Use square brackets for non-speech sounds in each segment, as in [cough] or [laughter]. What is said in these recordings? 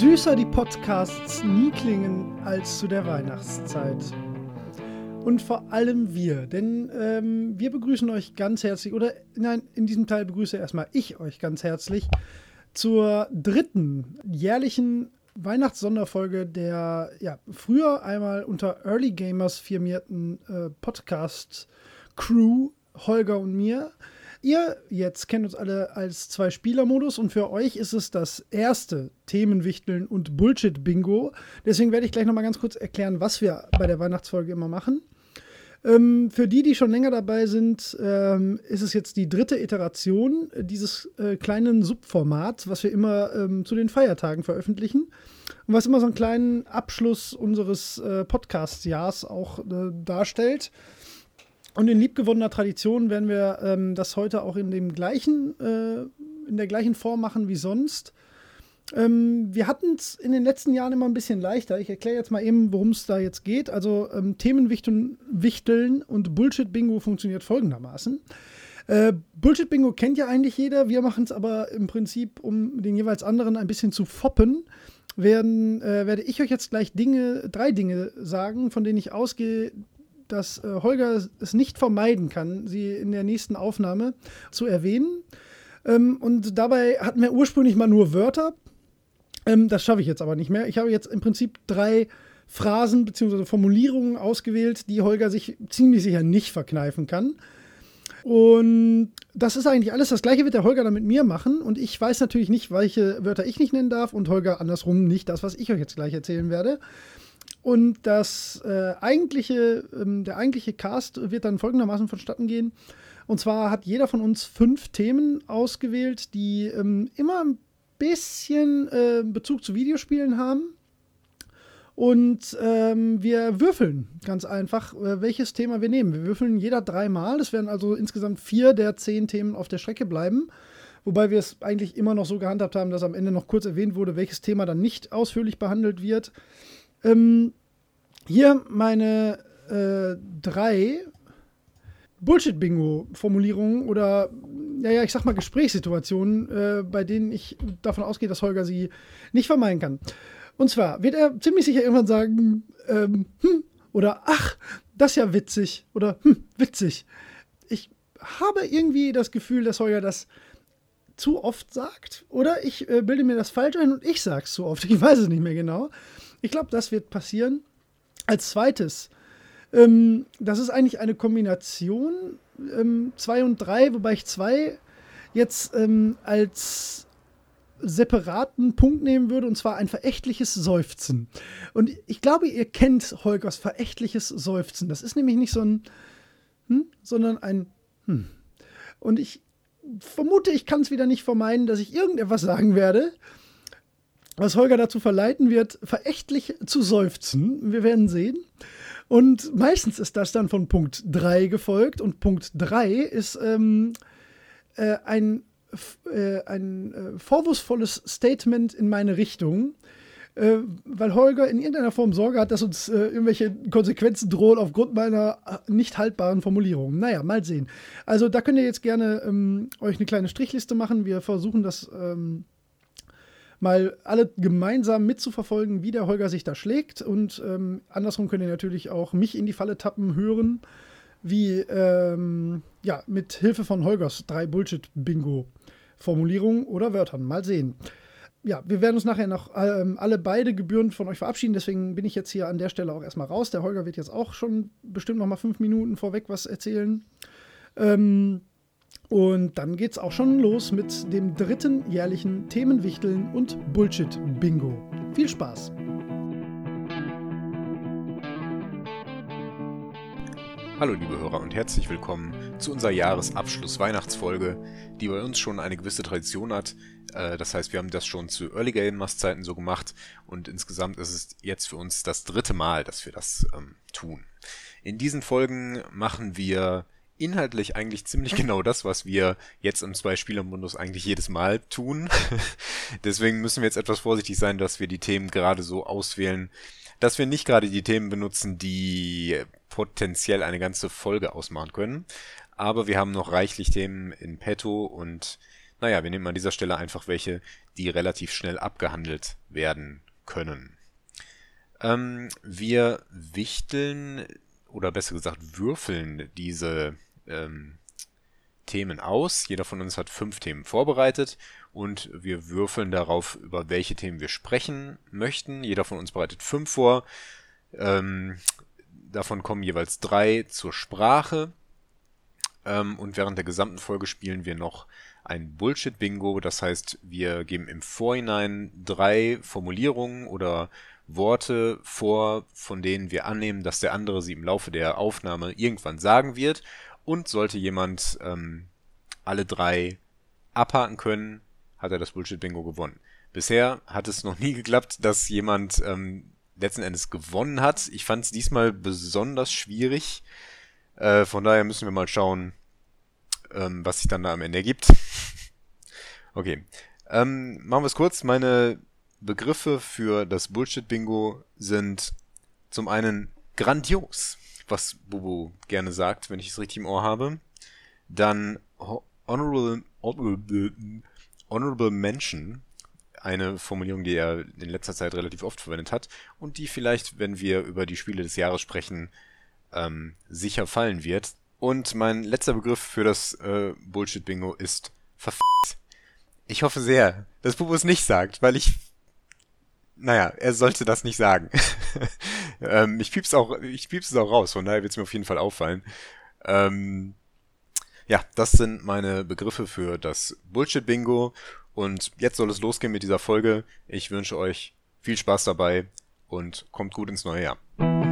süßer die Podcasts nie klingen als zu der Weihnachtszeit. Und vor allem wir, denn ähm, wir begrüßen euch ganz herzlich, oder nein, in diesem Teil begrüße erstmal ich euch ganz herzlich zur dritten jährlichen Weihnachtssonderfolge der ja, früher einmal unter Early Gamers firmierten äh, Podcast-Crew Holger und mir. Ihr jetzt kennt uns alle als Zwei-Spieler-Modus und für euch ist es das erste Themenwichteln und Bullshit-Bingo. Deswegen werde ich gleich nochmal ganz kurz erklären, was wir bei der Weihnachtsfolge immer machen. Ähm, für die, die schon länger dabei sind, ähm, ist es jetzt die dritte Iteration dieses äh, kleinen Subformats, was wir immer ähm, zu den Feiertagen veröffentlichen und was immer so einen kleinen Abschluss unseres äh, Podcast-Jahrs auch äh, darstellt. Und in liebgewonnener Tradition werden wir ähm, das heute auch in dem gleichen, äh, in der gleichen Form machen wie sonst. Ähm, wir hatten es in den letzten Jahren immer ein bisschen leichter. Ich erkläre jetzt mal eben, worum es da jetzt geht. Also ähm, Themenwichteln und Bullshit-Bingo funktioniert folgendermaßen. Äh, Bullshit-Bingo kennt ja eigentlich jeder. Wir machen es aber im Prinzip, um den jeweils anderen ein bisschen zu foppen, werden, äh, werde ich euch jetzt gleich Dinge, drei Dinge sagen, von denen ich ausgehe, dass äh, Holger es nicht vermeiden kann, sie in der nächsten Aufnahme zu erwähnen. Ähm, und dabei hatten wir ursprünglich mal nur Wörter. Ähm, das schaffe ich jetzt aber nicht mehr. Ich habe jetzt im Prinzip drei Phrasen bzw. Formulierungen ausgewählt, die Holger sich ziemlich sicher nicht verkneifen kann. Und das ist eigentlich alles. Das gleiche wird der Holger dann mit mir machen. Und ich weiß natürlich nicht, welche Wörter ich nicht nennen darf und Holger andersrum nicht das, was ich euch jetzt gleich erzählen werde. Und das äh, eigentliche, ähm, der eigentliche Cast wird dann folgendermaßen vonstatten gehen. Und zwar hat jeder von uns fünf Themen ausgewählt, die ähm, immer ein bisschen äh, Bezug zu Videospielen haben. Und ähm, wir würfeln ganz einfach, äh, welches Thema wir nehmen. Wir würfeln jeder dreimal. Es werden also insgesamt vier der zehn Themen auf der Strecke bleiben. Wobei wir es eigentlich immer noch so gehandhabt haben, dass am Ende noch kurz erwähnt wurde, welches Thema dann nicht ausführlich behandelt wird. Ähm, hier meine äh, drei Bullshit-Bingo-Formulierungen oder, ja, ja, ich sag mal Gesprächssituationen, äh, bei denen ich davon ausgehe, dass Holger sie nicht vermeiden kann. Und zwar wird er ziemlich sicher irgendwann sagen, ähm, hm, oder ach, das ist ja witzig, oder hm, witzig. Ich habe irgendwie das Gefühl, dass Holger das zu oft sagt, oder ich äh, bilde mir das falsch ein und ich sag's zu oft. Ich weiß es nicht mehr genau. Ich glaube, das wird passieren. Als zweites, ähm, das ist eigentlich eine Kombination 2 ähm, und 3, wobei ich 2 jetzt ähm, als separaten Punkt nehmen würde, und zwar ein verächtliches Seufzen. Und ich glaube, ihr kennt Holgers verächtliches Seufzen. Das ist nämlich nicht so ein hm, sondern ein hm. Und ich vermute, ich kann es wieder nicht vermeiden, dass ich irgendetwas sagen werde, was Holger dazu verleiten wird, verächtlich zu seufzen. Wir werden sehen. Und meistens ist das dann von Punkt 3 gefolgt. Und Punkt 3 ist ähm, äh, ein, äh, ein äh, vorwurfsvolles Statement in meine Richtung, äh, weil Holger in irgendeiner Form Sorge hat, dass uns äh, irgendwelche Konsequenzen drohen aufgrund meiner äh, nicht haltbaren Formulierungen. Naja, mal sehen. Also da könnt ihr jetzt gerne ähm, euch eine kleine Strichliste machen. Wir versuchen das. Ähm, mal alle gemeinsam mitzuverfolgen, wie der Holger sich da schlägt. Und ähm, andersrum könnt ihr natürlich auch mich in die Falle tappen hören, wie ähm, ja, mit Hilfe von Holgers drei Bullshit-Bingo-Formulierungen oder Wörtern. Mal sehen. Ja, wir werden uns nachher noch ähm, alle beide gebührend von euch verabschieden. Deswegen bin ich jetzt hier an der Stelle auch erstmal raus. Der Holger wird jetzt auch schon bestimmt noch mal fünf Minuten vorweg was erzählen. Ähm, und dann geht's auch schon los mit dem dritten jährlichen Themenwichteln und Bullshit-Bingo. Viel Spaß! Hallo liebe Hörer und herzlich willkommen zu unserer Jahresabschluss-Weihnachtsfolge, die bei uns schon eine gewisse Tradition hat. Äh, das heißt, wir haben das schon zu Early Gamers Zeiten so gemacht und insgesamt ist es jetzt für uns das dritte Mal, dass wir das ähm, tun. In diesen Folgen machen wir inhaltlich eigentlich ziemlich [laughs] genau das, was wir jetzt im Zwei-Spieler-Modus eigentlich jedes Mal tun. [laughs] Deswegen müssen wir jetzt etwas vorsichtig sein, dass wir die Themen gerade so auswählen, dass wir nicht gerade die Themen benutzen, die potenziell eine ganze Folge ausmachen können. Aber wir haben noch reichlich Themen in petto und naja, wir nehmen an dieser Stelle einfach welche, die relativ schnell abgehandelt werden können. Ähm, wir wichteln oder besser gesagt würfeln diese ähm, Themen aus. Jeder von uns hat fünf Themen vorbereitet und wir würfeln darauf, über welche Themen wir sprechen möchten. Jeder von uns bereitet fünf vor. Ähm, davon kommen jeweils drei zur Sprache. Ähm, und während der gesamten Folge spielen wir noch ein Bullshit-Bingo. Das heißt, wir geben im Vorhinein drei Formulierungen oder Worte vor, von denen wir annehmen, dass der andere sie im Laufe der Aufnahme irgendwann sagen wird. Und sollte jemand ähm, alle drei abhaken können, hat er das Bullshit-Bingo gewonnen. Bisher hat es noch nie geklappt, dass jemand ähm, letzten Endes gewonnen hat. Ich fand es diesmal besonders schwierig. Äh, von daher müssen wir mal schauen, ähm, was sich dann da am Ende ergibt. [laughs] okay. Ähm, machen wir es kurz. Meine Begriffe für das Bullshit-Bingo sind zum einen grandios, was Bubu gerne sagt, wenn ich es richtig im Ohr habe. Dann honorable, honorable, honorable Mention, eine Formulierung, die er in letzter Zeit relativ oft verwendet hat und die vielleicht, wenn wir über die Spiele des Jahres sprechen, ähm, sicher fallen wird. Und mein letzter Begriff für das äh, Bullshit-Bingo ist verf***. Ich hoffe sehr, dass Bubu es nicht sagt, weil ich naja, er sollte das nicht sagen. [laughs] ähm, ich piep's auch, ich piep's es auch raus, von daher wird es mir auf jeden Fall auffallen. Ähm, ja, das sind meine Begriffe für das Bullshit-Bingo. Und jetzt soll es losgehen mit dieser Folge. Ich wünsche euch viel Spaß dabei und kommt gut ins neue Jahr.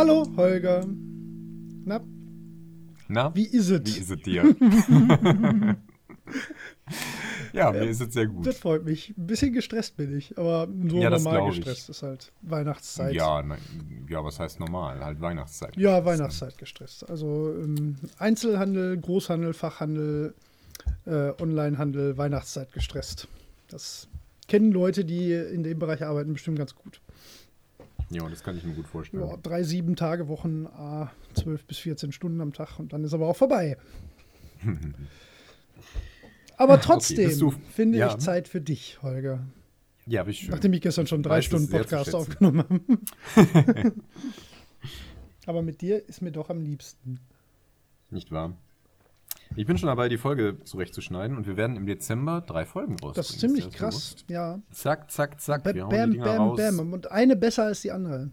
Hallo Holger. Na? Na? Wie ist es? Wie ist es dir? [laughs] ja, mir ist es sehr gut. Das freut mich. Ein bisschen gestresst bin ich, aber so Ja, normal glaub ich. gestresst ist halt Weihnachtszeit. Ja, na, ja, was heißt normal? Halt Weihnachtszeit. Ja, Weihnachtszeit gestresst. Also ähm, Einzelhandel, Großhandel, Fachhandel, äh, Onlinehandel, Weihnachtszeit gestresst. Das kennen Leute, die in dem Bereich arbeiten, bestimmt ganz gut. Ja, das kann ich mir gut vorstellen. Ja, drei, sieben Tage Wochen, ah, 12 bis 14 Stunden am Tag und dann ist aber auch vorbei. [laughs] aber trotzdem du- finde ja. ich Zeit für dich, Holger. Ja, wie schön. Nachdem ich gestern schon drei Weiß Stunden Podcast aufgenommen habe. [laughs] aber mit dir ist mir doch am liebsten. Nicht wahr? Ich bin schon dabei, die Folge zurechtzuschneiden und wir werden im Dezember drei Folgen rausbringen. Das ist ziemlich das krass. bewusst? Ja. Zack, zack, zack. Bam, wir hauen die bam, Dinger bam, raus. bam. Und eine besser als die andere.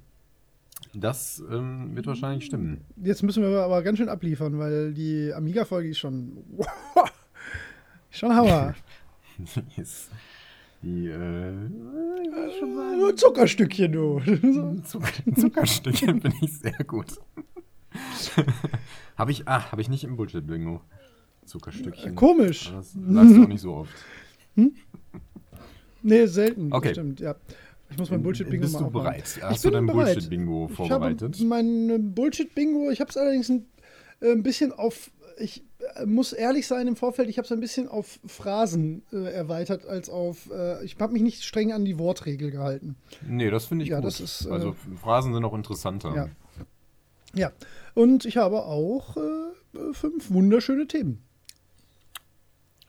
Das ähm, wird wahrscheinlich stimmen. Jetzt müssen wir aber ganz schön abliefern, weil die Amiga-Folge ist schon. [laughs] schon Hammer. [laughs] Yes. Die, äh, Nur ein Zuckerstückchen, du. [laughs] Zucker, Zuckerstückchen finde ich sehr gut. habe ich, ah, habe ich nicht im Bullshit-Bingo. Zuckerstückchen. Komisch. Aber Das sagst du auch nicht so oft. Nee, selten. Okay. Stimmt, ja. Ich muss mein Bullshit-Bingo Bist mal du bereit? Ich Hast du dein. Bullshit-Bingo Ich vorbereitet? habe mein äh, Bullshit-Bingo, ich habe es allerdings ein, äh, ein bisschen auf, ich äh, muss ehrlich sein im Vorfeld, ich habe es ein bisschen auf Phrasen äh, erweitert, als auf, äh, ich habe mich nicht streng an die Wortregel gehalten. Nee, das finde ich Ja, gut. das ist, äh, also Phrasen sind auch interessanter. Ja. Ja, und ich habe auch äh, fünf wunderschöne Themen.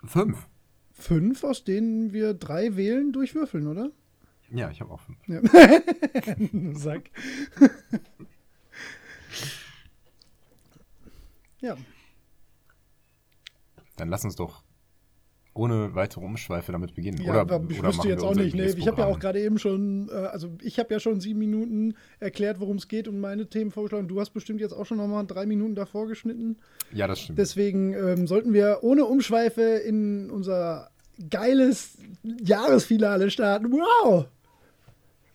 Fünf. Fünf, aus denen wir drei wählen, durchwürfeln, oder? Ja, ich habe auch fünf. Ja. [laughs] Sack. ja, Dann lass uns doch ohne weitere Umschweife damit beginnen. ja oder ich oder wüsste jetzt auch nicht. Nee, ich habe ja auch gerade eben schon, äh, also ich habe ja schon sieben Minuten erklärt, worum es geht und meine Themen vorgeschlagen. Du hast bestimmt jetzt auch schon nochmal drei Minuten davor geschnitten. Ja, das stimmt. Deswegen ähm, sollten wir ohne Umschweife in unser geiles Jahresfinale starten. Wow!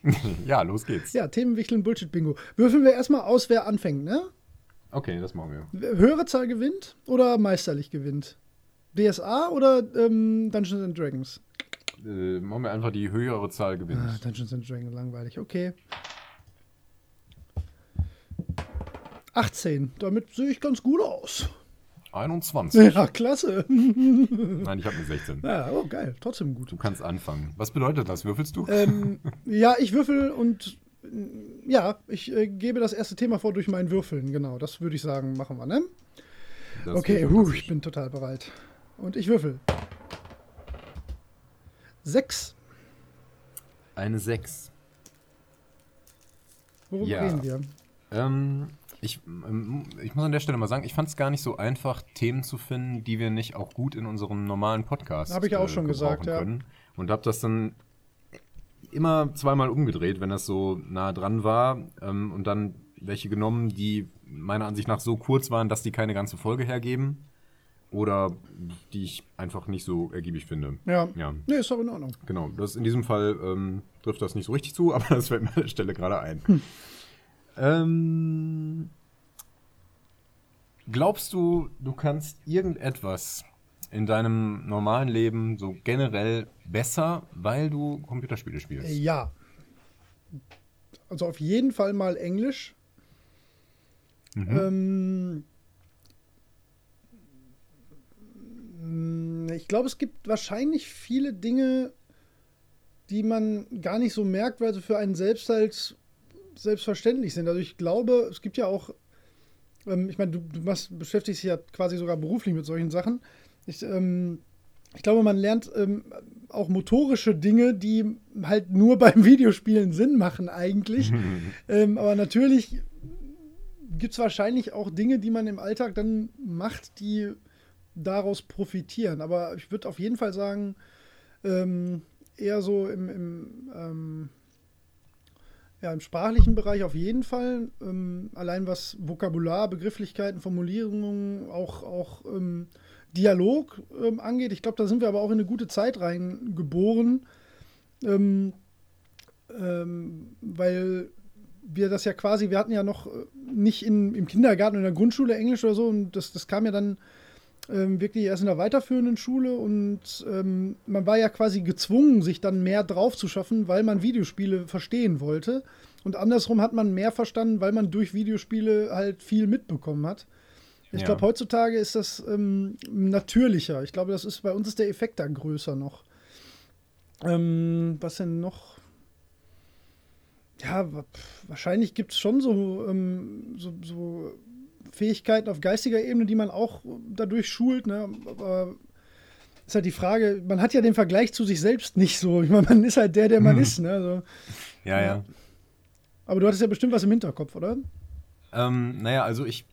[laughs] ja, los geht's. Ja, Themenwichteln, Bullshit-Bingo. Würfeln wir erstmal aus, wer anfängt, ne? Okay, das machen wir. Höhere Zahl gewinnt oder meisterlich gewinnt? DSA oder ähm, Dungeons and Dragons? Äh, machen wir einfach die höhere Zahl gewinnt. Ah, Dungeons and Dragons, langweilig. Okay. 18. Damit sehe ich ganz gut aus. 21. Ja, klasse. [laughs] Nein, ich habe eine 16. Ja, oh, geil. Trotzdem gut. Du kannst anfangen. Was bedeutet das? Würfelst du? Ähm, [laughs] ja, ich würfel und ja, ich äh, gebe das erste Thema vor durch mein Würfeln. Genau, das würde ich sagen, machen wir, ne? Das okay, huh, ich bin total bereit. Und ich würfel. Sechs. Eine 6. Worüber Ja. reden wir? Ähm, ich, ähm, ich muss an der Stelle mal sagen, ich fand es gar nicht so einfach, Themen zu finden, die wir nicht auch gut in unserem normalen Podcast Hab ich auch schon gebrauchen gesagt, ja. können. Und habe das dann immer zweimal umgedreht, wenn das so nah dran war. Ähm, und dann welche genommen, die meiner Ansicht nach so kurz waren, dass die keine ganze Folge hergeben. Oder die ich einfach nicht so ergiebig finde. Ja. Ja. Nee, ist doch in Ordnung. Genau, das in diesem Fall ähm, trifft das nicht so richtig zu, [laughs] aber das fällt mir an der Stelle gerade ein. Ähm, glaubst du, du kannst irgendetwas in deinem normalen Leben so generell besser, weil du Computerspiele spielst? Äh, Ja. Also auf jeden Fall mal Englisch. Ähm, ich glaube, es gibt wahrscheinlich viele Dinge, die man gar nicht so merkt, weil sie für einen selbst halt selbstverständlich sind. Also ich glaube, es gibt ja auch, ähm, ich meine, du, du machst, beschäftigst dich ja quasi sogar beruflich mit solchen Sachen. Ich, ähm, ich glaube, man lernt ähm, auch motorische Dinge, die halt nur [laughs] beim Videospielen Sinn machen eigentlich. [laughs] ähm, aber natürlich gibt es wahrscheinlich auch Dinge, die man im Alltag dann macht, die daraus profitieren. Aber ich würde auf jeden Fall sagen, ähm, eher so im, im, ähm, ja, im sprachlichen Bereich auf jeden Fall. Ähm, allein was Vokabular, Begrifflichkeiten, Formulierungen, auch, auch ähm, Dialog ähm, angeht. Ich glaube, da sind wir aber auch in eine gute Zeit reingeboren. Ähm, ähm, weil wir das ja quasi, wir hatten ja noch äh, nicht in, im Kindergarten oder in der Grundschule Englisch oder so und das, das kam ja dann ähm, wirklich erst in der weiterführenden Schule und ähm, man war ja quasi gezwungen, sich dann mehr drauf zu schaffen, weil man Videospiele verstehen wollte. Und andersrum hat man mehr verstanden, weil man durch Videospiele halt viel mitbekommen hat. Ich Ja. glaube, heutzutage ist das ähm, natürlicher. Ich glaube, das ist bei uns ist der Effekt da größer noch. Ähm, was denn noch? Ja, wahrscheinlich gibt es schon so, ähm, so, so Fähigkeiten auf geistiger Ebene, die man auch dadurch schult. Ne? Aber ist halt die Frage, man hat ja den Vergleich zu sich selbst nicht so. Ich meine, man ist halt der, der man Mhm. ist. Ne? Also, Ja, Ja. ja. aber du hattest ja bestimmt was im Hinterkopf, oder? Ähm, naja, also ich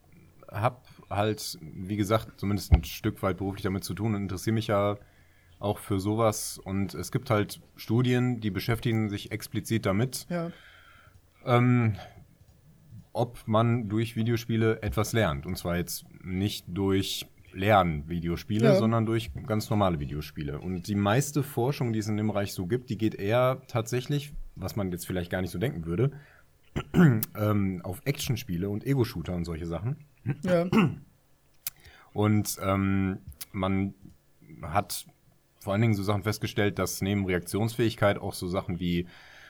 habe halt, wie gesagt, zumindest ein Stück weit beruflich damit zu tun und interessiere mich ja auch für sowas. Und es gibt halt Studien, die beschäftigen sich explizit damit, Ja. ähm, ob man durch Videospiele etwas lernt. Und zwar jetzt nicht durch Lernvideospiele, Ja. sondern durch ganz normale Videospiele. Und die meiste Forschung, die es in dem Bereich so gibt, die geht eher tatsächlich, was man jetzt vielleicht gar nicht so denken würde, [clears throat] ähm, auf Actionspiele und Ego-Shooter und solche Sachen. Ja. [clears throat] Und ähm, man hat vor allen Dingen so Sachen festgestellt, dass neben Reaktionsfähigkeit auch so Sachen wie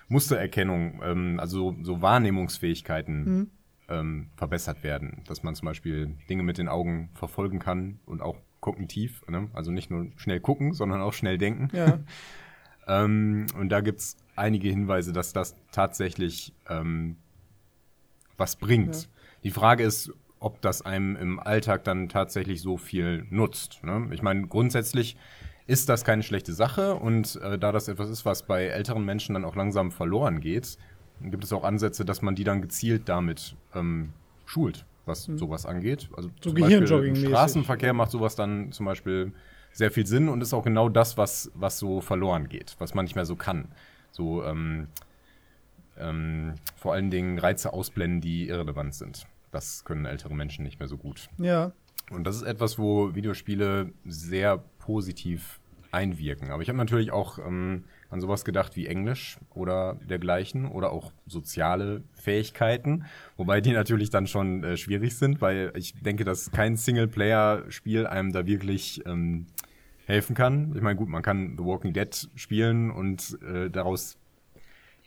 Mustererkennung, ähm, also so Wahrnehmungsfähigkeiten ähm, verbessert werden. Dass man zum Beispiel Dinge mit den Augen verfolgen kann und auch kognitiv, ne? also nicht nur schnell gucken, sondern auch schnell denken. ja. [laughs] Ähm, und da gibt es einige Hinweise, dass das tatsächlich ähm, was bringt. Ja. Die Frage ist, ob das einem im Alltag dann tatsächlich so viel nutzt. Ne? Ich meine, grundsätzlich ist das keine schlechte Sache und äh, da das etwas ist, was bei älteren Menschen dann auch langsam verloren geht, gibt es auch Ansätze, dass man die dann gezielt damit ähm, schult, was sowas angeht. Also. So zum Beispiel im. Straßenverkehr macht sowas dann zum Beispiel sehr viel Sinn und ist auch genau das, was, was so verloren geht, was man nicht mehr so kann. So ähm, ähm, vor allen Dingen Reize ausblenden, die irrelevant sind. Das können ältere Menschen nicht mehr so gut. Ja. Und das ist etwas, wo Videospiele sehr positiv einwirken. Aber ich habe natürlich auch ähm, an sowas gedacht wie Englisch oder dergleichen oder auch soziale Fähigkeiten, wobei die natürlich dann schon äh, schwierig sind, weil ich denke, dass kein Singleplayer-Spiel einem da wirklich ähm, helfen kann. Ich meine, gut, man kann The Walking Dead spielen und äh, daraus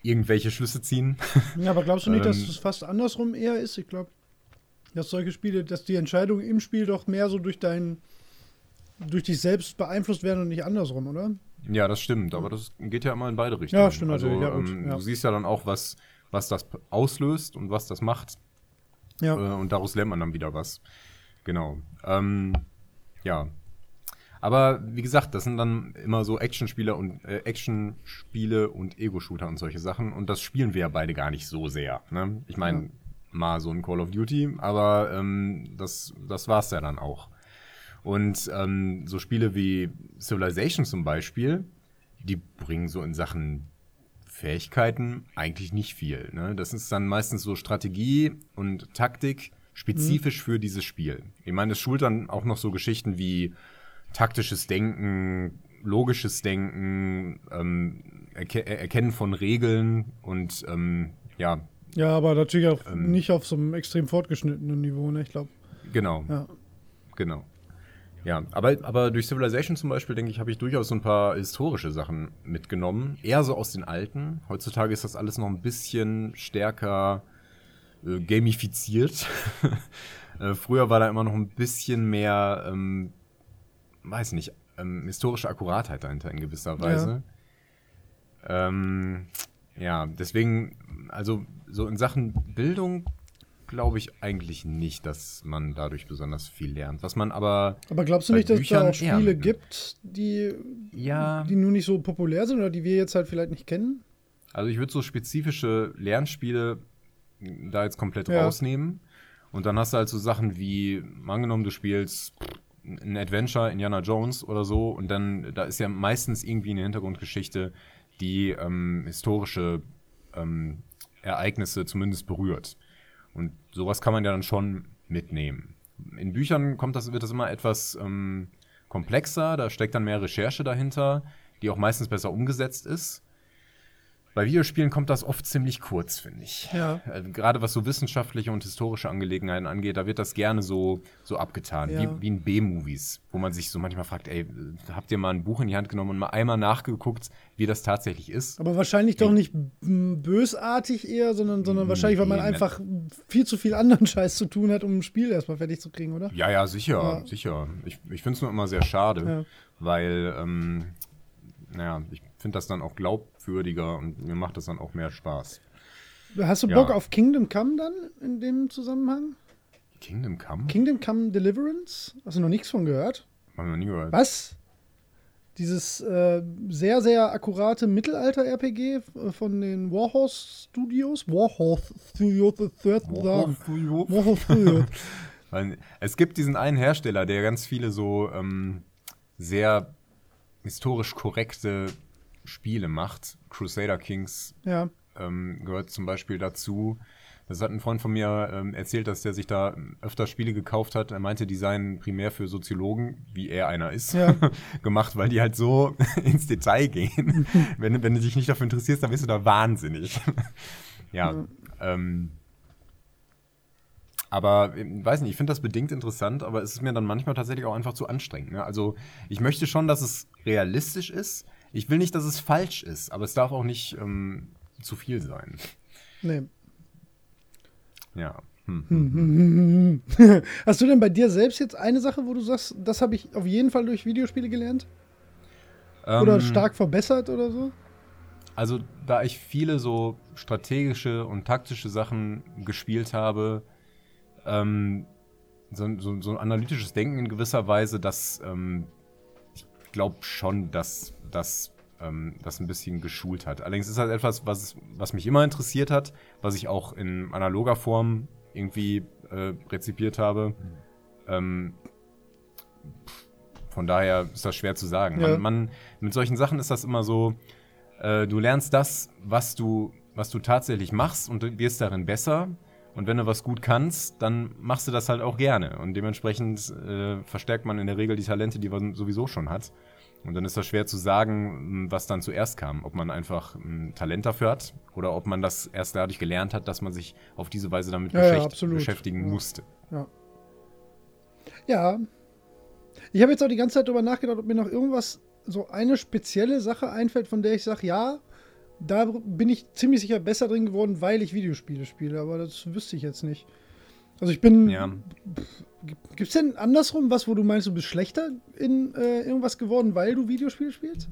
irgendwelche Schlüsse ziehen. [laughs] Ja, aber glaubst du nicht, dass Ähm, es fast andersrum eher ist? Ich glaube, Dass solche Spiele, dass die Entscheidungen im Spiel doch mehr so durch dein, durch dich selbst beeinflusst werden und nicht andersrum, oder? Ja, das stimmt, aber das geht ja immer in beide Richtungen. Ja, stimmt also, natürlich, ja, gut, ähm, ja. Du siehst ja dann auch, was, was das auslöst und was das macht. Ja. Äh, und daraus lernt man dann wieder was. Genau. Ähm, ja. Aber wie gesagt, das sind dann immer so Actionspiele und äh, Actionspiele und Ego-Shooter und solche Sachen. Und das spielen wir ja beide gar nicht so sehr. Ne? Ich meine, Ja. mal so ein Call of Duty, aber ähm, das, das war's ja dann auch. Und ähm, so Spiele wie Civilization zum Beispiel, die bringen so in Sachen Fähigkeiten eigentlich nicht viel. Ne? Das ist dann meistens so Strategie und Taktik spezifisch für dieses Spiel. Ich meine, es schult dann auch noch so Geschichten wie taktisches Denken, logisches Denken, ähm, Erke Erkennen von Regeln und ähm, ja, Ja, aber natürlich auch Ähm. nicht auf so einem extrem fortgeschnittenen Niveau, ne? Ich glaube. genau. Ja. Genau. Ja, aber, aber durch Civilization zum Beispiel, denke ich, habe ich durchaus so ein paar historische Sachen mitgenommen. Eher so aus den alten. Heutzutage ist das alles noch ein bisschen stärker äh, gamifiziert. [laughs] äh, früher war da immer noch ein bisschen mehr, ähm, weiß nicht, ähm, historische Akkuratheit dahinter in gewisser Weise. Ähm, ja, deswegen, also so in Sachen Bildung glaube ich eigentlich nicht, dass man dadurch besonders viel lernt. Was man aber, Aber glaubst du nicht, dass Büchern da auch. Spiele gibt, die, ja, die nur nicht so populär sind oder die wir jetzt halt vielleicht nicht kennen? also ich würde so spezifische Lernspiele da jetzt komplett Ja. rausnehmen. Und dann hast du halt so Sachen wie, angenommen, du spielst ein Adventure, Indiana Jones oder so, und dann, da ist ja meistens irgendwie eine Hintergrundgeschichte, die ähm, historische ähm, Ereignisse zumindest berührt. Und sowas kann man ja dann schon mitnehmen. In Büchern kommt das, wird das immer etwas ähm, komplexer, da steckt dann mehr Recherche dahinter, die auch meistens besser umgesetzt ist. Bei Videospielen kommt das oft ziemlich kurz, finde ich. Ja. Äh, Gerade was so wissenschaftliche und historische Angelegenheiten angeht, da wird das gerne so, so abgetan, Ja. wie, wie in B-Movies, wo man sich so manchmal fragt, ey, habt ihr mal ein Buch in die Hand genommen und mal einmal nachgeguckt, wie das tatsächlich ist? Aber wahrscheinlich doch nicht bösartig eher, sondern, sondern wahrscheinlich, weil man Nee, einfach viel zu viel anderen [laughs] Scheiß zu tun hat, um ein Spiel erstmal fertig zu kriegen, oder? Ja, ja, sicher, Ja. sicher. Ich, ich finde es nur immer sehr schade, weil, ähm, naja, ich finde das dann auch glaubwürdiger und mir macht das dann auch mehr Spaß. Hast du Ja. Bock auf Kingdom Come dann in dem Zusammenhang? Kingdom Come? Kingdom Come Deliverance? Hast du noch nichts von gehört? Haben wir noch nie gehört. Was? Dieses äh, sehr, sehr akkurate Mittelalter-RPG von den Warhorse Studios? Warhorse Studios, the third Warhorse Studios. [laughs] Weil es gibt diesen einen Hersteller, der ganz viele so ähm, sehr historisch korrekte Spiele macht. Crusader Kings ja. ähm, gehört zum Beispiel dazu. Das hat ein Freund von mir ähm, erzählt, dass der sich da öfter Spiele gekauft hat. Er meinte, die seien primär für Soziologen, wie er einer ist, Ja. [laughs] gemacht, weil die halt so [laughs] ins Detail gehen. [laughs] wenn, wenn du dich nicht dafür interessierst, dann bist du da wahnsinnig. ja. Ähm, aber ich weiß nicht, ich finde das bedingt interessant, aber es ist mir dann manchmal tatsächlich auch einfach zu anstrengend. Ne? Also ich möchte schon, dass es realistisch ist. Ich will nicht, dass es falsch ist, aber es darf auch nicht ähm, zu viel sein. Nee. Ja. Hm. [laughs] Hast du denn bei dir selbst jetzt eine Sache, wo du sagst, das habe ich auf jeden Fall durch Videospiele gelernt? Oder Ähm, stark verbessert oder so? Also, da ich viele so strategische und taktische Sachen gespielt habe, ähm, so, so, so ein analytisches Denken in gewisser Weise, dass ähm, glaube schon, dass das ähm, das ein bisschen geschult hat. Allerdings ist das etwas, was, was mich immer interessiert hat, was ich auch in analoger Form irgendwie äh, rezipiert habe. Ähm, von daher ist das schwer zu sagen. Ja. Man, man, mit solchen Sachen ist das immer so, äh, du lernst das, was du, was du tatsächlich machst und wirst darin besser. Und wenn du was gut kannst, dann machst du das halt auch gerne. Und dementsprechend äh, verstärkt man in der Regel die Talente, die man sowieso schon hat. Und dann ist das schwer zu sagen, was dann zuerst kam. Ob man einfach ein Talent dafür hat oder ob man das erst dadurch gelernt hat, dass man sich auf diese Weise damit Ja, ja, beschäftigen Ja. musste. Ja. Ich habe jetzt auch die ganze Zeit darüber nachgedacht, ob mir noch irgendwas, so eine spezielle Sache einfällt, von der ich sage, ja, da bin ich ziemlich sicher besser drin geworden, weil ich Videospiele spiele, aber das wüsste ich jetzt nicht. Also ich bin. Ja. Gibt es denn andersrum was, wo du meinst, du bist schlechter in äh, irgendwas geworden, weil du Videospiele spielst?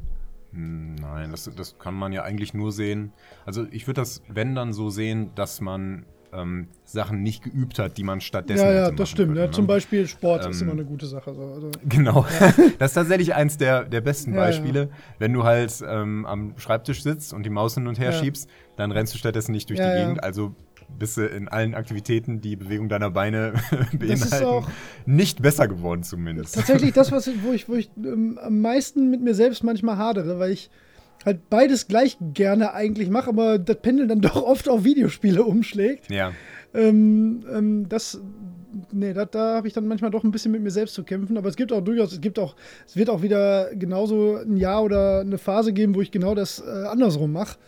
Nein, das, das kann man ja eigentlich nur sehen. Also ich würde das, wenn dann so sehen, dass man ähm, Sachen nicht geübt hat, die man stattdessen ja, ja, das stimmt. können, ja, ne? Zum Beispiel Sport ist Ähm, immer eine gute Sache. So. Also, Genau. [laughs] Das ist tatsächlich eins der, der besten Ja, ja. Beispiele. Wenn du halt ähm, am Schreibtisch sitzt und die Maus hin und her Ja. schiebst, dann rennst du stattdessen nicht durch Ja, die ja. Gegend. Also bist du in allen Aktivitäten, die Bewegung deiner Beine [laughs] beinhalten, nicht besser geworden zumindest. tatsächlich das, [laughs] was, wo ich, wo ich ähm, am meisten mit mir selbst manchmal hadere, weil ich halt beides gleich gerne eigentlich mache, aber das Pendel dann [laughs] doch oft auf Videospiele umschlägt. Ja, Ähm, ähm, das, nee, da, da habe ich dann manchmal doch ein bisschen mit mir selbst zu kämpfen. Aber es gibt auch durchaus, es gibt auch, es wird auch wieder genauso ein Jahr oder eine Phase geben, wo ich genau das äh, andersrum mache.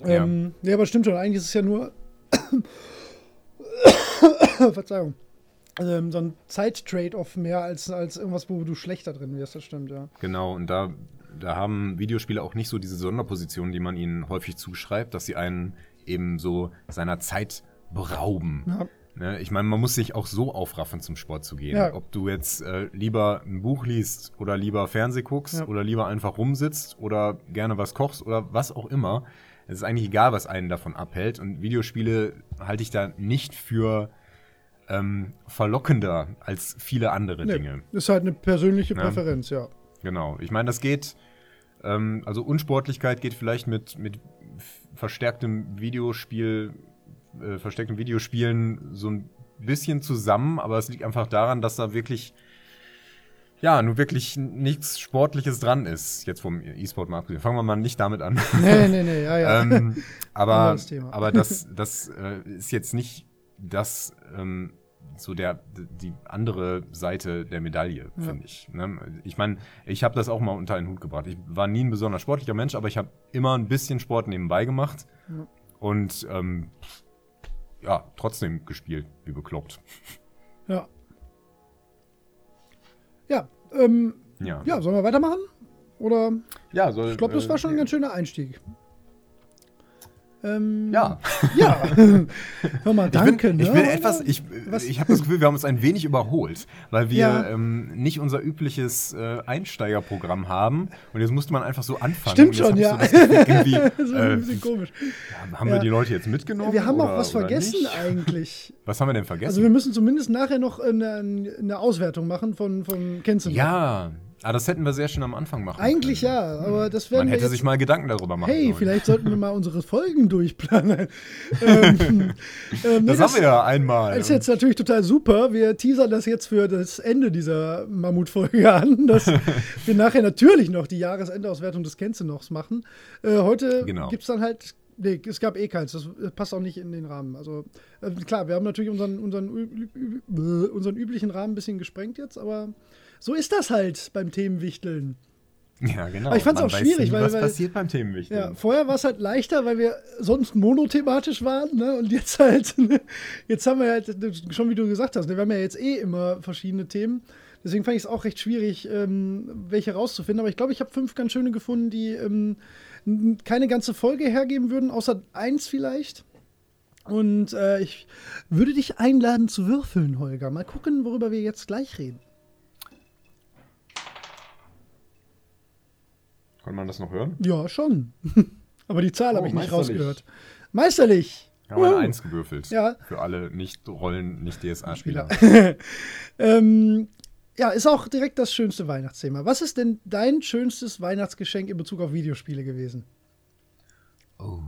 Ja. Ähm, ja, aber stimmt schon. Eigentlich ist es ja nur, [coughs] Verzeihung, ähm, so ein Zeit-Trade-off mehr als, als irgendwas, wo du schlechter drin wirst. Das stimmt, ja. genau. Und da, da haben Videospiele auch nicht so diese Sonderposition, die man ihnen häufig zuschreibt, dass sie einen eben so seiner Zeit berauben. Ja. Ne, ich meine, man muss sich auch so aufraffen, zum Sport zu gehen. Ja. Ob du jetzt äh, lieber ein Buch liest oder lieber Fernseh guckst Ja. oder lieber einfach rumsitzt oder gerne was kochst oder was auch immer. Es ist eigentlich egal, was einen davon abhält. Und Videospiele halte ich da nicht für ähm, verlockender als viele andere Nee, Dinge. ist halt eine persönliche Ja. Präferenz, ja. Genau. Ich meine, das geht, ähm, also Unsportlichkeit geht vielleicht mit, mit verstärktem Videospiel, äh, verstärktem Videospielen so ein bisschen zusammen, aber es liegt einfach daran, dass da wirklich, ja, nur wirklich nichts Sportliches dran ist, jetzt vom E-Sport mal abgesehen. Fangen wir mal nicht damit an. Nee, nee, nee, ja, ja. [laughs] ähm, aber, aber das, das äh, ist jetzt nicht das, ähm, so der, die andere Seite der Medaille, Ja. finde ich. Ne? Ich meine, ich habe das auch mal unter einen Hut gebracht. Ich war nie ein besonders sportlicher Mensch, aber ich habe immer ein bisschen Sport nebenbei gemacht Ja. und ähm, ja, trotzdem gespielt, wie bekloppt. Ja. Ja, ähm, Ja, ja, sollen wir weitermachen? Oder? ja soll, Ich glaube, das äh, war schon ein ganz schöner Einstieg. Ähm, Ja, Ja. [laughs] Hör mal, ich danke. bin, ich ne? bin etwas, ich, Was? ich habe das Gefühl, wir haben uns ein wenig überholt, weil wir Ja. ähm, nicht unser übliches äh, Einsteigerprogramm haben und jetzt musste man einfach so anfangen. Stimmt schon, ich ja. So irgendwie, [laughs] das ist ein äh, bisschen komisch. haben Ja. wir die Leute jetzt mitgenommen? Wir haben auch oder- was oder vergessen eigentlich. [laughs] Was haben wir denn Also vergessen? wir müssen zumindest nachher noch eine, eine Auswertung machen von, von noch? ja, ah, das hätten wir sehr schön am Anfang machen Eigentlich können. ja, aber das werden Man hätte jetzt sich mal Gedanken darüber machen Hey, sollen. vielleicht sollten wir mal unsere Folgen durchplanen. [laughs] ähm, ähm, nee, Das, haben wir ja einmal. ist jetzt natürlich total super. Wir teasern das jetzt für das Ende dieser Mammutfolge an, dass [laughs] wir nachher natürlich noch die Jahresendauswertung des Kennst du nochs machen. Äh, heute Genau. gibt es dann halt. Nee, es gab eh keins. Das passt auch nicht in den Rahmen. Also, äh, klar, wir haben natürlich unseren, unseren, unseren üblichen Rahmen ein bisschen gesprengt jetzt, aber so ist das halt beim Themenwichteln. ja, genau. Aber ich fand's Man auch schwierig, nie, weil- was weil- passiert beim Themenwichteln. Ja, vorher war es halt leichter, weil wir sonst monothematisch waren, ne? Und jetzt halt, [laughs] jetzt haben wir halt, schon wie du gesagt hast, ne? wir haben ja jetzt eh immer verschiedene Themen. Deswegen fand ich es auch recht schwierig, ähm, welche rauszufinden. Aber ich glaube, ich habe fünf ganz schöne gefunden, die ähm, keine ganze Folge hergeben würden, außer eins vielleicht. Und äh, ich würde dich einladen zu würfeln, Holger. Mal gucken, worüber wir jetzt gleich reden. Kann man das noch hören? Ja, schon. [laughs] Aber die Zahl Oh, habe ich nicht rausgehört. Meisterlich! Wir haben eine Wow. Eins gewürfelt. Ja. Für alle Nicht-Rollen, Nicht-DSA-Spieler. [laughs] ähm, ja, ist auch direkt das schönste Weihnachtsthema. Was ist denn dein schönstes Weihnachtsgeschenk in Bezug auf Videospiele gewesen? Oh.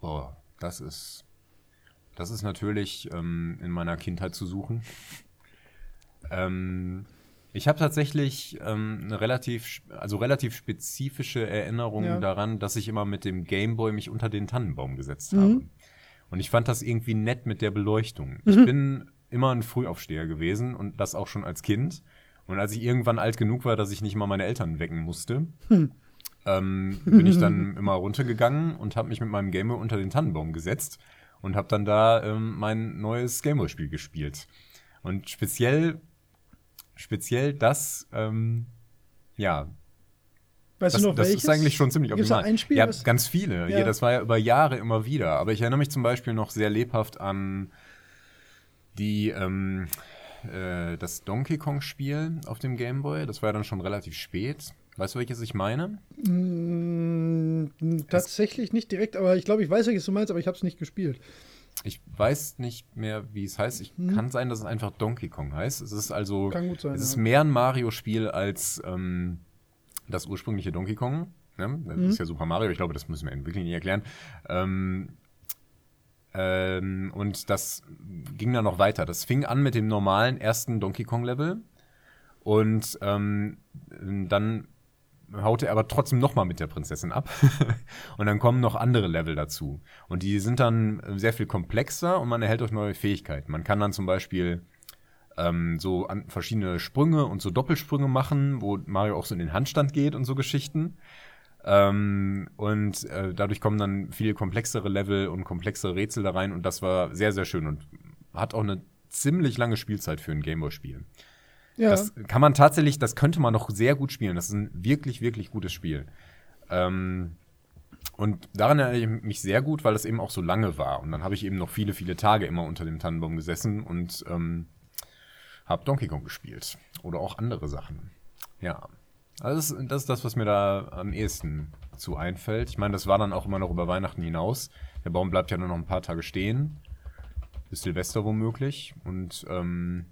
Boah, das ist. Das ist natürlich ähm, in meiner Kindheit zu suchen. [laughs] Ähm, ich habe tatsächlich ähm, eine relativ, also relativ spezifische Erinnerung Ja. daran, dass ich immer mit dem Gameboy mich unter den Tannenbaum gesetzt Mhm. habe. Und ich fand das irgendwie nett mit der Beleuchtung. Ich bin immer ein Frühaufsteher gewesen und das auch schon als Kind. Und als ich irgendwann alt genug war, dass ich nicht mal meine Eltern wecken musste, ähm, bin ich dann [laughs] immer runtergegangen und habe mich mit meinem Gameboy unter den Tannenbaum gesetzt und habe dann da ähm, mein neues Gameboy-Spiel gespielt. Und speziell, speziell das, ähm, ja, Weißt das, du noch das welches? ist eigentlich schon ziemlich optimal. ein Spiel, ja, ganz viele. Ja. Ja. das war ja über Jahre immer wieder. Aber ich erinnere mich zum Beispiel noch sehr lebhaft an die, ähm, äh, das Donkey Kong-Spiel auf dem Game Boy. Das war ja dann schon relativ spät. Weißt du, welches ich meine? Mm, tatsächlich nicht direkt, aber ich glaube, ich weiß, welches du meinst, aber ich habe es nicht gespielt. Ich weiß nicht mehr, wie es heißt. Ich kann sein, dass es einfach Donkey Kong heißt. Es ist also, Hm. Sein, es ist mehr ein Mario-Spiel als ähm, das ursprüngliche Donkey Kong. Ne? Das Mhm. ist ja Super Mario. Ich glaube, das müssen wir wirklich nicht erklären. Ähm, ähm, und das ging dann noch weiter. Das fing an mit dem normalen ersten Donkey Kong-Level. Und ähm, dann haut er aber trotzdem noch mal mit der Prinzessin ab. [laughs] und dann kommen noch andere Level dazu. Und die sind dann sehr viel komplexer und man erhält auch neue Fähigkeiten. Man kann dann zum Beispiel ähm, so an verschiedene Sprünge und so Doppelsprünge machen, wo Mario auch so in den Handstand geht und so Geschichten. Ähm, und äh, dadurch kommen dann viel komplexere Level und komplexere Rätsel da rein und das war sehr, sehr schön und hat auch eine ziemlich lange Spielzeit für ein Gameboy-Spiel. Ja, Das kann man tatsächlich, das könnte man noch sehr gut spielen. Das ist ein wirklich, wirklich gutes Spiel. Ähm, und daran erinnere ich mich sehr gut, weil es eben auch so lange war. Und dann habe ich eben noch viele, viele Tage immer unter dem Tannenbaum gesessen und ähm, habe Donkey Kong gespielt. Oder auch andere Sachen. Ja. Also das, das ist das, was mir da am ehesten zu einfällt. Ich meine, das war dann auch immer noch über Weihnachten hinaus. Der Baum bleibt ja nur noch ein paar Tage stehen. Bis Silvester womöglich. Und ähm,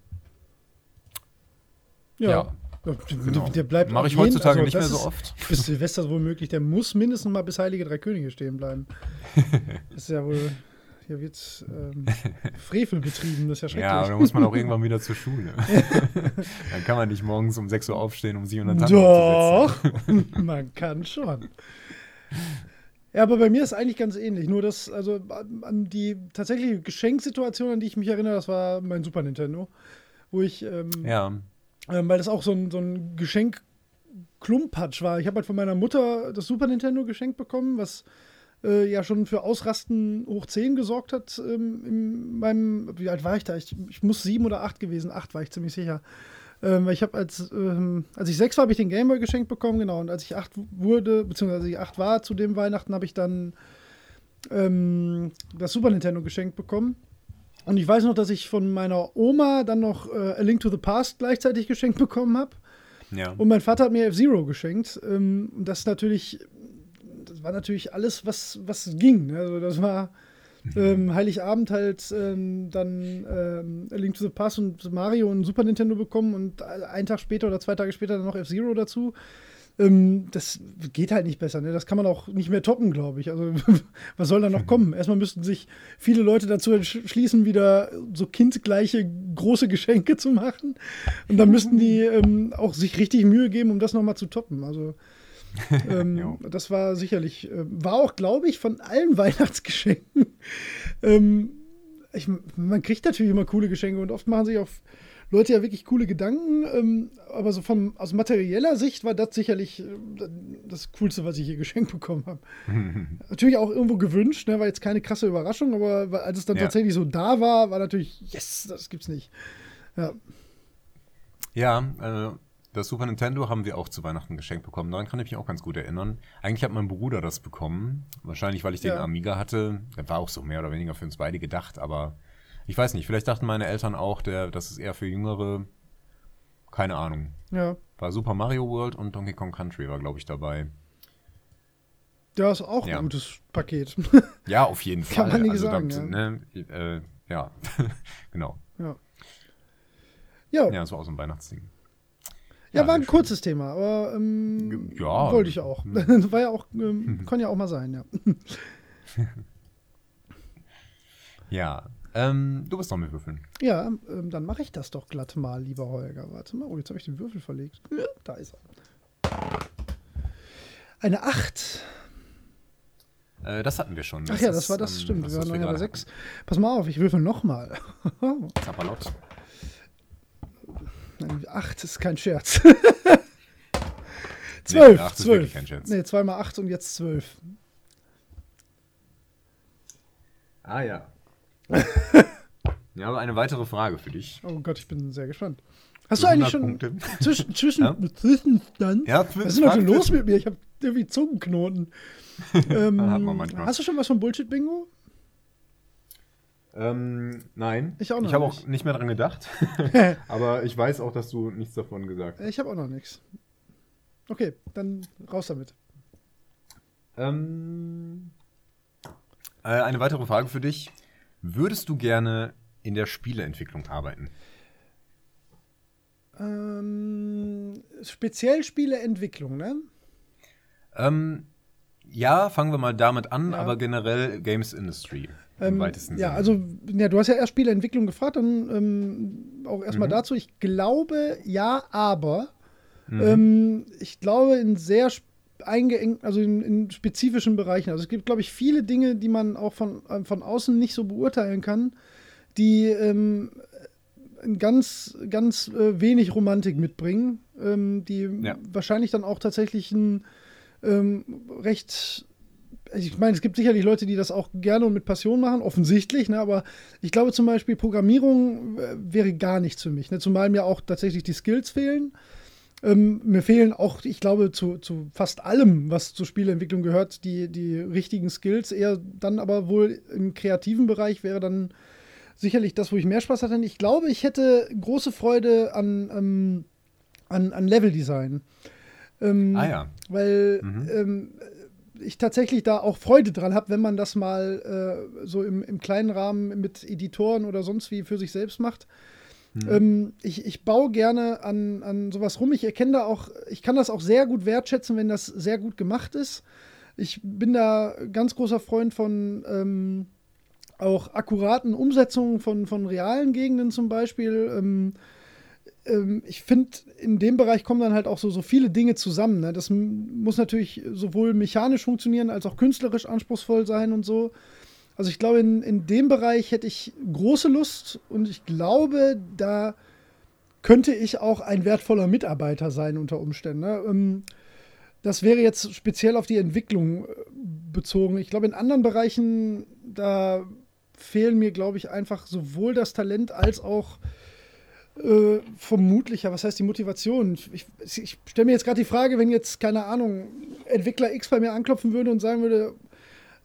ja. ja. Der, Genau. der bleibt Mache ich jeden- heutzutage also nicht mehr so ist oft. [laughs] Bis Silvester womöglich, der muss mindestens mal bis Heilige Drei Könige stehen bleiben. Das [laughs] ist ja wohl, hier wird ähm, Frevel betrieben, das ist ja schrecklich. Ja, aber dann muss man auch irgendwann [laughs] wieder zur Schule. dann kann man nicht morgens um 6 Uhr aufstehen, um sich unter den Tannenbaum zu setzen. Doch, man kann schon. Ja, aber bei mir ist eigentlich ganz ähnlich. Nur dass, also an an die tatsächliche Geschenksituation, an die ich mich erinnere, das war mein Super Nintendo. Wo ich, ähm, Ja, ähm, weil das auch so ein, so ein Geschenk Klumpatsch war. Ich habe halt von meiner Mutter das Super Nintendo geschenkt bekommen, was äh, ja schon für Ausrasten hoch 10 gesorgt hat. Ähm, in meinem, wie alt war ich da? Ich, ich muss sieben oder acht gewesen. Acht war ich ziemlich sicher. Ähm, ich habe als, ähm, als ich sechs war, habe ich den Gameboy geschenkt bekommen, genau. Und als ich acht wurde, beziehungsweise als ich acht war zu dem Weihnachten, habe ich dann ähm, das Super Nintendo geschenkt bekommen. Und ich weiß noch, dass ich von meiner Oma dann noch äh, A Link to the Past gleichzeitig geschenkt bekommen habe. ja. Und mein Vater hat mir F-Zero geschenkt. Ähm, und das natürlich, das war natürlich alles, was, was ging. ne? Also das war ähm, Heiligabend halt ähm, dann ähm, A Link to the Past und Mario und Super Nintendo bekommen und einen Tag später oder zwei Tage später dann noch F-Zero dazu. Ähm, das geht halt nicht besser. Ne? Das kann man auch nicht mehr toppen, glaube ich. Also [laughs] was soll da noch kommen? Erstmal müssten sich viele Leute dazu entschließen, wieder so kindgleiche große Geschenke zu machen. Und dann müssten die [laughs] ähm, auch sich richtig Mühe geben, um das nochmal zu toppen. Also [laughs] ähm, das war sicherlich, äh, war auch, glaube ich, von allen Weihnachtsgeschenken. ähm, ich, man kriegt natürlich immer coole Geschenke und oft machen sich auch Leute ja wirklich coole Gedanken. Ähm, aber so von, aus materieller Sicht war das sicherlich äh, das Coolste, was ich hier [laughs] geschenkt bekommen habe. [laughs] natürlich auch irgendwo gewünscht, ne, war jetzt keine krasse Überraschung, aber als es dann Ja. tatsächlich so da war, war natürlich, yes, das gibt's nicht. Ja, Ja, äh, das Super Nintendo haben wir auch zu Weihnachten geschenkt bekommen. Daran kann ich mich auch ganz gut erinnern. Eigentlich hat mein Bruder das bekommen. Wahrscheinlich, weil ich den Ja. Amiga hatte. Der war auch so mehr oder weniger für uns beide gedacht, aber ich weiß nicht. Vielleicht dachten meine Eltern auch, der, das ist eher für Jüngere. Keine Ahnung. ja. War Super Mario World und Donkey Kong Country war, glaube ich, dabei. Ja, ist auch Ja. ein gutes Paket. [laughs] Ja, auf jeden [laughs] Kann Fall. man nicht also, sagen, da, ja. ne, äh, ja, [laughs] genau. ja. Ja, Ja, das war auch so ein Weihnachtsding. Ja, Ja, war ein schön. kurzes Thema, aber ähm, ja. wollte ich auch. war ja auch, ähm, kann ja auch mal sein, ja. Ja, ähm, du bist noch mit Würfeln. Ja, ähm, dann mache ich das doch glatt mal, lieber Holger. Warte mal, oh, jetzt habe ich den Würfel verlegt. Da ist er. Eine 8. Äh, das hatten wir schon. Ach ja, das ist, war das, ähm, stimmt. das, Wir waren noch ja bei gerade 6. Pass mal auf, ich würfel nochmal. hatten. [laughs] Zapperlott. 8 ist kein Scherz. Nee, 12, acht ist 12. wirklich kein Scherz. Nee, 2 mal 8 und jetzt 12. Ah ja. Ja, aber eine weitere Frage für dich. Oh Gott, ich bin sehr gespannt. Hast du eigentlich 100 schon Punkte. zwischen, zwischen, Ja? Zwischenstand? Ja, Was ist denn heute los mit mir? Ich habe irgendwie Zungenknoten. ähm, [laughs] Hat man manchmal. hast du schon was von Bullshit-Bingo? Ähm, nein. Ich auch noch Ich habe auch nicht mehr dran gedacht. [laughs] aber ich weiß auch, dass du nichts davon gesagt hast. Ich habe auch noch nichts. Okay, dann raus damit. Ähm, äh, eine weitere Frage für dich. Würdest du gerne in der Spieleentwicklung arbeiten? Ähm, speziell Spieleentwicklung, ne? Ähm, ja, fangen wir mal damit an, Ja. aber generell Games Industry im Ähm, weitesten ja, Sinne. also, ja, du hast ja erst Spieleentwicklung gefragt, dann ähm, auch erstmal Mhm. dazu. Ich glaube, ja, aber Mhm. ähm, ich glaube, in sehr eingeengt, also in, in spezifischen Bereichen. Also es gibt, glaube ich, viele Dinge, die man auch von, ähm, von außen nicht so beurteilen kann, die ähm, ganz, ganz äh, wenig Romantik mitbringen, ähm, die Ja. wahrscheinlich dann auch tatsächlich ein ähm, recht also ich meine, es gibt sicherlich Leute, die das auch gerne und mit Passion machen, offensichtlich, ne? aber ich glaube zum Beispiel, Programmierung äh, wäre gar nichts für mich. Ne? Zumal mir auch tatsächlich die Skills fehlen. Ähm, mir fehlen auch, ich glaube, zu, zu fast allem, was zur Spieleentwicklung gehört, die, die richtigen Skills. Eher dann aber wohl im kreativen Bereich wäre dann sicherlich das, wo ich mehr Spaß hatte. Ich glaube, ich hätte große Freude an, ähm, an, an Leveldesign. Ähm, ah ja. weil Mhm. ähm, ich tatsächlich da auch Freude dran habe, wenn man das mal äh, so im, im kleinen Rahmen mit Editoren oder sonst wie für sich selbst macht. Ähm, ich, ich baue gerne an, an sowas rum. Ich erkenne da auch, ich kann das auch sehr gut wertschätzen, wenn das sehr gut gemacht ist. Ich bin da ganz großer Freund von ähm, auch akkuraten Umsetzungen von, von realen Gegenden zum Beispiel. Ähm, ähm, ich finde, in dem Bereich kommen dann halt auch so, so viele Dinge zusammen. Ne? Das muss natürlich sowohl mechanisch funktionieren als auch künstlerisch anspruchsvoll sein und so. Also ich glaube, in, in dem Bereich hätte ich große Lust und ich glaube, da könnte ich auch ein wertvoller Mitarbeiter sein unter Umständen. Ne? Ähm, das wäre jetzt speziell auf die Entwicklung äh, bezogen. Ich glaube, in anderen Bereichen, da fehlen mir, glaube ich, einfach sowohl das Talent als auch äh, vermutlich, ja, was heißt die Motivation? Ich, ich stelle mir jetzt gerade die Frage, wenn jetzt, keine Ahnung, Entwickler X bei mir anklopfen würde und sagen würde,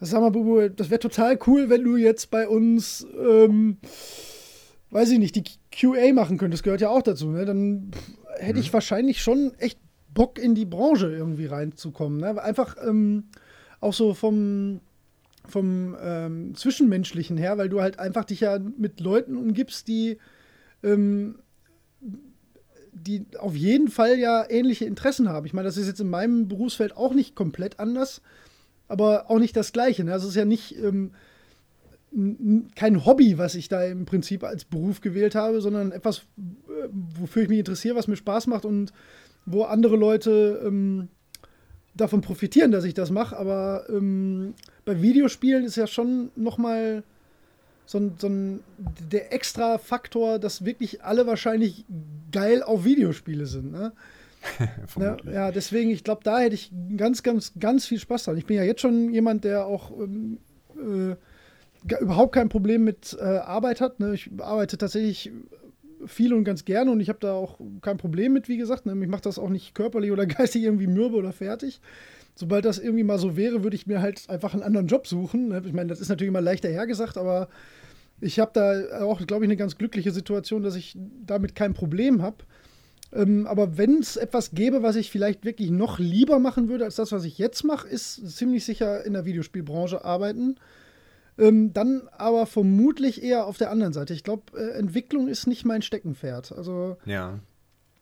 sag mal, Bubu, das wäre total cool, wenn du jetzt bei uns, ähm, weiß ich nicht, die QA machen könntest, gehört ja auch dazu, ne? Dann hätte ich wahrscheinlich schon echt Bock in die Branche irgendwie reinzukommen. Ne? Einfach ähm, auch so vom, vom ähm, Zwischenmenschlichen her, weil du halt einfach dich ja mit Leuten umgibst, die ähm, die auf jeden Fall ja ähnliche Interessen haben. Ich meine, das ist jetzt in meinem Berufsfeld auch nicht komplett anders, aber auch nicht das Gleiche. Ne? Also es ist ja nicht ähm, kein Hobby, was ich da im Prinzip als Beruf gewählt habe, sondern etwas, äh, wofür ich mich interessiere, was mir Spaß macht und wo andere Leute ähm, davon profitieren, dass ich das mache. Aber ähm, bei Videospielen ist ja schon noch mal so so ein der extra Faktor, dass wirklich alle wahrscheinlich geil auf Videospiele sind. Ne? [laughs] Ja, ja, deswegen, ich glaube, da hätte ich ganz, ganz, ganz viel Spaß dran. Ich bin ja jetzt schon jemand, der auch ähm, äh, überhaupt kein Problem mit äh, Arbeit hat. Ne? Ich arbeite tatsächlich viel und ganz gerne und ich habe da auch kein Problem mit, wie gesagt. Ne? Mich macht das auch nicht körperlich oder [laughs] geistig irgendwie mürbe oder fertig. Sobald das irgendwie mal so wäre, würde ich mir halt einfach einen anderen Job suchen. Ne? Ich meine, das ist natürlich immer leichter hergesagt, aber ich habe da auch, glaube ich, eine ganz glückliche Situation, dass ich damit kein Problem habe. Ähm, aber wenn es etwas gäbe, was ich vielleicht wirklich noch lieber machen würde als das, was ich jetzt mache, ist ziemlich sicher in der Videospielbranche arbeiten. Ähm, dann aber vermutlich eher auf der anderen Seite. Ich glaube, äh, Entwicklung ist nicht mein Steckenpferd. Also Ja.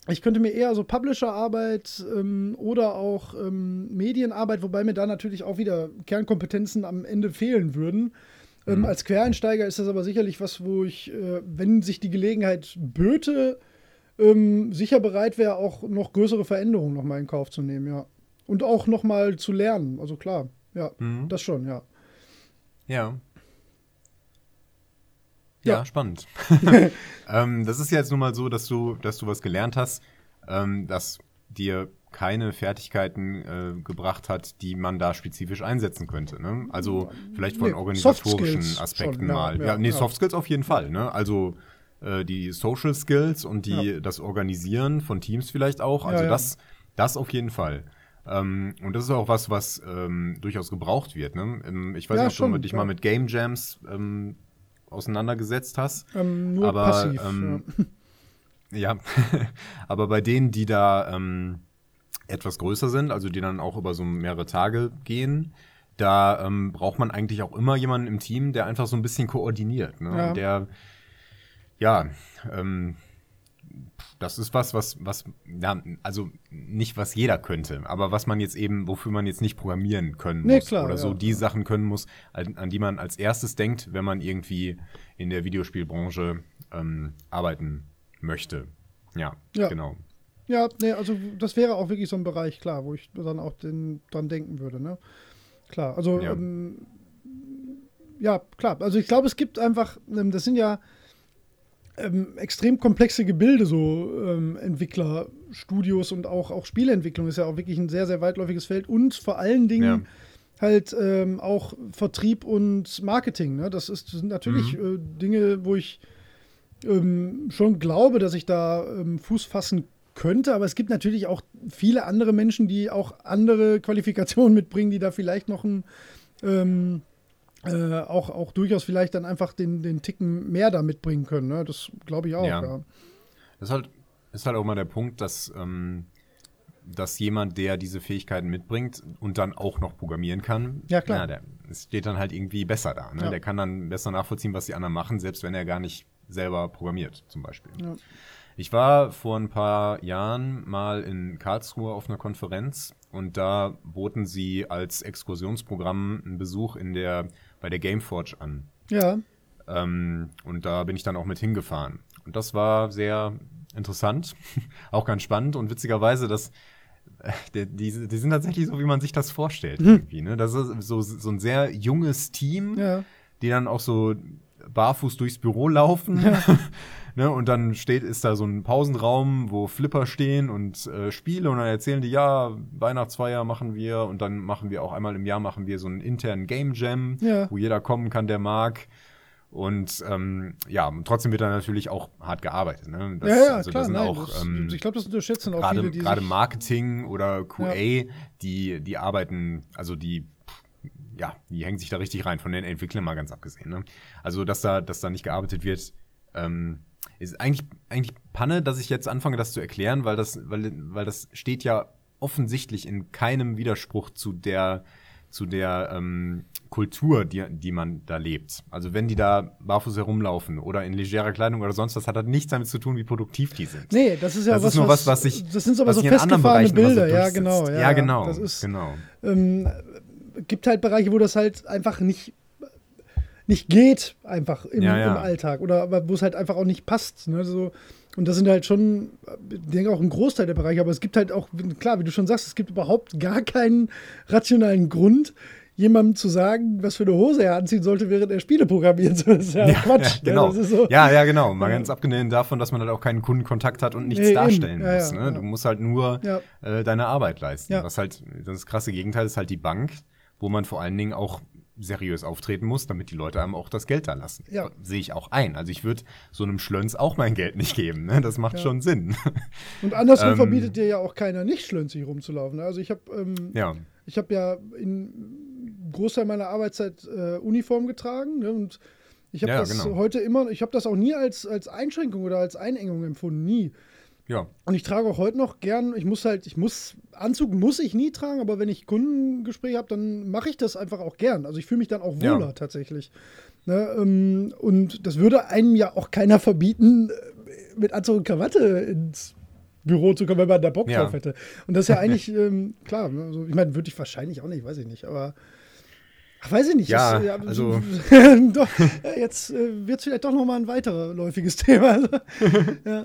ich könnte mir eher so Publisher-Arbeit ähm, oder auch ähm, Medienarbeit, wobei mir da natürlich auch wieder Kernkompetenzen am Ende fehlen würden. Ähm, als Quereinsteiger ist das aber sicherlich was, wo ich, äh, wenn sich die Gelegenheit böte, ähm, sicher bereit wäre, auch noch größere Veränderungen noch mal in Kauf zu nehmen, ja. Und auch noch mal zu lernen. Also klar, ja, Mhm. das schon, ja. Ja. Ja, Ja. spannend. [laughs] [laughs] ähm, das ist ja jetzt nun mal so, dass du, dass du was gelernt hast, ähm, das dir keine Fertigkeiten äh, gebracht hat, die man da spezifisch einsetzen könnte. Ne? Also vielleicht von Nee, organisatorischen Aspekten schon, ja, mal. Ja, ja, nee. Soft Skills auf jeden Fall. Ne? Also äh, die Social Skills und die, Ja. das Organisieren von Teams vielleicht auch. Also ja. das, das auf jeden Fall. Ähm, und das ist auch was, was ähm, durchaus gebraucht wird. Ne? Ähm, Ich weiß nicht, ob schon, du dich mal mit Game Jams ähm, auseinandergesetzt hast. Ähm, nur Aber, passiv. ähm, ja. [laughs] [laughs] Aber bei denen, die da etwas größer sind, also die dann auch über so mehrere Tage gehen, da ähm, braucht man eigentlich auch immer jemanden im Team, der einfach so ein bisschen koordiniert. Ne? Ja. Der, ja, ähm, das ist was, was, was, ja, also nicht was jeder könnte, aber was man jetzt eben, wofür man jetzt nicht programmieren können Nee, muss klar, oder so ja. die Sachen können muss, an, an die man als erstes denkt, wenn man irgendwie in der Videospielbranche ähm, arbeiten möchte. Ja, Ja. genau. Ja, nee, also das wäre auch wirklich so ein Bereich, klar, wo ich dann auch den, dran denken würde, ne? Klar, also Ja. ähm, ja, klar. Also ich glaube, es gibt einfach, ähm, das sind ja ähm, extrem komplexe Gebilde, so ähm, Entwicklerstudios und auch, auch Spieleentwicklung ist ja auch wirklich ein sehr, sehr weitläufiges Feld und vor allen Dingen Ja. halt ähm, auch Vertrieb und Marketing. Ne? Das, ist, sind natürlich Mhm. äh, Dinge, wo ich ähm, schon glaube, dass ich da ähm, Fuß fassen könnte, aber es gibt natürlich auch viele andere Menschen, die auch andere Qualifikationen [laughs] mitbringen, die da vielleicht noch ein ähm, äh, auch, auch durchaus vielleicht dann einfach den, den Ticken mehr da mitbringen können. Ne? Das glaube ich auch, ja. Ja. Das ist halt, ist halt auch mal der Punkt, dass, ähm, dass jemand, der diese Fähigkeiten mitbringt und dann auch noch programmieren kann, Ja, klar. Ja, der es steht dann halt irgendwie besser da. Ne? Ja. Der kann dann besser nachvollziehen, was die anderen machen, selbst wenn er gar nicht selber programmiert, zum Beispiel. Ja. Ich war vor ein paar Jahren mal in Karlsruhe auf einer Konferenz und da boten sie als Exkursionsprogramm einen Besuch in der, bei der Gameforge an. Ja, Ähm, und da bin ich dann auch mit hingefahren. Und das war sehr interessant, [laughs] auch ganz spannend und witzigerweise, dass äh, die, die, die sind tatsächlich so, wie man sich das vorstellt. Irgendwie, ne? Das ist so, so ein sehr junges Team, ja. die dann auch so barfuß durchs Büro laufen. [laughs] ne? Und dann steht, ist da so ein Pausenraum, wo Flipper stehen und äh, Spiele und dann erzählen die, ja, Weihnachtsfeier machen wir und dann machen wir auch einmal im Jahr machen wir so einen internen Game Jam, Ja. wo jeder kommen kann, der mag. Und ähm, ja, und trotzdem wird da natürlich auch hart gearbeitet. Ne? Das, ja, ja, also, klar. da sind Nein, auch, das, ähm, ich glaube, das unterschätzen auch gerade viele, die gerade Marketing oder QA, die, die arbeiten, also die, ja, die hängen sich da richtig rein, von den Entwicklern mal ganz abgesehen. Ne? Also, dass da, dass da nicht gearbeitet wird, ähm, ist eigentlich, eigentlich Panne, dass ich jetzt anfange, das zu erklären, weil das, weil, weil das steht ja offensichtlich in keinem Widerspruch zu der, zu der ähm, Kultur, die, die man da lebt. Also wenn die da barfuß herumlaufen oder in legerer Kleidung oder sonst was, hat das nichts damit zu tun, wie produktiv die sind. Nee, das ist ja Das was, ist nur was, was sich- Das sind aber was so in anderen festgefahrene Bereichen immer so Bilder, ja, genau. Ja, Ja, genau. Das ist, genau. ähm, gibt halt Bereiche, wo das halt einfach nicht, nicht geht, einfach im, Ja, ja. im Alltag. Oder wo es halt einfach auch nicht passt. Ne? So, und das sind halt schon, ich denke auch ein Großteil der Bereiche, aber es gibt halt auch, klar, wie du schon sagst, es gibt überhaupt gar keinen rationalen Grund, jemandem zu sagen, was für eine Hose er anziehen sollte, während er Spiele programmiert. [laughs] Das ist ja, Quatsch. Ja, genau. Das ist so, ja, ja, genau. Mal Ja. ganz abgesehen davon, dass man halt auch keinen Kundenkontakt hat und nichts Nee, darstellen Ja, muss. ja, Ne? ja. Du musst halt nur Ja. äh, deine Arbeit leisten. Ja. Was halt, das krasse Gegenteil ist halt die Bank, wo man vor allen Dingen auch seriös auftreten muss, damit die Leute einem auch das Geld da lassen. Ja. Sehe ich auch ein. Also ich würde so einem Schlönz auch mein Geld nicht geben. Ne? Das macht Ja. schon Sinn. [laughs] Und andersrum Ähm, verbietet dir ja auch keiner, nicht schlönzig rumzulaufen. ne? Also ich habe ähm, ja. ich habe ja in Großteil meiner Arbeitszeit äh, Uniform getragen ne? und ich habe Ja, das genau. heute immer, ich habe das auch nie als, als Einschränkung oder als Einengung empfunden, nie. Ja. Und ich trage auch heute noch gern, ich muss halt, ich muss, Anzug muss ich nie tragen, aber wenn ich Kundengespräche habe, dann mache ich das einfach auch gern. Also ich fühle mich dann auch Ja. wohler tatsächlich. Ne, ähm, und das würde einem ja auch keiner verbieten, äh, mit Anzug und Krawatte ins Büro zu kommen, wenn man da Bock Ja. drauf hätte. Und das ist ja eigentlich, [laughs] ähm, klar, ne, also, ich meine, würde ich wahrscheinlich auch nicht, weiß ich nicht, aber ach, weiß ich nicht. Ja, das, also- [laughs] doch, äh, jetzt äh, wird es vielleicht doch nochmal ein weiterer läufiges [laughs] Thema. Also, ja.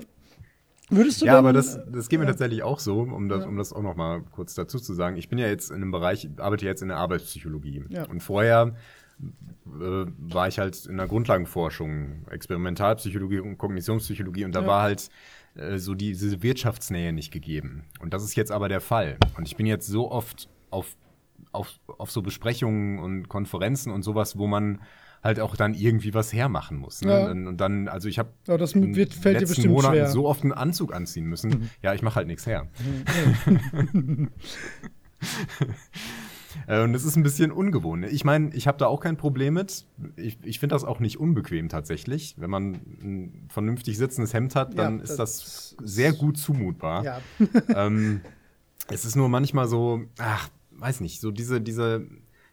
Würdest du Ja, aber das, das geht mir ja. tatsächlich auch so, um das, um das auch noch mal kurz dazu zu sagen. Ich bin ja jetzt in einem Bereich, arbeite jetzt in der Arbeitspsychologie. Ja. Und vorher äh, war ich halt in der Grundlagenforschung, Experimentalpsychologie und Kognitionspsychologie und da war halt äh, so die, diese Wirtschaftsnähe nicht gegeben. Und das ist jetzt aber der Fall. Und ich bin jetzt so oft auf, auf, auf so Besprechungen und Konferenzen und sowas, wo man halt auch dann irgendwie was hermachen muss. Ne? Ja. Und, dann, also ich habe Ja, das wird- fällt dir letzten bestimmt Monaten schwer. so oft einen Anzug anziehen müssen. Ja, ich mache halt nichts her. [laughs] Äh, Und es ist ein bisschen ungewohnt. Ich meine, ich habe da auch kein Problem mit. Ich, ich finde das auch nicht unbequem tatsächlich. Wenn man ein vernünftig sitzendes Hemd hat, dann Ja, ist das das sehr gut zumutbar. Ja. [laughs] Ähm, es ist nur manchmal so, ach, weiß nicht, so diese, diese,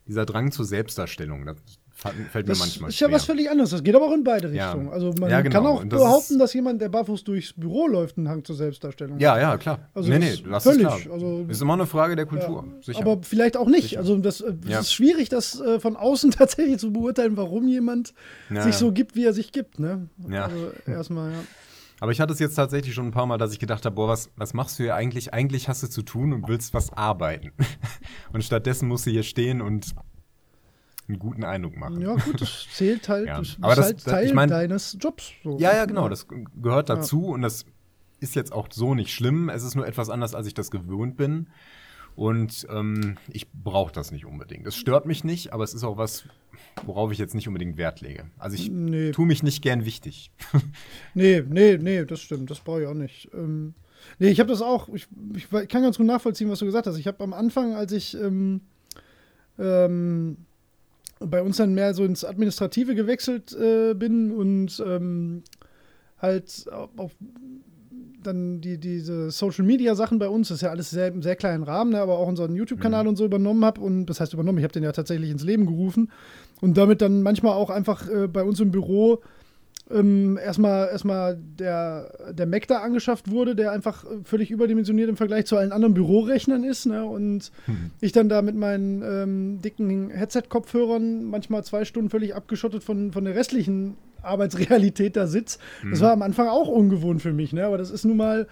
dieser Drang zur Selbstdarstellung, das fa- fällt mir Das manchmal ist schwer. ja was völlig anderes. Das geht aber auch in beide Ja. Richtungen. Also man Ja, genau. kann auch das behaupten, ist- dass jemand, der barfuß durchs Büro läuft, einen Hang zur Selbstdarstellung ja, ja, klar. Also nee, das nee, das völlig, ist klar. also- ist immer eine Frage der Ja, Kultur, sicher. Aber vielleicht auch nicht. Sicher. Also das, äh, das Ja. ist schwierig, das äh, von außen [laughs] tatsächlich zu beurteilen, warum jemand Ja, sich ja. so gibt, wie er sich gibt. Ne? Ja. Also erstmal, ja. Aber ich hatte es jetzt tatsächlich schon ein paar Mal, dass ich gedacht habe, boah, was, was machst du hier eigentlich? Eigentlich hast du zu tun und willst was arbeiten. [laughs] Und stattdessen musst du hier stehen und einen guten Eindruck machen. Ja, gut, das [laughs] zählt halt. Ja. Das Aber ist das- halt Teil ich mein- deines Jobs. So. Ja, ja, genau. Das gehört dazu und das ist jetzt auch so nicht schlimm. Es ist nur etwas anders, als ich das gewöhnt bin. Und ähm, ich brauche das nicht unbedingt. Es stört mich nicht, aber es ist auch was, worauf ich jetzt nicht unbedingt Wert lege. Also ich Nee. tue mich nicht gern wichtig. [laughs] Nee, nee, nee, das stimmt. Das brauche ich auch nicht. Ähm, nee, ich habe das auch. Ich, ich, ich kann ganz gut nachvollziehen, was du gesagt hast. Ich habe am Anfang, als ich ähm, ähm, bei uns dann mehr so ins Administrative gewechselt äh, bin und ähm, halt auf, auf dann die, diese Social Media Sachen bei uns, das ist ja alles sehr, im sehr kleinen Rahmen, ne, aber auch unseren YouTube-Kanal und so übernommen habe und das heißt übernommen, ich habe den ja tatsächlich ins Leben gerufen und damit dann manchmal auch einfach äh, bei uns im Büro ähm, erstmal erstmal der, der Mac da angeschafft wurde, der einfach äh, völlig überdimensioniert im Vergleich zu allen anderen Bürorechnern ist. Ne? Und ich dann da mit meinen ähm, dicken Headset-Kopfhörern manchmal zwei Stunden völlig abgeschottet von, von der restlichen Arbeitsrealität da sitze. Das war am Anfang auch ungewohnt für mich, ne? aber das ist nun mal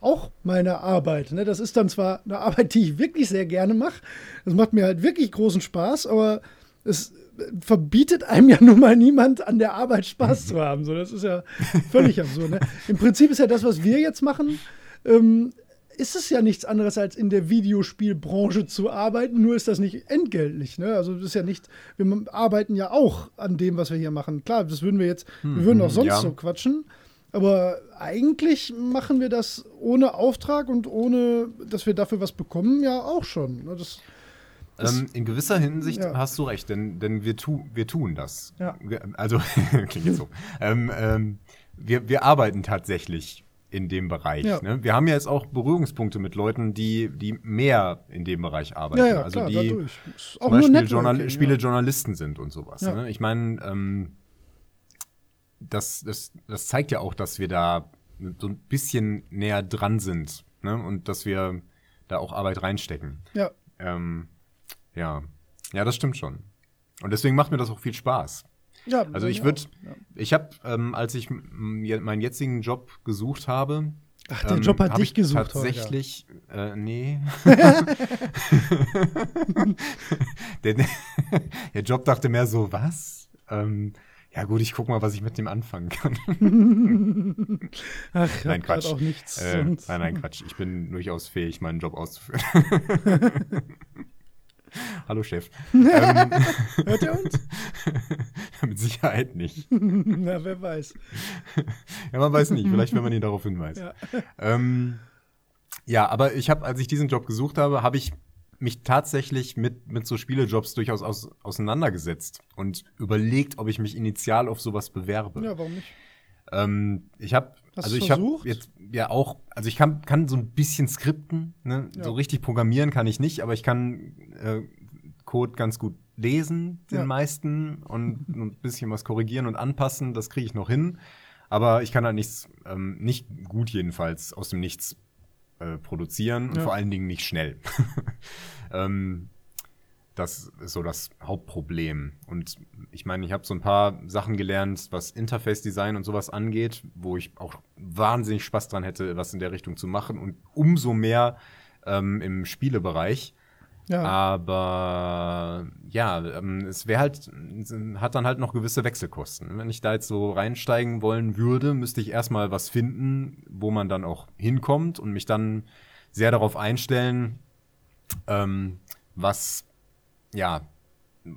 auch meine Arbeit. Ne? Das ist dann zwar eine Arbeit, die ich wirklich sehr gerne mache. Das macht mir halt wirklich großen Spaß, aber es verbietet einem ja nun mal niemand an der Arbeit Spaß zu haben. So, das ist ja [laughs] völlig absurd. Ne? Im Prinzip ist ja das, was wir jetzt machen, ähm, ist es ja nichts anderes als in der Videospielbranche zu arbeiten, nur ist das nicht entgeltlich. Ne? Also das ist ja nicht, wir arbeiten ja auch an dem, was wir hier machen. Klar, das würden wir jetzt, wir würden auch sonst ja. so quatschen, aber eigentlich machen wir das ohne Auftrag und ohne, dass wir dafür was bekommen, ja auch schon. Ne? Das, Ähm, in gewisser Hinsicht Ja. hast du recht, denn, denn wir, tu, wir tun das. Ja. Also, [laughs] klingt jetzt so. Ähm, ähm, wir, wir arbeiten tatsächlich in dem Bereich. Ja. Ne? Wir haben ja jetzt auch Berührungspunkte mit Leuten, die, die mehr in dem Bereich arbeiten. ja, ja, also klar, die dadurch. Zum Beispiel Journal Spiele ja. Journalisten sind und sowas. Ne? Ich meine, ähm, das, das, das zeigt ja auch, dass wir da so ein bisschen näher dran sind ne? und dass wir da auch Arbeit reinstecken. Ja, Ähm, ja. ja, das stimmt schon. Und deswegen macht mir das auch viel Spaß. ja, Also ich würde, ja. ich habe, ähm, als ich meinen jetzigen Job gesucht habe, Ach, der ähm, Job hat dich ich gesucht. Tatsächlich, äh, nee. [laughs] der, der Job dachte mehr so, was? Ähm, ja gut, ich guck mal, was ich mit dem anfangen kann. Ach, nein, Quatsch. auch nichts. Äh, nein, nein, Quatsch. Ich bin durchaus fähig, meinen Job auszuführen. [laughs] [laughs] Hallo Chef. [laughs] ähm, Hört ihr uns? [laughs] mit Sicherheit nicht. Na, wer weiß. Ja, man weiß nicht, vielleicht wenn man ihn darauf hinweist. Ja. Ähm, ja, aber ich habe, als ich diesen Job gesucht habe, habe ich mich tatsächlich mit, mit so Spielejobs durchaus aus, auseinandergesetzt und überlegt, ob ich mich initial auf sowas bewerbe. Ja, warum nicht? Ähm, ich habe, Hast also ich habe jetzt ja auch, also ich kann, kann so ein bisschen skripten, ne? Ja. so richtig programmieren kann ich nicht, aber ich kann äh, Code ganz gut lesen, den Ja. meisten, und ein bisschen was korrigieren und anpassen, das kriege ich noch hin. Aber ich kann halt nichts, ähm, nicht gut jedenfalls aus dem Nichts äh, produzieren und Ja. vor allen Dingen nicht schnell. [laughs] ähm, das ist so das Hauptproblem. Und ich meine, ich habe so ein paar Sachen gelernt, was Interface-Design und sowas angeht, wo ich auch wahnsinnig Spaß dran hätte, was in der Richtung zu machen. Und umso mehr ähm, im Spielebereich. Ja. Aber ja, ähm, es wäre halt, hat dann halt noch gewisse Wechselkosten. Wenn ich da jetzt so reinsteigen wollen würde, müsste ich erstmal was finden, wo man dann auch hinkommt und mich dann sehr darauf einstellen, ähm, was, ja,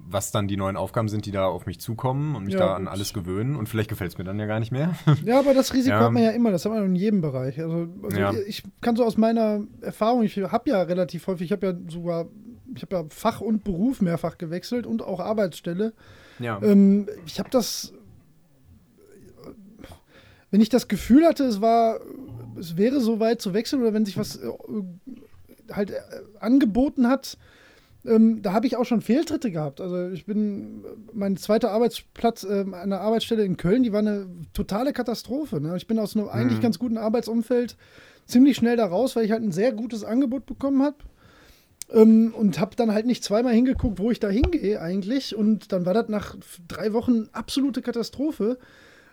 was dann die neuen Aufgaben sind, die da auf mich zukommen und mich ja, da an alles gewöhnen. Und vielleicht gefällt es mir dann ja gar nicht mehr. [laughs] Ja, aber das Risiko ja. hat man ja immer, das hat man in jedem Bereich. Also, also ja. ich kann so aus meiner Erfahrung, ich habe ja relativ häufig, ich habe ja sogar, ich habe ja Fach und Beruf mehrfach gewechselt und auch Arbeitsstelle. Ja. Ähm, ich habe das, wenn ich das Gefühl hatte, es war, es wäre so weit zu wechseln oder wenn sich was äh, halt äh, angeboten hat, ähm, da habe ich auch schon Fehltritte gehabt. Also ich bin, mein zweiter Arbeitsplatz äh, eine Arbeitsstelle in Köln, die war eine totale Katastrophe. Ne? Ich bin aus einem mhm. eigentlich ganz guten Arbeitsumfeld ziemlich schnell da raus, weil ich halt ein sehr gutes Angebot bekommen habe. Ähm, und habe dann halt nicht zweimal hingeguckt, wo ich da hingehe eigentlich. Und dann war das nach drei Wochen absolute Katastrophe.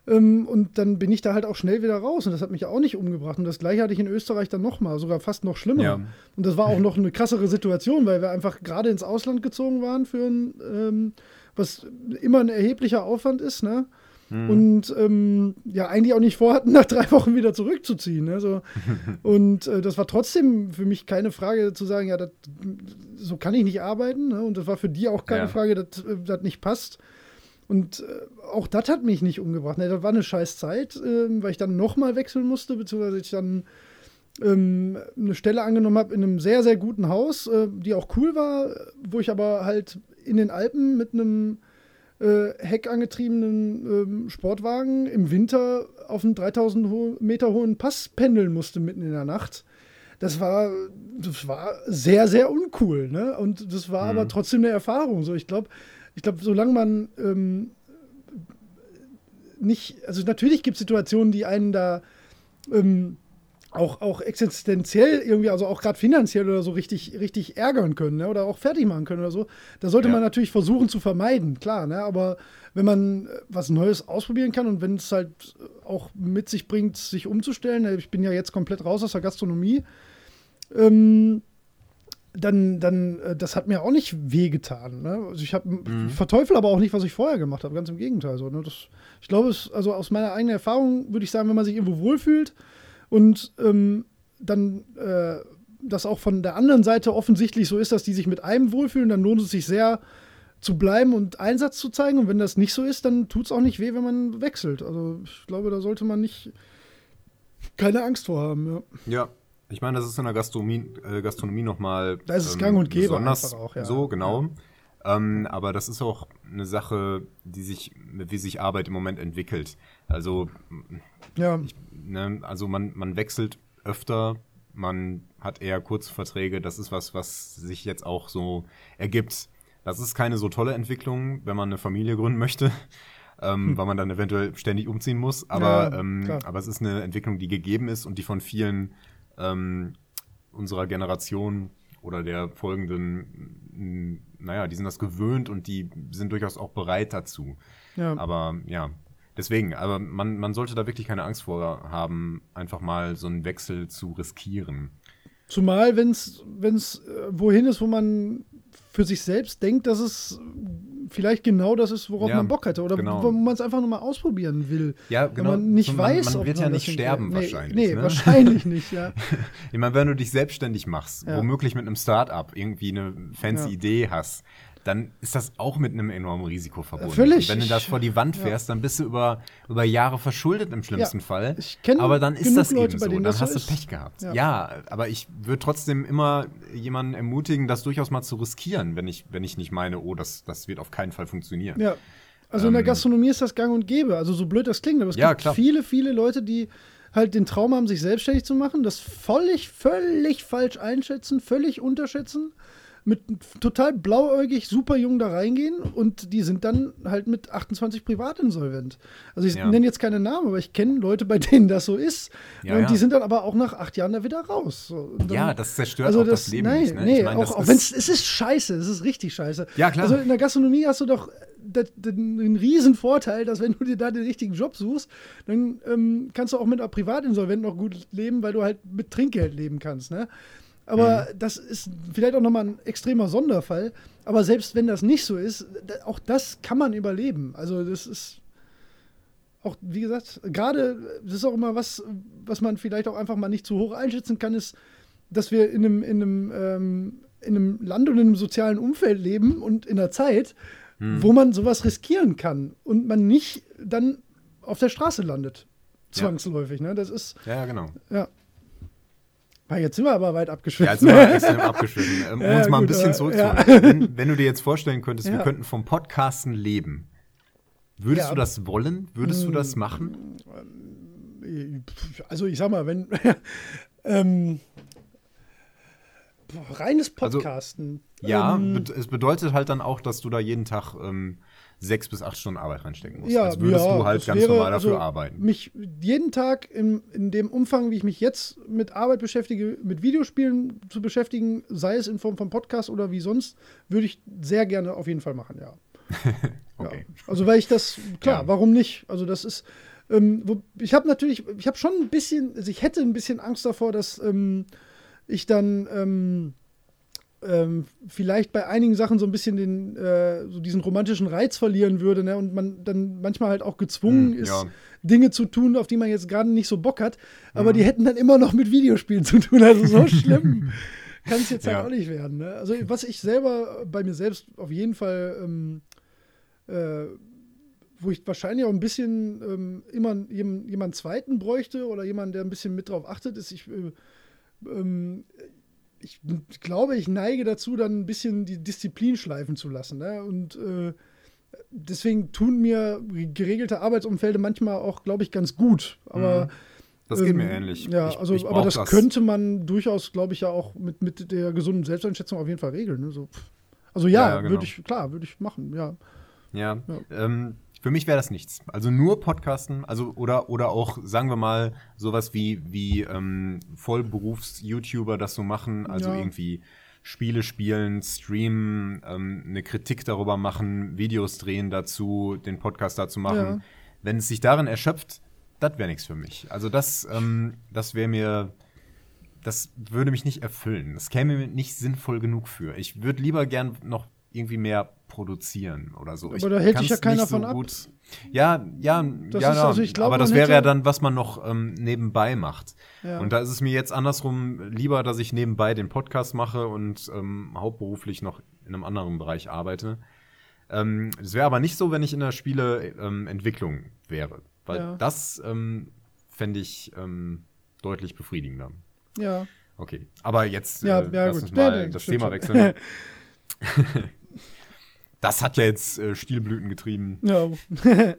Ähm, und dann bin ich da halt auch schnell wieder raus und das hat mich auch nicht umgebracht. Und das gleiche hatte ich in Österreich dann nochmal, sogar fast noch schlimmer. Ja. Und das war auch noch eine krassere Situation, weil wir einfach gerade ins Ausland gezogen waren für ein, ähm, was immer ein erheblicher Aufwand ist, ne? Mhm. Und ähm, ja, eigentlich auch nicht vorhatten, [laughs] nach drei Wochen wieder zurückzuziehen. Ne? So, [laughs] und äh, das war trotzdem für mich keine Frage zu sagen, ja, dat, so kann ich nicht arbeiten. Ne? Und das war für die auch keine ja. Frage, dass äh, das nicht passt. Und äh, auch das hat mich nicht umgebracht. Ne, das war eine scheiß Zeit, äh, weil ich dann nochmal wechseln musste, beziehungsweise ich dann ähm, eine Stelle angenommen habe in einem sehr, sehr guten Haus, äh, die auch cool war, wo ich aber halt in den Alpen mit einem äh, heckangetriebenen ähm, Sportwagen im Winter auf einen 3000 ho Meter hohen Pass pendeln musste mitten in der Nacht. Das war, das war sehr, sehr uncool. Ne? Und das war mhm. aber trotzdem eine Erfahrung. So, ich glaube, ich glaube, solange man ähm, nicht, also natürlich gibt es Situationen, die einen da ähm, auch, auch existenziell irgendwie, also auch gerade finanziell oder so richtig, richtig ärgern können ne? oder auch fertig machen können oder so. Da sollte ja. man natürlich versuchen zu vermeiden, klar. Ne? Aber wenn man was Neues ausprobieren kann und wenn es halt auch mit sich bringt, sich umzustellen, ne? ich bin ja jetzt komplett raus aus der Gastronomie, ähm, dann, dann, äh, das hat mir auch nicht wehgetan. Ne? Also ich habe mhm. verteufel aber auch nicht, was ich vorher gemacht habe. Ganz im Gegenteil. So, ne? das, ich glaube, es, also aus meiner eigenen Erfahrung würde ich sagen, wenn man sich irgendwo wohlfühlt und ähm, dann äh, das auch von der anderen Seite offensichtlich so ist, dass die sich mit einem wohlfühlen, dann lohnt es sich sehr zu bleiben und Einsatz zu zeigen. Und wenn das nicht so ist, dann tut es auch nicht weh, wenn man wechselt. Also ich glaube, da sollte man nicht keine Angst vor haben. Ja. ja. Ich meine, das ist in der Gastronomie, äh, Gastronomie nochmal. Da ist es ähm, gang und gäbe besonders auch, ja. So, genau. Ja. Ähm, aber das ist auch eine Sache, die sich, wie sich Arbeit im Moment entwickelt. Also, ja. Ich, ne, also man, man wechselt öfter, man hat eher Kurzverträge. Das ist was, was sich jetzt auch so ergibt. Das ist keine so tolle Entwicklung, wenn man eine Familie gründen möchte. [laughs] Ähm, hm. weil man dann eventuell ständig umziehen muss. Aber, ja, ähm, aber es ist eine Entwicklung, die gegeben ist und die von vielen ähm, unserer Generation oder der folgenden, naja, die sind das gewöhnt und die sind durchaus auch bereit dazu. Ja. Aber ja, deswegen, aber man, man sollte da wirklich keine Angst vor haben, einfach mal so einen Wechsel zu riskieren. Zumal, wenn es äh, wohin ist, wo man für sich selbst denkt, dass es vielleicht genau das ist, worauf ja, man Bock hätte. Oder genau. wo man es einfach nur mal ausprobieren will. Ja, genau. Wenn man nicht man, weiß, man wird ja nicht sterben nee, wahrscheinlich. Nee, ne? wahrscheinlich nicht, ja. [laughs] ich meine, wenn du dich selbstständig machst, ja. womöglich mit einem Start-up irgendwie eine fancy. Idee hast, dann ist das auch mit einem enormen Risiko verbunden. Völlig. Und wenn du das vor die Wand fährst, ja. dann bist du über, über Jahre verschuldet im schlimmsten ja, Fall. Ich aber dann ist das Leute, eben so. Dann hast du Pech gehabt. Ja, ja aber ich würde trotzdem immer jemanden ermutigen, das durchaus mal zu riskieren, wenn ich, wenn ich nicht meine, oh, das, das wird auf keinen Fall funktionieren. Ja. Also ähm, in der ähm, Gastronomie ist das gang und gäbe. Also so blöd das klingt, aber es gibt klar. viele, viele Leute, die halt den Traum haben, sich selbstständig zu machen, das völlig, völlig falsch einschätzen, völlig unterschätzen mit total blauäugig, super jung da reingehen und die sind dann halt mit 28 privat insolvent. Also ich ja. nenne jetzt keine Namen, aber ich kenne Leute, bei denen das so ist. Ja, und ja. die sind dann aber auch nach acht Jahren da wieder raus. So, dann, ja, das zerstört also auch das, das Leben nein, nicht. Ne? Nee, ich mein, auch, auch wenn es ist scheiße, es ist richtig scheiße. Ja, klar. Also in der Gastronomie hast du doch den riesen Vorteil, dass wenn du dir da den richtigen Job suchst, dann ähm, kannst du auch mit einer Privatinsolvent noch gut leben, weil du halt mit Trinkgeld leben kannst. Ne? Aber das ist vielleicht auch nochmal ein extremer Sonderfall. Aber selbst wenn das nicht so ist, auch das kann man überleben. Also das ist auch, wie gesagt, gerade, das ist auch immer was, was man vielleicht auch einfach mal nicht zu hoch einschätzen kann, ist, dass wir in einem, in einem, ähm, in einem Land und in einem sozialen Umfeld leben und in einer Zeit, wo man sowas riskieren kann und man nicht dann auf der Straße landet. Ja. Zwangsläufig, ne? Das ist, Ja, genau. ja. Jetzt sind wir aber weit Ja, abgeschwitzt. jetzt sind wir [laughs] extrem abgeschwiffen. Ähm, Um Ja, uns mal ein gut, bisschen aber- zurückzuholen. Wenn, wenn du dir jetzt vorstellen könntest, wir Ja. könnten vom Podcasten leben, würdest Ja. du das wollen? Würdest du das machen? Also ich sag mal, wenn [laughs] ähm, reines Also, Podcasten. Ja, ähm, es bedeutet halt dann auch, dass du da jeden Tag ähm, sechs bis acht Stunden Arbeit reinstecken musst. ja, Als würdest ja, du halt ganz wäre, normal dafür also, arbeiten. Mich jeden Tag in, in dem Umfang, wie ich mich jetzt mit Arbeit beschäftige, mit Videospielen zu beschäftigen, sei es in Form von Podcast oder wie sonst, würde ich sehr gerne auf jeden Fall machen, ja. [laughs] Okay. Ja. Also weil ich das, klar, Ja. warum nicht? Also das ist, ähm, wo, ich habe natürlich, ich habe schon ein bisschen, also ich hätte ein bisschen Angst davor, dass ähm, ich dann ähm, ähm, vielleicht bei einigen Sachen so ein bisschen den, äh, so diesen romantischen Reiz verlieren würde, ne? Und man dann manchmal halt auch gezwungen Hm, ist, ja. Dinge zu tun, auf die man jetzt gerade nicht so Bock hat. Aber Mhm. die hätten dann immer noch mit Videospielen zu tun. Also so [laughs] schlimm kann es jetzt Ja. halt auch nicht werden. Ne? Also was ich selber bei mir selbst auf jeden Fall ähm, äh, wo ich wahrscheinlich auch ein bisschen ähm, immer jemand, jemand Zweiten bräuchte oder jemand, der ein bisschen mit drauf achtet, ist, ich, äh, ähm, ich glaube, ich neige dazu, dann ein bisschen die Disziplin schleifen zu lassen. Ne? Und äh, deswegen tun mir geregelte Arbeitsumfelde manchmal auch, glaube ich, ganz gut. Aber Das geht mir ähm, ähnlich. Ja, Ich- also, ich aber brauch das, könnte man durchaus, glaube ich, ja auch mit, mit der gesunden Selbsteinschätzung auf jeden Fall regeln. Ne? So, also ja, Ja, ja, genau. würde ich, klar, würde ich machen, ja. Ja, Ja. Ähm, für mich wäre das nichts. Also nur Podcasten, also oder oder auch sagen wir mal sowas wie wie ähm, Vollberufs-YouTuber das so machen, also Ja. irgendwie Spiele spielen, streamen, ähm, eine Kritik darüber machen, Videos drehen dazu, den Podcast dazu machen. Ja. Wenn es sich darin erschöpft, das wäre nichts für mich. Also das ähm, das wäre mir das würde mich nicht erfüllen. Das käme mir nicht sinnvoll genug für. Ich würde lieber gern noch irgendwie mehr produzieren oder so. Aber ich da hält kann's ja keiner nicht von ab. Gut. Ja, ja, Das ja, ist ja. also, ich glaub, aber das wäre ja dann, was man noch ähm, nebenbei macht. Ja. Und da ist es mir jetzt andersrum lieber, dass ich nebenbei den Podcast mache und ähm, hauptberuflich noch in einem anderen Bereich arbeite. Ähm, das wäre aber nicht so, wenn ich in der Spieleentwicklung ähm, wäre. Weil Ja. das ähm, fände ich ähm, deutlich befriedigender. Ja, Okay, aber jetzt Ja, äh, lass gut. uns mal das Thema schon. wechseln. [laughs] das hat ja jetzt äh, Stilblüten getrieben. ja. [laughs]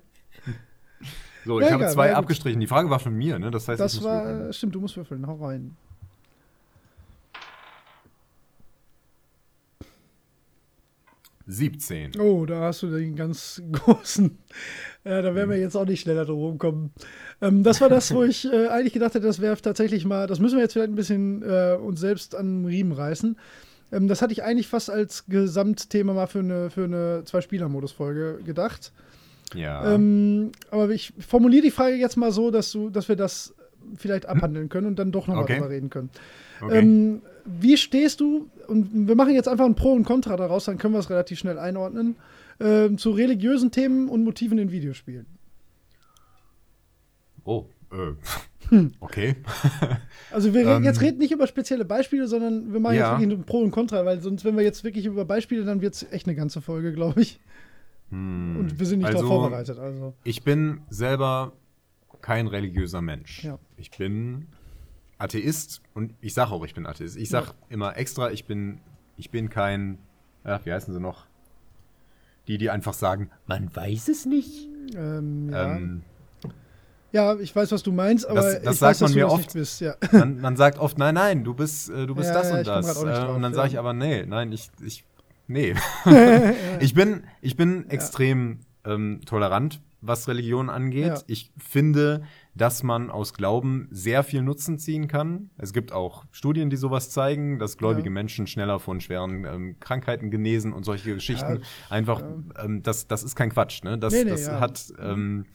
So, Ja, ich habe egal, zwei ja, abgestrichen. Die Frage war von mir, ne? Das heißt, ich Das war, würfeln. stimmt, du musst würfeln, hau rein. siebzehn. Oh, da hast du den ganz [laughs] großen. Ja, da werden wir jetzt auch nicht schneller drum rumkommen. Ähm, das war das, wo ich äh, eigentlich gedacht hätte, das wäre tatsächlich mal, das müssen wir jetzt vielleicht ein bisschen äh, uns selbst an den Riemen reißen. Ähm, das hatte ich eigentlich fast als Gesamtthema mal für eine, für eine Zwei-Spieler-Modus-Folge gedacht. Ja. Ähm, aber ich formuliere die Frage jetzt mal so, dass, du, dass wir das vielleicht abhandeln können und dann doch nochmal Okay. drüber reden können. okay. Ähm, wie stehst du, und wir machen jetzt einfach ein Pro und Contra daraus, dann können wir es relativ schnell einordnen, ähm, zu religiösen Themen und Motiven in Videospielen? oh, äh. Hm. Okay. [laughs] Also wir reden, Ähm, jetzt reden nicht über spezielle Beispiele, sondern wir machen Ja. jetzt wirklich ein Pro und Contra, weil sonst, wenn wir jetzt wirklich über Beispiele, dann wird es echt eine ganze Folge, glaube ich. Hm. Und wir sind nicht Also, darauf vorbereitet. Also. Ich bin selber kein religiöser Mensch. Ja. Ich bin Atheist und ich sage auch, ich bin Atheist. Ich sage immer extra, ich bin, ich bin kein, ach, wie heißen sie noch? Die, die einfach sagen, man weiß es nicht. Ähm, ja. Ähm, ja, ich weiß, was du meinst, aber Das- das ich sagt weiß, dass man du mir oft. nicht bist. Ja. man, man sagt oft, nein, nein, du bist, äh, du bist Ja, das ja, und das. Äh, drauf, und dann ja. sage ich aber, nee, nein, ich, ich, nee. [laughs] [laughs] ich bin, ich bin extrem ähm, tolerant, was Religion angeht. Ja. Ich finde, dass man aus Glauben sehr viel Nutzen ziehen kann. Es gibt auch Studien, die sowas zeigen, dass gläubige Ja. Menschen schneller von schweren ähm, Krankheiten genesen und solche Geschichten. Ja, Einfach, ähm, das, das ist kein Quatsch, ne? Das, Nee, nee, das ja. hat, ähm,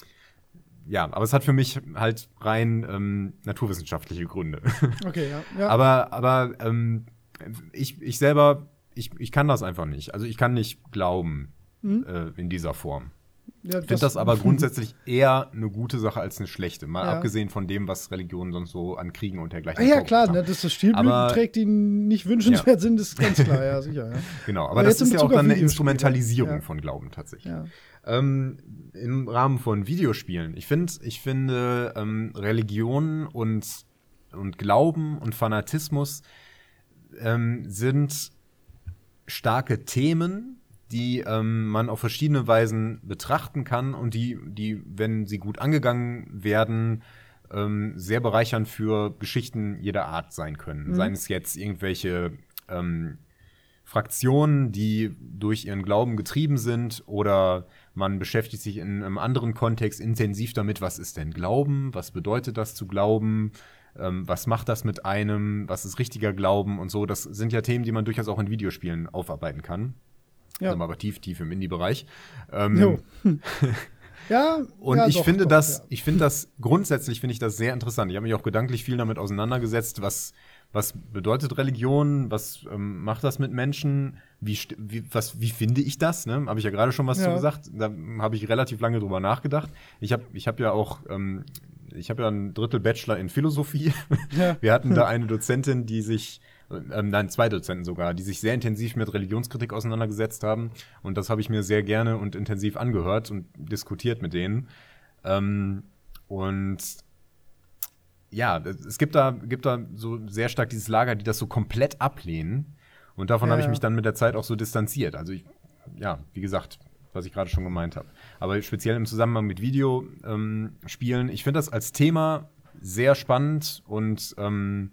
ja, aber es hat für mich halt rein ähm, naturwissenschaftliche Gründe. [laughs] Okay, ja. ja. Aber, aber ähm, ich, ich selber, ich, ich kann das einfach nicht. Also ich kann nicht glauben Mhm. äh, in dieser Form. Ja, Ich finde das aber [laughs] grundsätzlich eher eine gute Sache als eine schlechte. Mal Ja. abgesehen von dem, was Religionen sonst so an Kriegen und dergleichen Ah, ja, klar, haben. ne, dass das Stilblüten Aber- trägt, die nicht wünschenswert sind, ist ganz klar, ja, [laughs] sicher. Ja. Genau, aber, Aber das ist ja auch dann eine Videospiele, Instrumentalisierung ja. von Glauben tatsächlich. Ja. Ähm, Im Rahmen von Videospielen. Ich finde, ich finde ähm, Religion und, und Glauben und Fanatismus ähm, sind starke Themen, die ähm, man auf verschiedene Weisen betrachten kann und die, die, wenn sie gut angegangen werden, ähm, sehr bereichernd für Geschichten jeder Art sein können. Seien es jetzt irgendwelche ähm, Fraktionen, die durch ihren Glauben getrieben sind oder man beschäftigt sich in einem anderen Kontext intensiv damit, was ist denn Glauben, was bedeutet das zu glauben, ähm, was macht das mit einem, was ist richtiger Glauben und so. Das sind ja Themen, die man durchaus auch in Videospielen aufarbeiten kann. Ja. Sind wir aber tief, tief im Indie-Bereich. Ähm, Jo. [laughs] Ja, und ja, ich doch, finde doch, das, ja. ich finde das grundsätzlich finde ich das sehr interessant. Ich habe mich auch gedanklich viel damit auseinandergesetzt, was was bedeutet Religion, was ähm, macht das mit Menschen, wie, wie was wie finde ich das? Ne? Habe ich ja gerade schon was Ja. zu gesagt. Da habe ich relativ lange drüber nachgedacht. Ich habe ich habe ja auch ähm, ich habe ja ein Drittel Bachelor in Philosophie. Ja. [laughs] Wir hatten da eine Dozentin, die sich, ähm, nein, zwei Dozenten sogar, die sich sehr intensiv mit Religionskritik auseinandergesetzt haben. Und das habe ich mir sehr gerne und intensiv angehört und diskutiert mit denen. Ähm, und ja, es gibt da, gibt da so sehr stark dieses Lager, die das so komplett ablehnen. Und davon Ja, habe ich mich dann mit der Zeit auch so distanziert. Also ich, ja, wie gesagt, was ich gerade schon gemeint habe. Aber speziell im Zusammenhang mit Videospielen, ähm, ich finde das als Thema sehr spannend und ähm,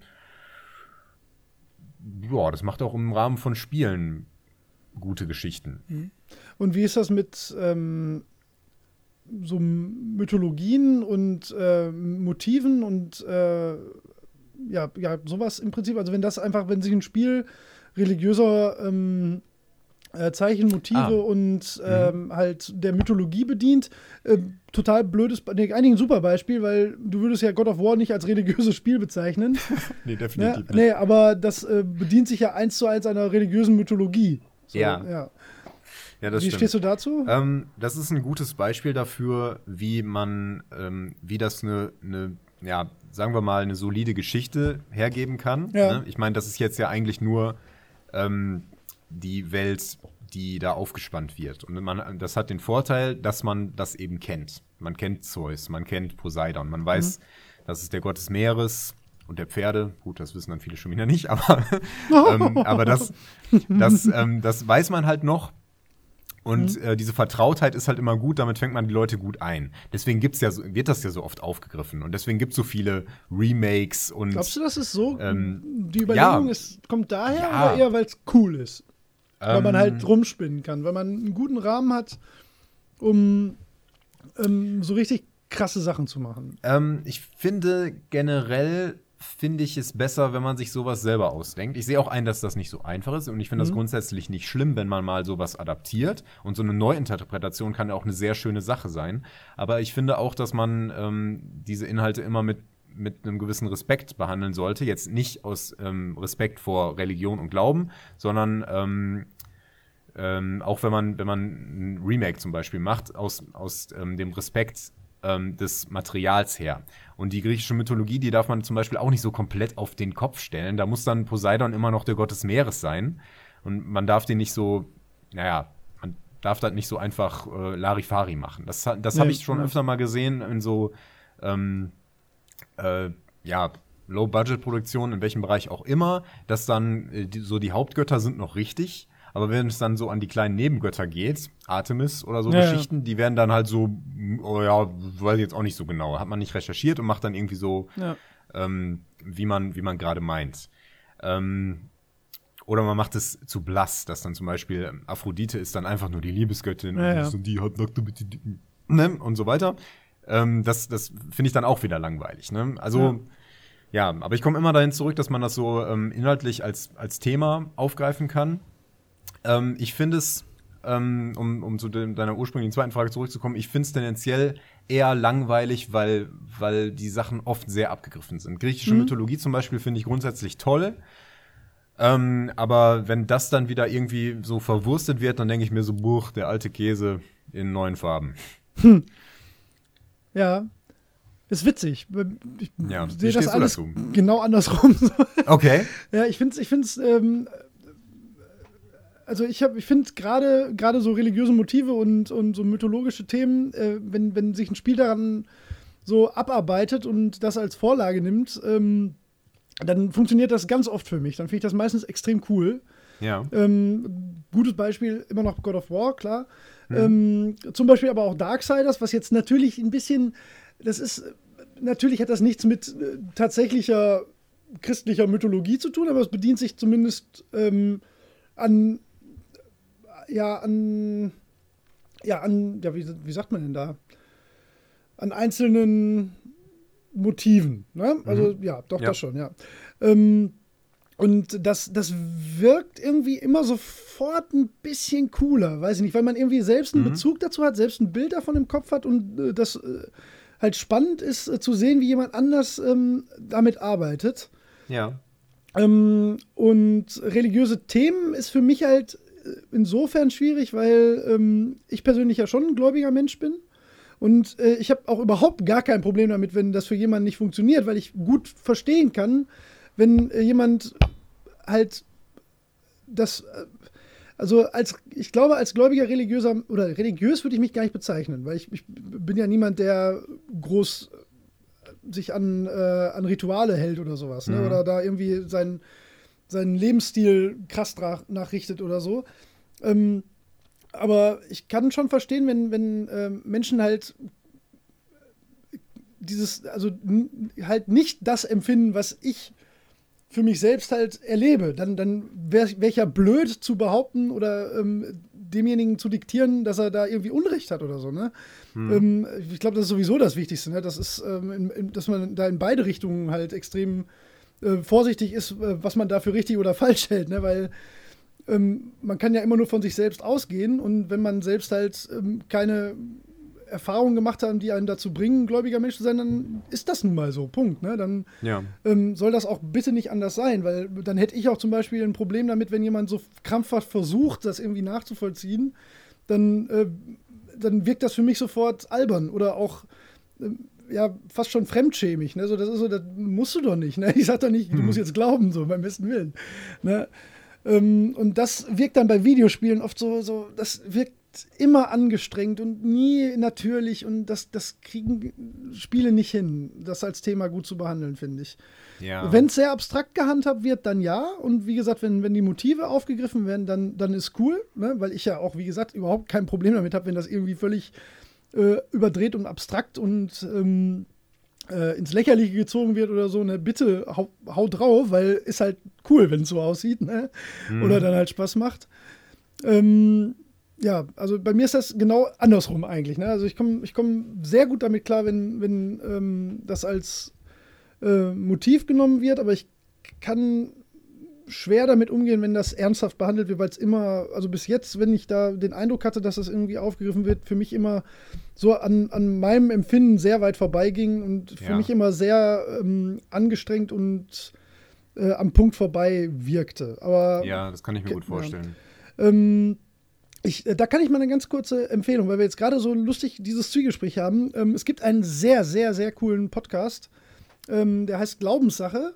ja, das macht auch im Rahmen von Spielen gute Geschichten. Und wie ist das mit ähm, so Mythologien und äh, Motiven und äh, ja, ja, sowas im Prinzip? Also wenn das einfach, wenn sich ein Spiel religiöser ähm, äh, Zeichen, Motive Ah. und ähm, halt der Mythologie bedient, äh, total blödes, nee, eigentlich ein super Beispiel, weil du würdest ja God of War nicht als religiöses Spiel bezeichnen. [laughs] Nee, Ne? Nee, aber das äh, bedient sich ja eins zu eins einer religiösen Mythologie. So, Ja, ja. Ja, das Wie stimmt. stehst du dazu? Ähm, das ist ein gutes Beispiel dafür, wie man, ähm, wie das eine, eine, ja, sagen wir mal, eine solide Geschichte hergeben kann. Ja. Ne? Ich meine, das ist jetzt ja eigentlich nur ähm, die Welt, die da aufgespannt wird. Und man, das hat den Vorteil, dass man das eben kennt. Man kennt Zeus, man kennt Poseidon, man weiß, das ist der Gott des Meeres und der Pferde. Gut, das wissen dann viele schon wieder nicht, [laughs] aber, ähm, aber das, das, [laughs] ähm, das weiß man halt noch. Und äh, diese Vertrautheit ist halt immer gut, damit fängt man die Leute gut ein. Deswegen gibt's ja so, wird das ja so oft aufgegriffen. Und deswegen gibt es so viele Remakes und Glaubst du, das ist so? Ähm, die Überlegung ja. ist, kommt daher Ja. oder eher, weil es cool ist? Weil man Ähm, halt rumspinnen kann, weil man einen guten Rahmen hat, um ähm, so richtig krasse Sachen zu machen. Ähm, ich finde generell finde ich es besser, wenn man sich sowas selber ausdenkt. Ich sehe auch ein, dass das nicht so einfach ist und ich finde das grundsätzlich nicht schlimm, wenn man mal sowas adaptiert. Und so eine Neuinterpretation kann ja auch eine sehr schöne Sache sein. Aber ich finde auch, dass man ähm, diese Inhalte immer mit mit einem gewissen Respekt behandeln sollte. Jetzt nicht aus ähm, Respekt vor Religion und Glauben, sondern ähm, ähm, auch wenn man, wenn man ein Remake zum Beispiel macht, aus, aus ähm, dem Respekt ähm, des Materials her. Und die griechische Mythologie, die darf man zum Beispiel auch nicht so komplett auf den Kopf stellen. Da muss dann Poseidon immer noch der Gott des Meeres sein. Und man darf den nicht so, naja, man darf das nicht so einfach äh, Larifari machen. Das, das habe ich schon öfter mal gesehen in so, ähm, äh, ja, Low-Budget-Produktionen, in welchem Bereich auch immer, dass dann äh, die, so die Hauptgötter sind noch richtig, aber wenn es dann so an die kleinen Nebengötter geht, Artemis oder so Ja, ja. Geschichten, die werden dann halt so, oh ja, weiß ich jetzt auch nicht so genau, hat man nicht recherchiert und macht dann irgendwie so, Ja. ähm, wie man, wie man gerade meint. Ähm, oder man macht es zu blass, dass dann zum Beispiel Aphrodite ist dann einfach nur die Liebesgöttin Ja, ja. und die hat nackte mit die Dicken, ne? und so weiter. Ähm, das das finde ich dann auch wieder langweilig. Ne? Also ja. aber ich komme immer dahin zurück, dass man das so ähm, inhaltlich als, als Thema aufgreifen kann. Ähm, ich finde es ähm, um, um zu dem, deiner ursprünglichen zweiten Frage zurückzukommen, ich finde es tendenziell eher langweilig, weil, weil die Sachen oft sehr abgegriffen sind. Griechische Mhm. Mythologie zum Beispiel finde ich grundsätzlich toll. Ähm, aber wenn das dann wieder irgendwie so verwurstet wird, dann denke ich mir so, buch, der alte Käse in neuen Farben. [laughs] Ja. Ist witzig. Ich Ja, sehe das alles dazu? genau andersrum. [laughs] Okay. Ja, ich finde es, ich find's, ähm, also ich habe, ich finde gerade gerade so religiöse Motive und, und so mythologische Themen, äh, wenn, wenn sich ein Spiel daran so abarbeitet und das als Vorlage nimmt, ähm, dann funktioniert das ganz oft für mich. Dann finde ich das meistens extrem cool. Ja. Ähm, gutes Beispiel immer noch God of War, klar. Ähm, zum Beispiel aber auch Darksiders, was jetzt natürlich ein bisschen, das ist, natürlich hat das nichts mit äh, tatsächlicher christlicher Mythologie zu tun, aber es bedient sich zumindest ähm, an, ja, an, ja, an, ja, wie, wie sagt man denn da? An einzelnen Motiven, ne? Also, ja, doch, Ja. das schon, ja. Ähm, und das, das wirkt irgendwie immer sofort ein bisschen cooler, weiß ich nicht, weil man irgendwie selbst einen Bezug dazu hat, selbst ein Bild davon im Kopf hat und äh, das äh, halt spannend ist äh, zu sehen, wie jemand anders ähm, damit arbeitet. Ja. Ähm, und religiöse Themen ist für mich halt äh, insofern schwierig, weil ähm, ich persönlich ja schon ein gläubiger Mensch bin. Und äh, ich habe auch überhaupt gar kein Problem damit, wenn das für jemanden nicht funktioniert, weil ich gut verstehen kann, wenn äh, jemand halt das, äh, also als, ich glaube, als gläubiger religiöser oder religiös würde ich mich gar nicht bezeichnen, weil ich, ich bin ja niemand, der groß äh, sich an, äh, an Rituale hält oder sowas, ne? oder da irgendwie seinen, seinen Lebensstil krass nachrichtet oder so. Ähm, aber ich kann schon verstehen, wenn, wenn ähm, Menschen halt dieses, also halt nicht das empfinden, was ich für mich selbst halt erlebe, dann, dann wäre wär ich ja blöd zu behaupten oder ähm, demjenigen zu diktieren, dass er da irgendwie Unrecht hat oder so. Ne? Ähm, ich glaube, das ist sowieso das Wichtigste. Ne? Das ist, ähm, in, in, dass man da in beide Richtungen halt extrem äh, vorsichtig ist, äh, was man da für richtig oder [laughs] falsch hält. Ne? Weil ähm, man kann ja immer nur von sich selbst ausgehen und wenn man selbst halt ähm, keine Erfahrungen gemacht hat, die einen dazu bringen, gläubiger Mensch zu sein, dann ist das nun mal so. Punkt. Ne? Dann Ja. ähm, soll das auch bitte nicht anders sein, weil dann hätte ich auch zum Beispiel ein Problem damit, wenn jemand so krampfhaft versucht, das irgendwie nachzuvollziehen, dann, äh, dann wirkt das für mich sofort albern oder auch ähm, ja fast schon fremdschämig. Ne? So, das ist so, das musst du doch nicht. Ne? Ich sag doch nicht, du musst jetzt glauben, so beim besten Willen. Ne? Ähm, und das wirkt dann bei Videospielen oft so, so, das wirkt immer angestrengt und nie natürlich und das, das kriegen Spiele nicht hin, das als Thema gut zu behandeln, finde ich. Ja. Wenn es sehr abstrakt gehandhabt wird, dann ja. Und wie gesagt, wenn, wenn die Motive aufgegriffen werden, dann, dann ist cool, ne? weil ich ja auch, wie gesagt, überhaupt kein Problem damit habe, wenn das irgendwie völlig äh, überdreht und abstrakt und ähm, äh, ins Lächerliche gezogen wird oder so, ne, bitte hau, hau drauf, weil ist halt cool, wenn es so aussieht, ne? Oder dann halt Spaß macht. Ähm, ja, also bei mir ist das genau andersrum eigentlich. Ne? Also ich komme ich komm sehr gut damit klar, wenn, wenn ähm, das als äh, Motiv genommen wird, aber ich kann schwer damit umgehen, wenn das ernsthaft behandelt wird, weil es immer, also bis jetzt, wenn ich da den Eindruck hatte, dass das irgendwie aufgegriffen wird, für mich immer so an, an meinem Empfinden sehr weit vorbeiging und für Ja. mich immer sehr ähm, angestrengt und äh, am Punkt vorbei wirkte. Aber ja, das kann ich mir gut Ja. vorstellen. ähm, ich, äh, da kann ich mal eine ganz kurze Empfehlung, weil wir jetzt gerade so lustig dieses Zwiegespräch haben. Ähm, es gibt einen sehr, sehr, sehr coolen Podcast, ähm, der heißt Glaubenssache.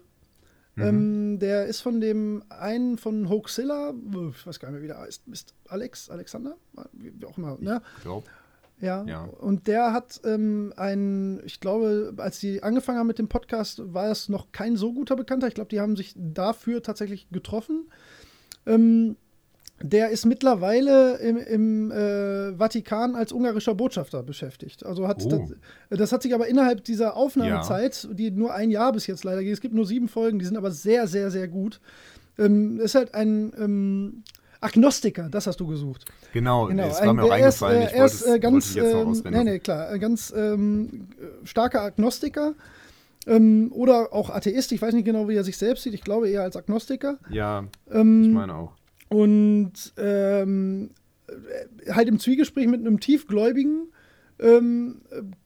Ähm, der ist von dem einen von Hoaxilla, äh, ich weiß gar nicht mehr, wie der heißt, Mist, Alex, Alexander, wie, auch immer, ne? Ich glaub. Ja. Ja. Und der hat ähm, ein, ich glaube, als die angefangen haben mit dem Podcast, war es noch kein so guter Bekannter. Ich glaube, die haben sich dafür tatsächlich getroffen. Ähm, der ist mittlerweile im, im äh, Vatikan als ungarischer Botschafter beschäftigt. Also hat Oh. das, das hat sich aber innerhalb dieser Aufnahmezeit, die nur ein Jahr bis jetzt leider geht, es gibt nur sieben Folgen, die sind aber sehr, sehr, sehr gut. Ähm, ist halt ein ähm, Agnostiker, das hast du gesucht. Genau, Genau, es war ein- mir auch ist, eingefallen. äh, ich er ist äh, ganz, ähm, nee, nee, klar, ganz ähm, äh, starker Agnostiker ähm, oder auch Atheist. Ich weiß nicht genau, wie er sich selbst sieht. Ich glaube eher als Agnostiker. Ja, Ähm, ich meine auch. Und ähm, äh, halt im Zwiegespräch mit einem tiefgläubigen ähm,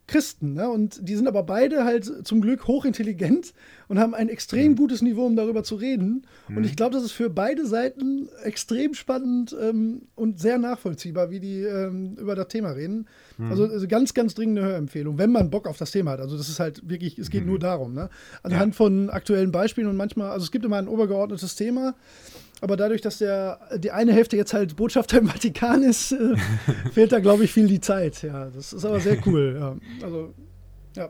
Christen. Ne? Und die sind aber beide halt zum Glück hochintelligent und haben ein extrem mhm. gutes Niveau, um darüber zu reden. Mhm. Und ich glaube, das ist für beide Seiten extrem spannend ähm, und sehr nachvollziehbar, wie die ähm, über das Thema reden. Mhm. Also, also, ganz, ganz dringende Hörempfehlung, wenn man Bock auf das Thema hat. Also das ist halt wirklich, es geht mhm. nur darum. Ne? Anhand ja. von aktuellen Beispielen und manchmal, also es gibt immer ein obergeordnetes Thema. Aber dadurch, dass der, die eine Hälfte jetzt halt Botschafter im [laughs] Vatikan ist, äh, fehlt da, glaube ich, viel die Zeit. Ja, das ist aber sehr cool. Ja. Also, ja.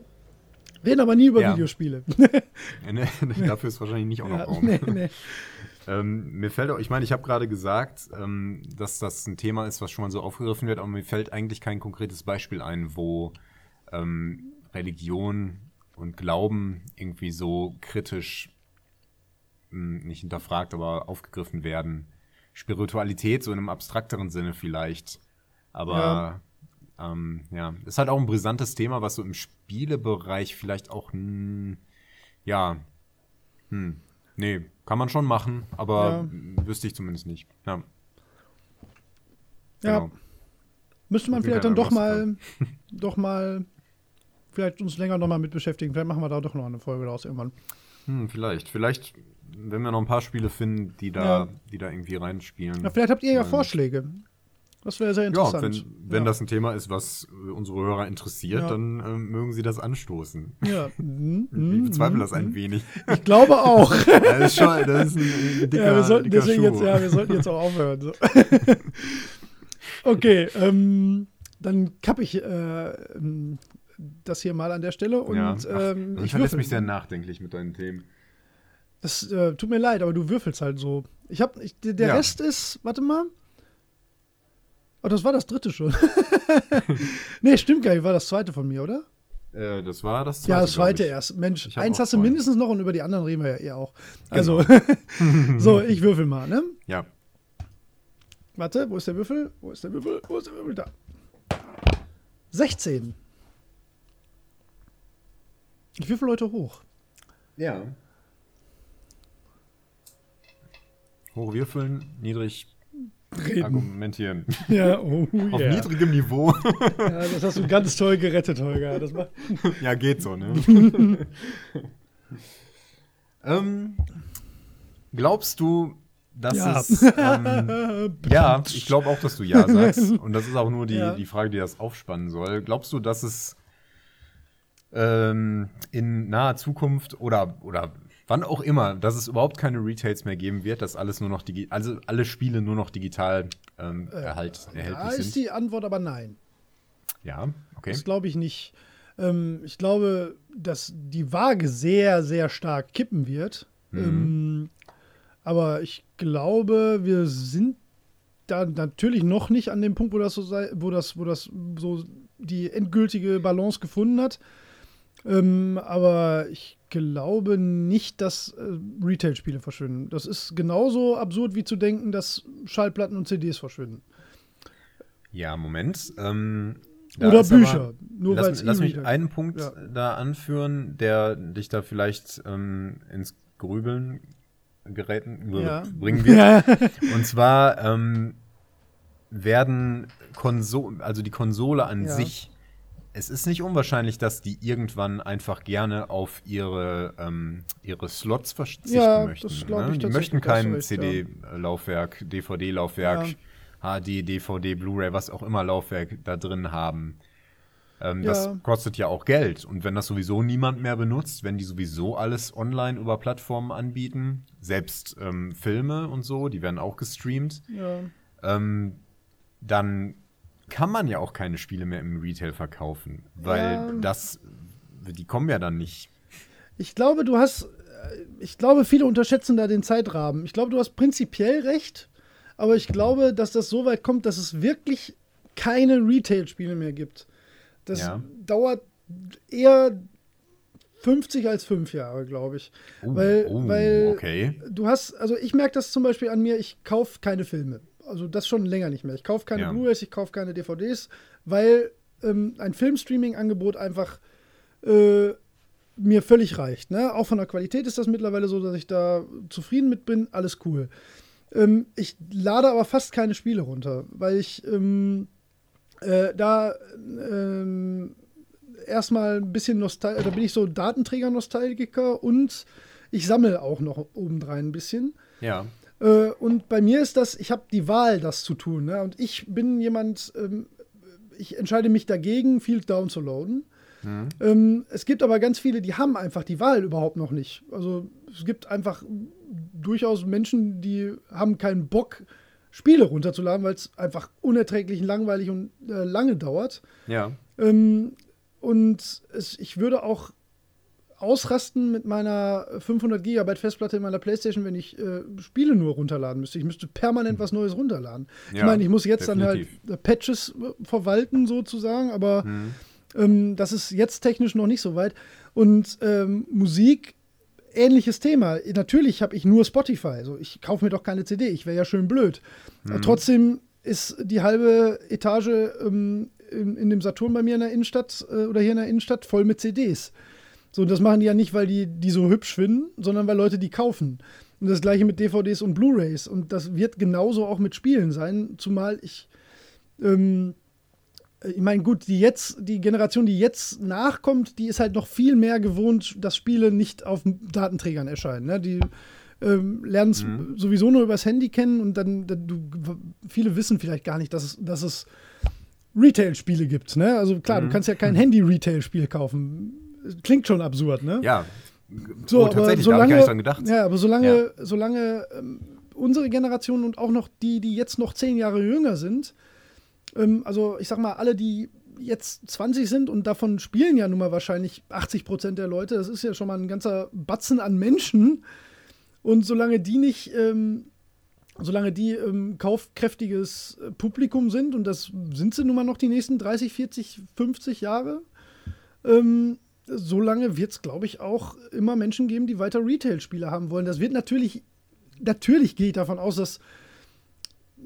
Reden aber nie über ja. Videospiele. [laughs] nee, dafür ist wahrscheinlich nicht auch noch Raum. Nee, nee. [laughs] ähm, mir fällt auch, ich meine, ich habe gerade gesagt, ähm, dass das ein Thema ist, was schon mal so aufgegriffen wird, aber mir fällt eigentlich kein konkretes Beispiel ein, wo ähm, Religion und Glauben irgendwie so kritisch nicht hinterfragt, aber aufgegriffen werden. Spiritualität, so in einem abstrakteren Sinne vielleicht. Aber ja. Ähm, ja, ist halt auch ein brisantes Thema, was so im Spielebereich vielleicht auch, hm, ja, hm, nee, kann man schon machen, aber ja. wüsste ich zumindest nicht. Ja. Ja. Genau. Müsste man vielleicht dann doch mal, [laughs] doch mal, vielleicht uns länger nochmal mit beschäftigen. Vielleicht machen wir da doch noch eine Folge daraus irgendwann. Hm, vielleicht. Vielleicht wenn wir noch ein paar Spiele finden, die da, ja. die da irgendwie reinspielen. Ja, vielleicht habt ihr ja Vorschläge. Das wäre sehr interessant. Ja, wenn, wenn ja. das ein Thema ist, was unsere Hörer interessiert, ja. dann ähm, mögen sie das anstoßen. Ja. [laughs] Mhm, ich mhm, bezweifle das ein mhm. wenig. Ich glaube auch. [laughs] das ist schon, das ist ein, ein dicker, ja, wir sollten, deswegen Jetzt, ja, wir sollten jetzt auch aufhören. So. [laughs] okay, ähm, dann kappe ich äh, das hier mal an der Stelle. Und, ja. Ach, ähm, ich verlässt mich sehr nachdenklich mit deinen Themen. Das äh, tut mir leid, aber du würfelst halt so. Ich hab, ich, der ja. Rest ist, warte mal. Oh, das war das dritte schon. [laughs] nee, stimmt gar nicht, war das zweite von mir, oder? Äh, das war das zweite. Ja, das zweite erst. Mensch, eins hast du mindestens noch und über die anderen reden wir ja eher auch. Also, genau. [laughs] so, ich würfel mal, ne? Ja. Warte, wo ist der Würfel? Wo ist der Würfel? Wo ist der Würfel? Da. 16. Ich würfel Leute hoch. Ja. Hochwürfeln, niedrig Reden. argumentieren. [laughs] Ja, oh, Auf yeah. niedrigem Niveau. ja, das hast du ganz toll gerettet, Holger. Das [laughs] ja, geht so, ne? [laughs] ähm, glaubst du, dass ja. es. Ähm, ja, ich glaube auch, dass du Ja sagst. Und das ist auch nur die, ja. die Frage, die das aufspannen soll. Glaubst du, dass es ähm, in naher Zukunft oder, oder wann auch immer, dass es überhaupt keine Retails mehr geben wird, dass alles nur noch digital, also alle Spiele nur noch digital ähm, äh, erhalt, erhältlich da sind. Da ist die Antwort aber nein. Ja, okay. Das glaube ich nicht. Ähm, ich glaube, dass die Waage sehr, sehr stark kippen wird. Mhm. Ähm, aber ich glaube, wir sind da natürlich noch nicht an dem Punkt, wo das so sei, wo das, wo das so die endgültige Balance gefunden hat. Ähm, aber ich glaube nicht, dass äh, Retail-Spiele verschwinden. Das ist genauso absurd wie zu denken, dass Schallplatten und CDs verschwinden. Ja, Moment. Ähm, Oder Bücher. Aber, nur lass, lass mich einen Punkt ja. da anführen, der dich da vielleicht ähm, ins Grübeln geräten, ja. bringen wird. [laughs] und zwar ähm, werden Konsole, also die Konsole an sich es ist nicht unwahrscheinlich, dass die irgendwann einfach gerne auf ihre, ähm, ihre Slots verzichten ja, möchten. Das ne? ich Die möchten kein CD-Laufwerk, DVD-Laufwerk, ja. HD, DVD, Blu-ray, was auch immer Laufwerk da drin haben. Ähm, ja. Das kostet ja auch Geld. Und wenn das sowieso niemand mehr benutzt, wenn die sowieso alles online über Plattformen anbieten, selbst ähm, Filme und so, die werden auch gestreamt, ähm, dann kann man ja auch keine Spiele mehr im Retail verkaufen, weil ja. das, die kommen ja dann nicht. Ich glaube, du hast, äh, ich glaube, viele unterschätzen da den Zeitrahmen. Ich glaube, du hast prinzipiell recht, aber ich glaube, dass das so weit kommt, dass es wirklich keine Retail-Spiele mehr gibt. Das ja. dauert eher 50 als 5 Jahre, glaube ich. Uh, weil, uh, weil okay. du hast, also ich merke das zum Beispiel an mir, ich kaufe keine Filme also das schon länger nicht mehr. Ich kaufe keine ja. Blu-rays, ich kaufe keine DVDs, weil ähm, ein Filmstreaming-Angebot einfach äh, mir völlig reicht. Ne? Auch von der Qualität ist das mittlerweile so, dass ich da zufrieden mit bin. Alles cool. Ähm, ich lade aber fast keine Spiele runter, weil ich ähm, äh, da ähm, erstmal ein bisschen nostalgisch, da bin ich so Datenträger-Nostalgiker und ich sammle auch noch obendrein ein bisschen. Ja. Äh, und bei mir ist das, ich habe die Wahl, das zu tun. Ne? Und ich bin jemand, ähm, ich entscheide mich dagegen, viel downzuladen. Mhm. Ähm, es gibt aber ganz viele, die haben einfach die Wahl überhaupt noch nicht. Also es gibt einfach durchaus Menschen, die haben keinen Bock, Spiele runterzuladen, weil es einfach unerträglich langweilig und äh, lange dauert. Ja. Ähm, und es, ich würde auch ausrasten mit meiner 500 Gigabyte Festplatte in meiner Playstation, wenn ich äh, Spiele nur runterladen müsste. Ich müsste permanent was Neues runterladen. Ja, ich meine, ich muss jetzt definitiv. dann halt Patches äh, verwalten sozusagen, aber mhm. ähm, das ist jetzt technisch noch nicht so weit. Und ähm, Musik, ähnliches Thema. Natürlich habe ich nur Spotify. Also ich kaufe mir doch keine CD. Ich wäre ja schön blöd. Mhm. Trotzdem ist die halbe Etage ähm, in, in, dem Saturn bei mir in der Innenstadt äh, oder hier in der Innenstadt voll mit CDs. So, das machen die ja nicht, weil die, die so hübsch finden, sondern weil Leute die kaufen. Und das gleiche mit DVDs und Blu-rays. Und das wird genauso auch mit Spielen sein, zumal ich, ähm, ich meine, gut, die jetzt, die Generation, die jetzt nachkommt, die ist halt noch viel mehr gewohnt, dass Spiele nicht auf Datenträgern erscheinen. Ne? Die ähm, lernen es mhm. sowieso nur übers Handy kennen und dann, dann du, viele wissen vielleicht gar nicht, dass es, dass es Retail-Spiele gibt. Ne? Also klar, mhm. du kannst ja kein Handy-Retail-Spiel kaufen klingt schon absurd, ne? Ja. So, oh, tatsächlich, solange, da habe ich gar nicht dran gedacht. Ja, aber solange, ja. solange ähm, unsere Generation und auch noch die, die jetzt noch zehn Jahre jünger sind, ähm, also ich sag mal, alle, die jetzt 20 sind und davon spielen ja nun mal wahrscheinlich 80 Prozent der Leute, das ist ja schon mal ein ganzer Batzen an Menschen. Und solange die nicht, ähm, solange die ähm, kaufkräftiges Publikum sind, und das sind sie nun mal noch die nächsten 30, 40, 50 Jahre, ähm, so lange wird es, glaube ich, auch immer Menschen geben, die weiter Retail-Spiele haben wollen. Das wird natürlich, natürlich gehe ich davon aus, dass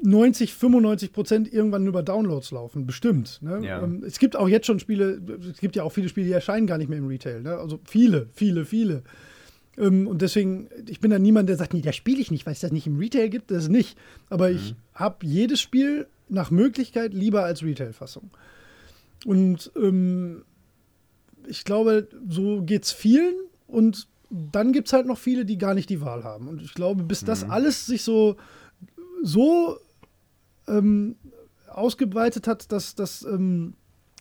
90, 95 Prozent irgendwann über Downloads laufen, bestimmt. Ne? Ja. Ähm, es gibt auch jetzt schon Spiele, es gibt ja auch viele Spiele, die erscheinen gar nicht mehr im Retail. Ne? Also viele, viele, viele. Ähm, und deswegen, ich bin da niemand, der sagt, nee, das spiele ich nicht, weil es das nicht im Retail gibt, das nicht. Aber mhm. ich habe jedes Spiel nach Möglichkeit lieber als Retail-Fassung. Und ähm, ich glaube, so geht es vielen und dann gibt es halt noch viele, die gar nicht die Wahl haben. Und ich glaube, bis mhm. das alles sich so, so ähm, ausgeweitet hat, dass, dass, ähm,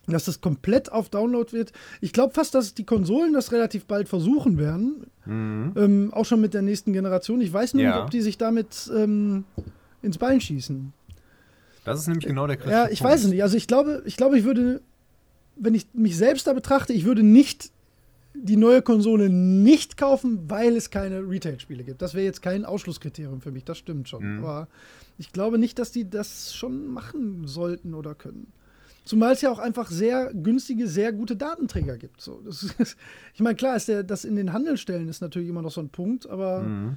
dass das komplett auf Download wird. Ich glaube fast, dass die Konsolen das relativ bald versuchen werden. Mhm. Ähm, auch schon mit der nächsten Generation. Ich weiß nur ja. nicht, ob die sich damit ähm, ins Bein schießen. Das ist nämlich genau der kritische Ja, ich Punkt. weiß es nicht. Also ich glaube, ich glaube, ich würde wenn ich mich selbst da betrachte, ich würde nicht die neue Konsole nicht kaufen, weil es keine Retail-Spiele gibt. Das wäre jetzt kein Ausschlusskriterium für mich, das stimmt schon. Mhm. Aber ich glaube nicht, dass die das schon machen sollten oder können. Zumal es ja auch einfach sehr günstige, sehr gute Datenträger gibt. So, [laughs] ist, ich meine, klar, ist der, das in den Handelstellen ist natürlich immer noch so ein Punkt, aber mhm.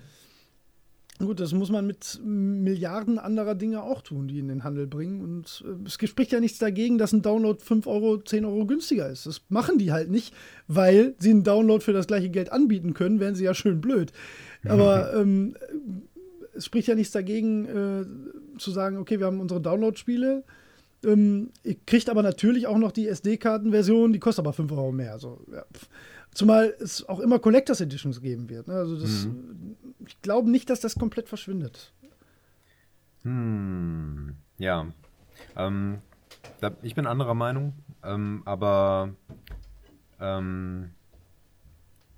Gut, das muss man mit Milliarden anderer Dinge auch tun, die in den Handel bringen. Und äh, es spricht ja nichts dagegen, dass ein Download 5 Euro, 10 Euro günstiger ist. Das machen die halt nicht, weil sie einen Download für das gleiche Geld anbieten können, wären sie ja schön blöd. Aber [laughs] ähm, es spricht ja nichts dagegen, äh, zu sagen, okay, wir haben unsere Download-Spiele. Ähm, ihr kriegt aber natürlich auch noch die SD-Karten-Version, die kostet aber 5 Euro mehr. Also, ja. Zumal es auch immer Collectors Editions geben wird. Ne? Also das, mhm. ich glaube nicht, dass das komplett verschwindet. Hm, ja. Ähm, da, ich bin anderer Meinung, ähm, aber ähm,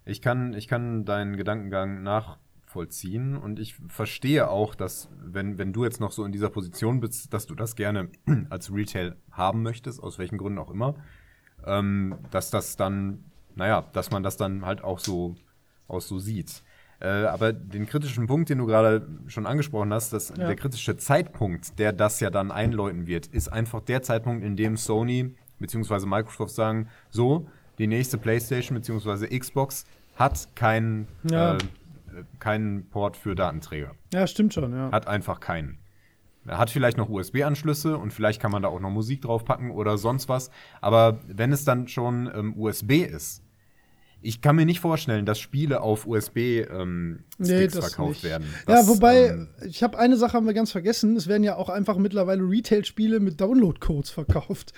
ich, kann, ich kann deinen Gedankengang nachvollziehen und ich verstehe auch, dass, wenn, wenn du jetzt noch so in dieser Position bist, dass du das gerne [clears throat] als Retail haben möchtest, aus welchen Gründen auch immer, ähm, dass das dann naja, dass man das dann halt auch so, auch so sieht. Äh, aber den kritischen Punkt, den du gerade schon angesprochen hast, dass ja. der kritische Zeitpunkt, der das ja dann einläuten wird, ist einfach der Zeitpunkt, in dem Sony bzw. Microsoft sagen, so, die nächste PlayStation bzw. Xbox hat keinen ja. äh, keinen Port für Datenträger. Ja, stimmt schon, ja. Hat einfach keinen. Er hat vielleicht noch USB-Anschlüsse und vielleicht kann man da auch noch Musik draufpacken oder sonst was. Aber wenn es dann schon ähm, USB ist, ich kann mir nicht vorstellen, dass Spiele auf USB-Sticks ähm, Nee, das verkauft nicht. werden. ja, Das, wobei, ähm, ich habe eine Sache haben wir ganz vergessen. Es werden ja auch einfach mittlerweile Retail-Spiele mit Download-Codes verkauft.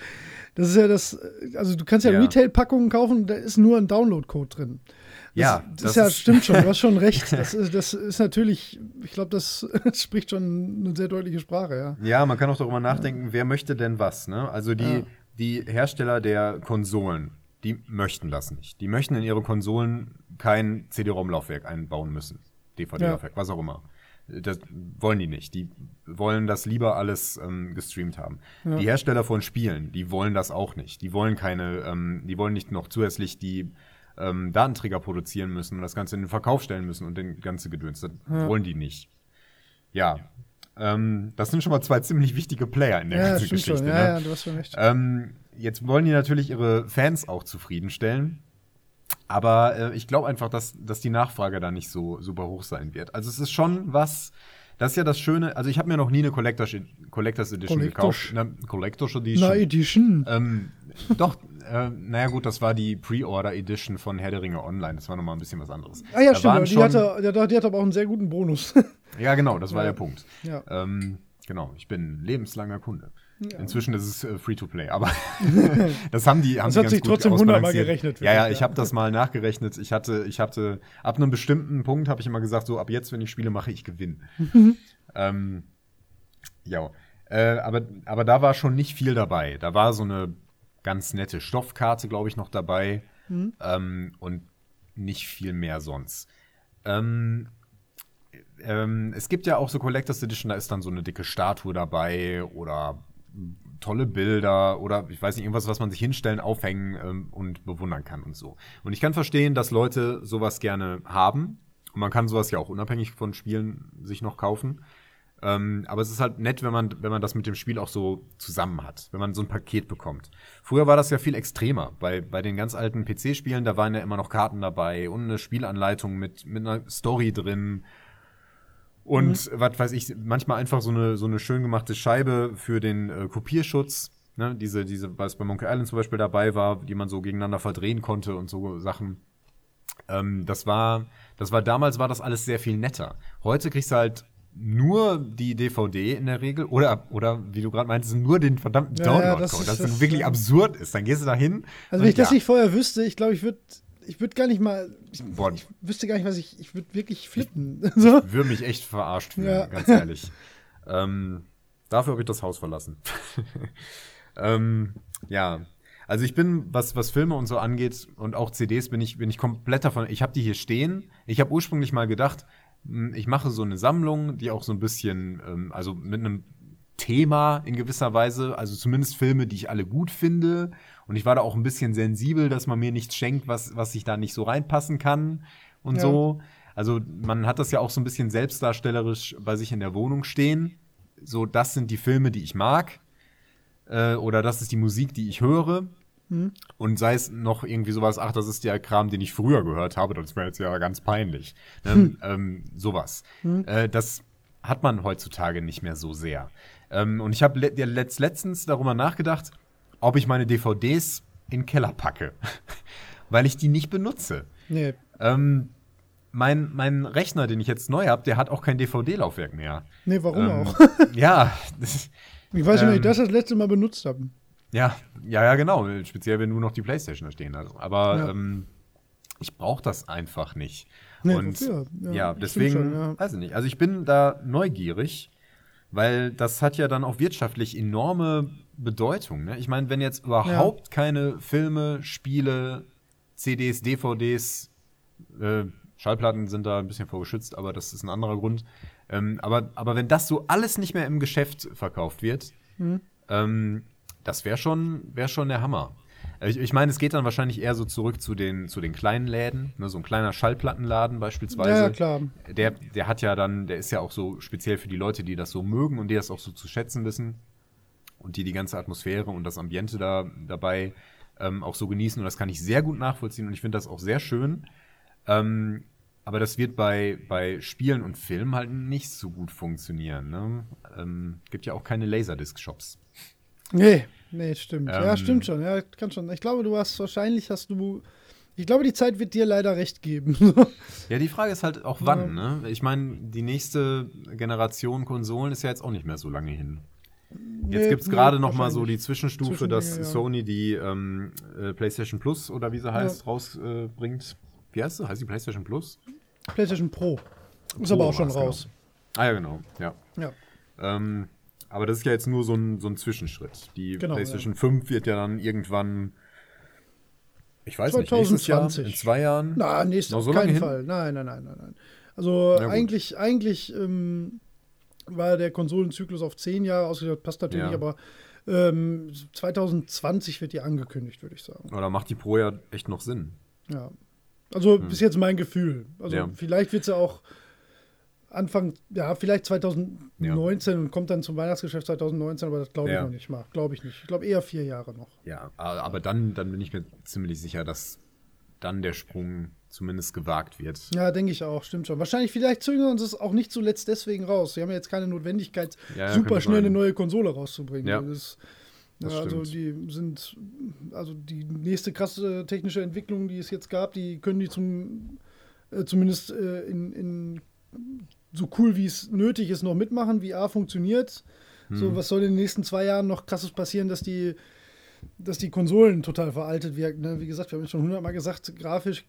Das ist ja das, also du kannst ja, Ja. Retail-Packungen kaufen da ist nur ein Download-Code drin. Das, Ja, das, das ist ja, stimmt schon, du hast schon recht. [laughs] Das ist, das ist natürlich, ich glaube, das [laughs] spricht schon eine sehr deutliche Sprache, ja. Ja, man kann auch darüber nachdenken, wer möchte denn was, ne? Also die, Ja. die Hersteller der Konsolen, die möchten das nicht. Die möchten in ihre Konsolen kein CD-ROM-Laufwerk einbauen müssen. DVD-Laufwerk, was auch immer. Das wollen die nicht. Die wollen das lieber alles ähm, gestreamt haben. Ja. Die Hersteller von Spielen, die wollen das auch nicht. Die wollen keine, ähm, die wollen nicht noch zusätzlich die ähm, Datenträger produzieren müssen und das Ganze in den Verkauf stellen müssen und den ganze Gedöns. Das Ja. wollen die nicht. Ja. Ähm, das sind schon mal zwei ziemlich wichtige Player in der Ja, ganzen Geschichte. schon. ne? Ja, ja, du hast schon recht. Jetzt wollen die natürlich ihre Fans auch zufriedenstellen. Aber äh, ich glaube einfach, dass, dass die Nachfrage da nicht so super hoch sein wird. Also es ist schon was, das ist ja das Schöne, also ich habe mir noch nie eine Collectors, Collectors Edition Collectors. gekauft. Ne, Collectors Edition. Na, Edition. Ähm, doch, äh, naja gut, das war die Pre-Order Edition von Herr der Ringe Online. Das war nochmal ein bisschen was anderes. ah ja, Da stimmt, die hatte, die, hat- die hat aber auch einen sehr guten Bonus. Ja, genau, das war Ja. der Punkt. Ja. Ähm, genau, ich bin lebenslanger Kunde. Ja. Inzwischen ist es äh, Free-to-Play, aber [laughs] [laughs] das haben die haben Das die hat ganz sich trotzdem hundertmal gerechnet, Ja, ja, ich, habe das mal nachgerechnet. Ich hatte, ich hatte, ab einem bestimmten Punkt habe ich immer gesagt, so ab jetzt, wenn ich Spiele mache, ich gewinne. ähm, ja, äh, aber, aber da war schon nicht viel dabei. Da war so eine ganz nette Stoffkarte, glaube ich, noch dabei ähm, und nicht viel mehr sonst. Ähm, ähm, es gibt ja auch so Collectors Edition, da ist dann so eine dicke Statue dabei oder tolle Bilder oder ich weiß nicht, irgendwas, was man sich hinstellen, aufhängen ähm, und bewundern kann und so. Und ich kann verstehen, dass Leute sowas gerne haben. Und man kann sowas ja auch unabhängig von Spielen sich noch kaufen. Ähm, aber es ist halt nett, wenn man, wenn man das mit dem Spiel auch so zusammen hat, wenn man so ein Paket bekommt. Früher war das ja viel extremer. Bei, bei den ganz alten PC-Spielen, da waren ja immer noch Karten dabei und eine Spielanleitung mit, mit einer Story drin. Und was weiß ich, manchmal einfach so eine, so eine schön gemachte Scheibe für den äh, Kopierschutz. Ne? Diese, diese, was bei Monkey Island zum Beispiel dabei war, die man so gegeneinander verdrehen konnte und so Sachen. Ähm, das war, das war damals war das alles sehr viel netter. Heute kriegst du halt nur die DVD in der Regel oder, oder wie du gerade meintest, nur den verdammten Ja, ja, Download-Code. das Das, ist- das, das- wirklich absurd ist. Dann gehst du da hin. Also wenn ich das ja, nicht vorher wüsste, ich glaube, ich würde ich würd gar nicht mal, ich, ich wüsste gar nicht, was ich, ich würde wirklich flippen. [laughs] so. würde mich echt verarscht fühlen, Ja. ganz ehrlich. [laughs] ähm, dafür habe ich das Haus verlassen. [laughs] ähm, ja, also ich bin, was, was Filme und so angeht und auch CDs, bin ich, bin ich komplett davon. Ich habe die hier stehen. Ich habe ursprünglich mal gedacht, mh, ich mache so eine Sammlung, die auch so ein bisschen, ähm, also mit einem Thema in gewisser Weise, also zumindest Filme, die ich alle gut finde. Und ich war da auch ein bisschen sensibel, dass man mir nichts schenkt, was, was sich da nicht so reinpassen kann und Ja. so. Also man hat das ja auch so ein bisschen selbstdarstellerisch bei sich in der Wohnung stehen. So, das sind die Filme, die ich mag. Äh, oder das ist die Musik, die ich höre. Und sei es noch irgendwie sowas, ach, das ist der Kram, den ich früher gehört habe, das ist mir jetzt ja ganz peinlich. Ne? Ähm, sowas. Äh, das hat man heutzutage nicht mehr so sehr. Ähm, und ich habe le letzt letztens darüber nachgedacht, ob ich meine DVDs in den Keller packe. [laughs] Weil ich die nicht benutze. Nee. Ähm, mein, mein Rechner, den ich jetzt neu habe, der hat auch kein DVD-Laufwerk mehr. Nee, warum Ähm, auch? [laughs] ja, das, [laughs] Ich weiß nicht, wenn ich ähm, das das letzte Mal benutzt habe. ja, ja, ja, genau. Speziell, wenn du noch die Playstation da stehen hast. Aber Ja. ähm, ich brauche das einfach nicht. Nee, Und? Ja, ja, stimmt deswegen, schon, ja. weiß ich nicht. Also ich bin da neugierig, weil das hat ja dann auch wirtschaftlich enorme Bedeutung. Ne? Ich meine, wenn jetzt überhaupt keine Filme, Spiele, CDs, DVDs, äh, Schallplatten sind da ein bisschen vorgeschützt, aber das ist ein anderer Grund. Ähm, aber, aber wenn das so alles nicht mehr im Geschäft verkauft wird, Hm. ähm, das wäre schon, wär schon der Hammer. Äh, Ich, ich meine, es geht dann wahrscheinlich eher so zurück zu den, zu den kleinen Läden, ne, so ein kleiner Schallplattenladen beispielsweise. Ja, ja, klar. Der, der hat ja dann, der ist ja auch so speziell für die Leute, die das so mögen und die das auch so zu schätzen wissen und die die ganze Atmosphäre und das Ambiente da dabei ähm, auch so genießen und das kann ich sehr gut nachvollziehen und ich finde das auch sehr schön. Ähm, aber das wird bei, bei Spielen und Filmen halt nicht so gut funktionieren. Ne? Ähm, gibt ja auch keine Laserdisc-Shops. Nee, nee, stimmt. ja, Ähm, stimmt schon. Ja, kann schon. Ich glaube, du hast wahrscheinlich hast du Ich glaube, die Zeit wird dir leider recht geben. [laughs] Ja, die Frage ist halt auch wann, ne? Ich meine, die nächste Generation Konsolen ist ja jetzt auch nicht mehr so lange hin. Jetzt gibt es gerade noch mal so die Zwischenstufe, dass ja. Sony die ähm, äh, PlayStation Plus oder wie sie heißt, rausbringt. Äh, wie heißt sie? Heißt die PlayStation Plus? PlayStation Pro. Ist Pro aber auch schon genau. raus. Ah ja, genau. Ja. Ja. Ähm, aber das ist ja jetzt nur so ein, so ein Zwischenschritt. Die Genau, PlayStation 5 wird ja dann irgendwann, ich weiß nicht, nächstes 2020. Jahr, in zwei Jahren. Na, nächstes auf so keinen hin? Fall. Nein, nein, nein, nein, nein. Also eigentlich, eigentlich ähm, war der Konsolenzyklus auf zehn Jahre ausgedacht, passt natürlich, Ja. aber ähm, 2020 wird die angekündigt, würde ich sagen. Oder macht die Pro ja echt noch Sinn? Ja. Also bis jetzt mein Gefühl. Also Hm. Ja. vielleicht wird sie auch Anfang, ja, vielleicht 2019 und kommt dann zum Weihnachtsgeschäft 2019, aber das glaube ich Ja. noch nicht mal. Glaube ich nicht. Ich glaube eher vier Jahre noch. Ja, aber dann, dann bin ich mir ziemlich sicher, dass dann der Sprung zumindest gewagt wird. Ja, denke ich auch, stimmt schon. Wahrscheinlich, vielleicht zögern sie es auch nicht zuletzt deswegen raus. Sie haben ja jetzt keine Notwendigkeit, Ja, super schnell eine neue Konsole rauszubringen. Ja. Das, Das ja, also die sind, also die nächste krasse technische Entwicklung, die es jetzt gab, die können die zum, äh, zumindest äh, in, in so cool wie es nötig ist, noch mitmachen. VR funktioniert. Hm. So, was soll in den nächsten zwei Jahren noch krasses passieren, dass die, dass die Konsolen total veraltet wirken? Ne? Wie gesagt, wir haben es schon hundertmal gesagt, grafisch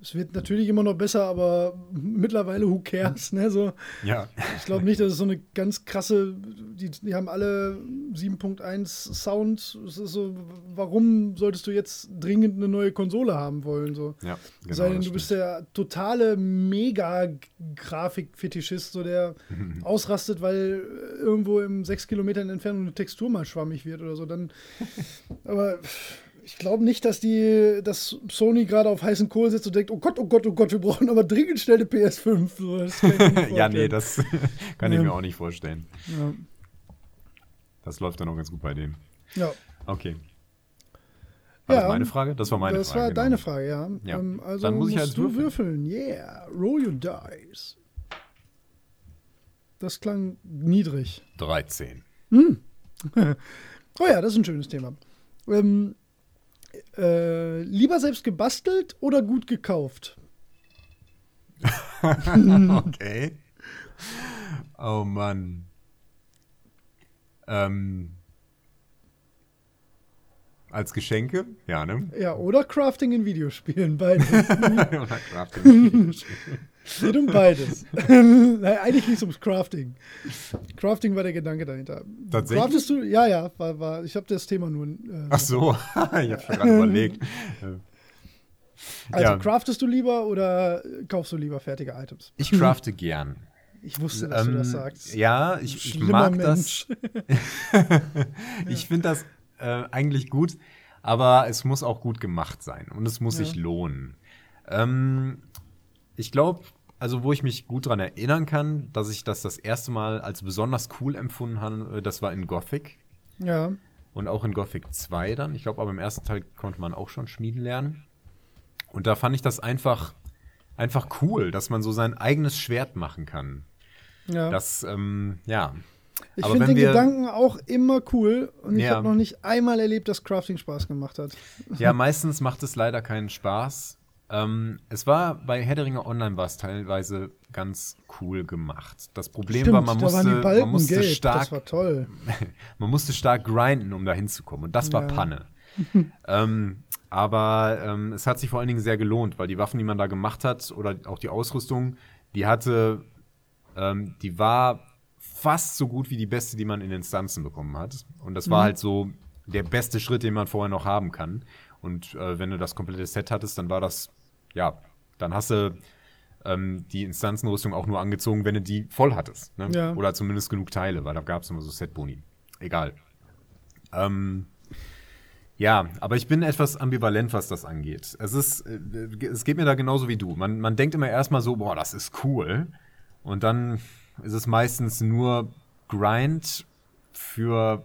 es wird natürlich immer noch besser, aber mittlerweile who cares, ne? So, Ja. ich glaube nicht, dass es so eine ganz krasse, die, die haben alle 7.1 Sound. Es ist so, warum solltest du jetzt dringend eine neue Konsole haben wollen? So. Ja, genau. Sei denn, du bist der totale Mega-Grafik-Fetischist, so der [laughs] ausrastet, weil irgendwo im 6 Kilometern Entfernung eine Textur mal schwammig wird oder so. Dann, [laughs] aber ich glaube nicht, dass die, dass Sony gerade auf heißen Kohl sitzt und denkt, oh Gott, oh Gott, oh Gott, wir brauchen aber dringend schnell eine PS5. So, das kann ich mir nicht [laughs] ja, nee, das [laughs] kann ich Ja. mir auch nicht vorstellen. Ja. Das läuft dann auch ganz gut bei denen. ja. Okay. War Ja, das meine Frage? Das war meine das Frage. war genau. deine Frage, ja. Ja. Ähm, also Dann muss ich halt du würfeln. würfeln. Yeah, roll your dice. Das klang niedrig. 13. [laughs] Oh ja, das ist ein schönes Thema. Ähm, äh, lieber selbst gebastelt oder gut gekauft? [laughs] okay. Oh Mann. Ähm, als Geschenke? Ja, ne? Ja, oder Crafting in Videospielen, beides. [laughs] Oder Crafting. [laughs] Geht um beides. [laughs] Nein, eigentlich ging es ums Crafting. Crafting war der Gedanke dahinter. Tatsächlich? Craftest du? Ja, ja, war, war, ich habe das Thema nur. Äh, Ach so, [laughs] ich habe schon gerade überlegt. also, ja. craftest du lieber oder kaufst du lieber fertige Items? Ich crafte gern. Ich wusste, dass du das sagst. Ähm, Ja, ich, ich mag das. [laughs] ich finde das äh, eigentlich gut, aber es muss auch gut gemacht sein und es muss Ja. sich lohnen. Ähm, ich glaube, also wo ich mich gut dran erinnern kann, dass ich das das erste Mal als besonders cool empfunden habe, das war in Gothic Ja. und auch in Gothic 2 dann. Ich glaube, aber im ersten Teil konnte man auch schon schmieden lernen. Und da fand ich das einfach, einfach cool, dass man so sein eigenes Schwert machen kann. ja. Das, ähm, ja. ich finde den Gedanken auch immer cool und ich Ja. habe noch nicht einmal erlebt, dass Crafting Spaß gemacht hat. Ja, [laughs] meistens macht es leider keinen Spaß. Ähm, es war bei Herr der Ringe Online war es teilweise ganz cool gemacht. Das Problem war, man musste, Balken man musste gelb. stark, [laughs] man musste stark grinden, um da hinzukommen. Und das war Ja. Panne. [laughs] ähm, aber ähm, es hat sich vor allen Dingen sehr gelohnt, weil die Waffen, die man da gemacht hat, oder auch die Ausrüstung, die hatte, ähm, die war fast so gut wie die beste, die man in Instanzen bekommen hat. Und das war Mhm. halt so der beste Schritt, den man vorher noch haben kann. Und äh, wenn du das komplette Set hattest, dann war das, ja, dann hast du ähm, die Instanzenrüstung auch nur angezogen, wenn du die voll hattest. Ne? Ja. Oder zumindest genug Teile, weil da gab es immer so Set-Boni. Egal. Ähm, ja, aber ich bin etwas ambivalent, was das angeht. Es ist, äh, es geht mir da genauso wie du. Man, man denkt immer erstmal so, boah, das ist cool. Und dann ist es meistens nur Grind für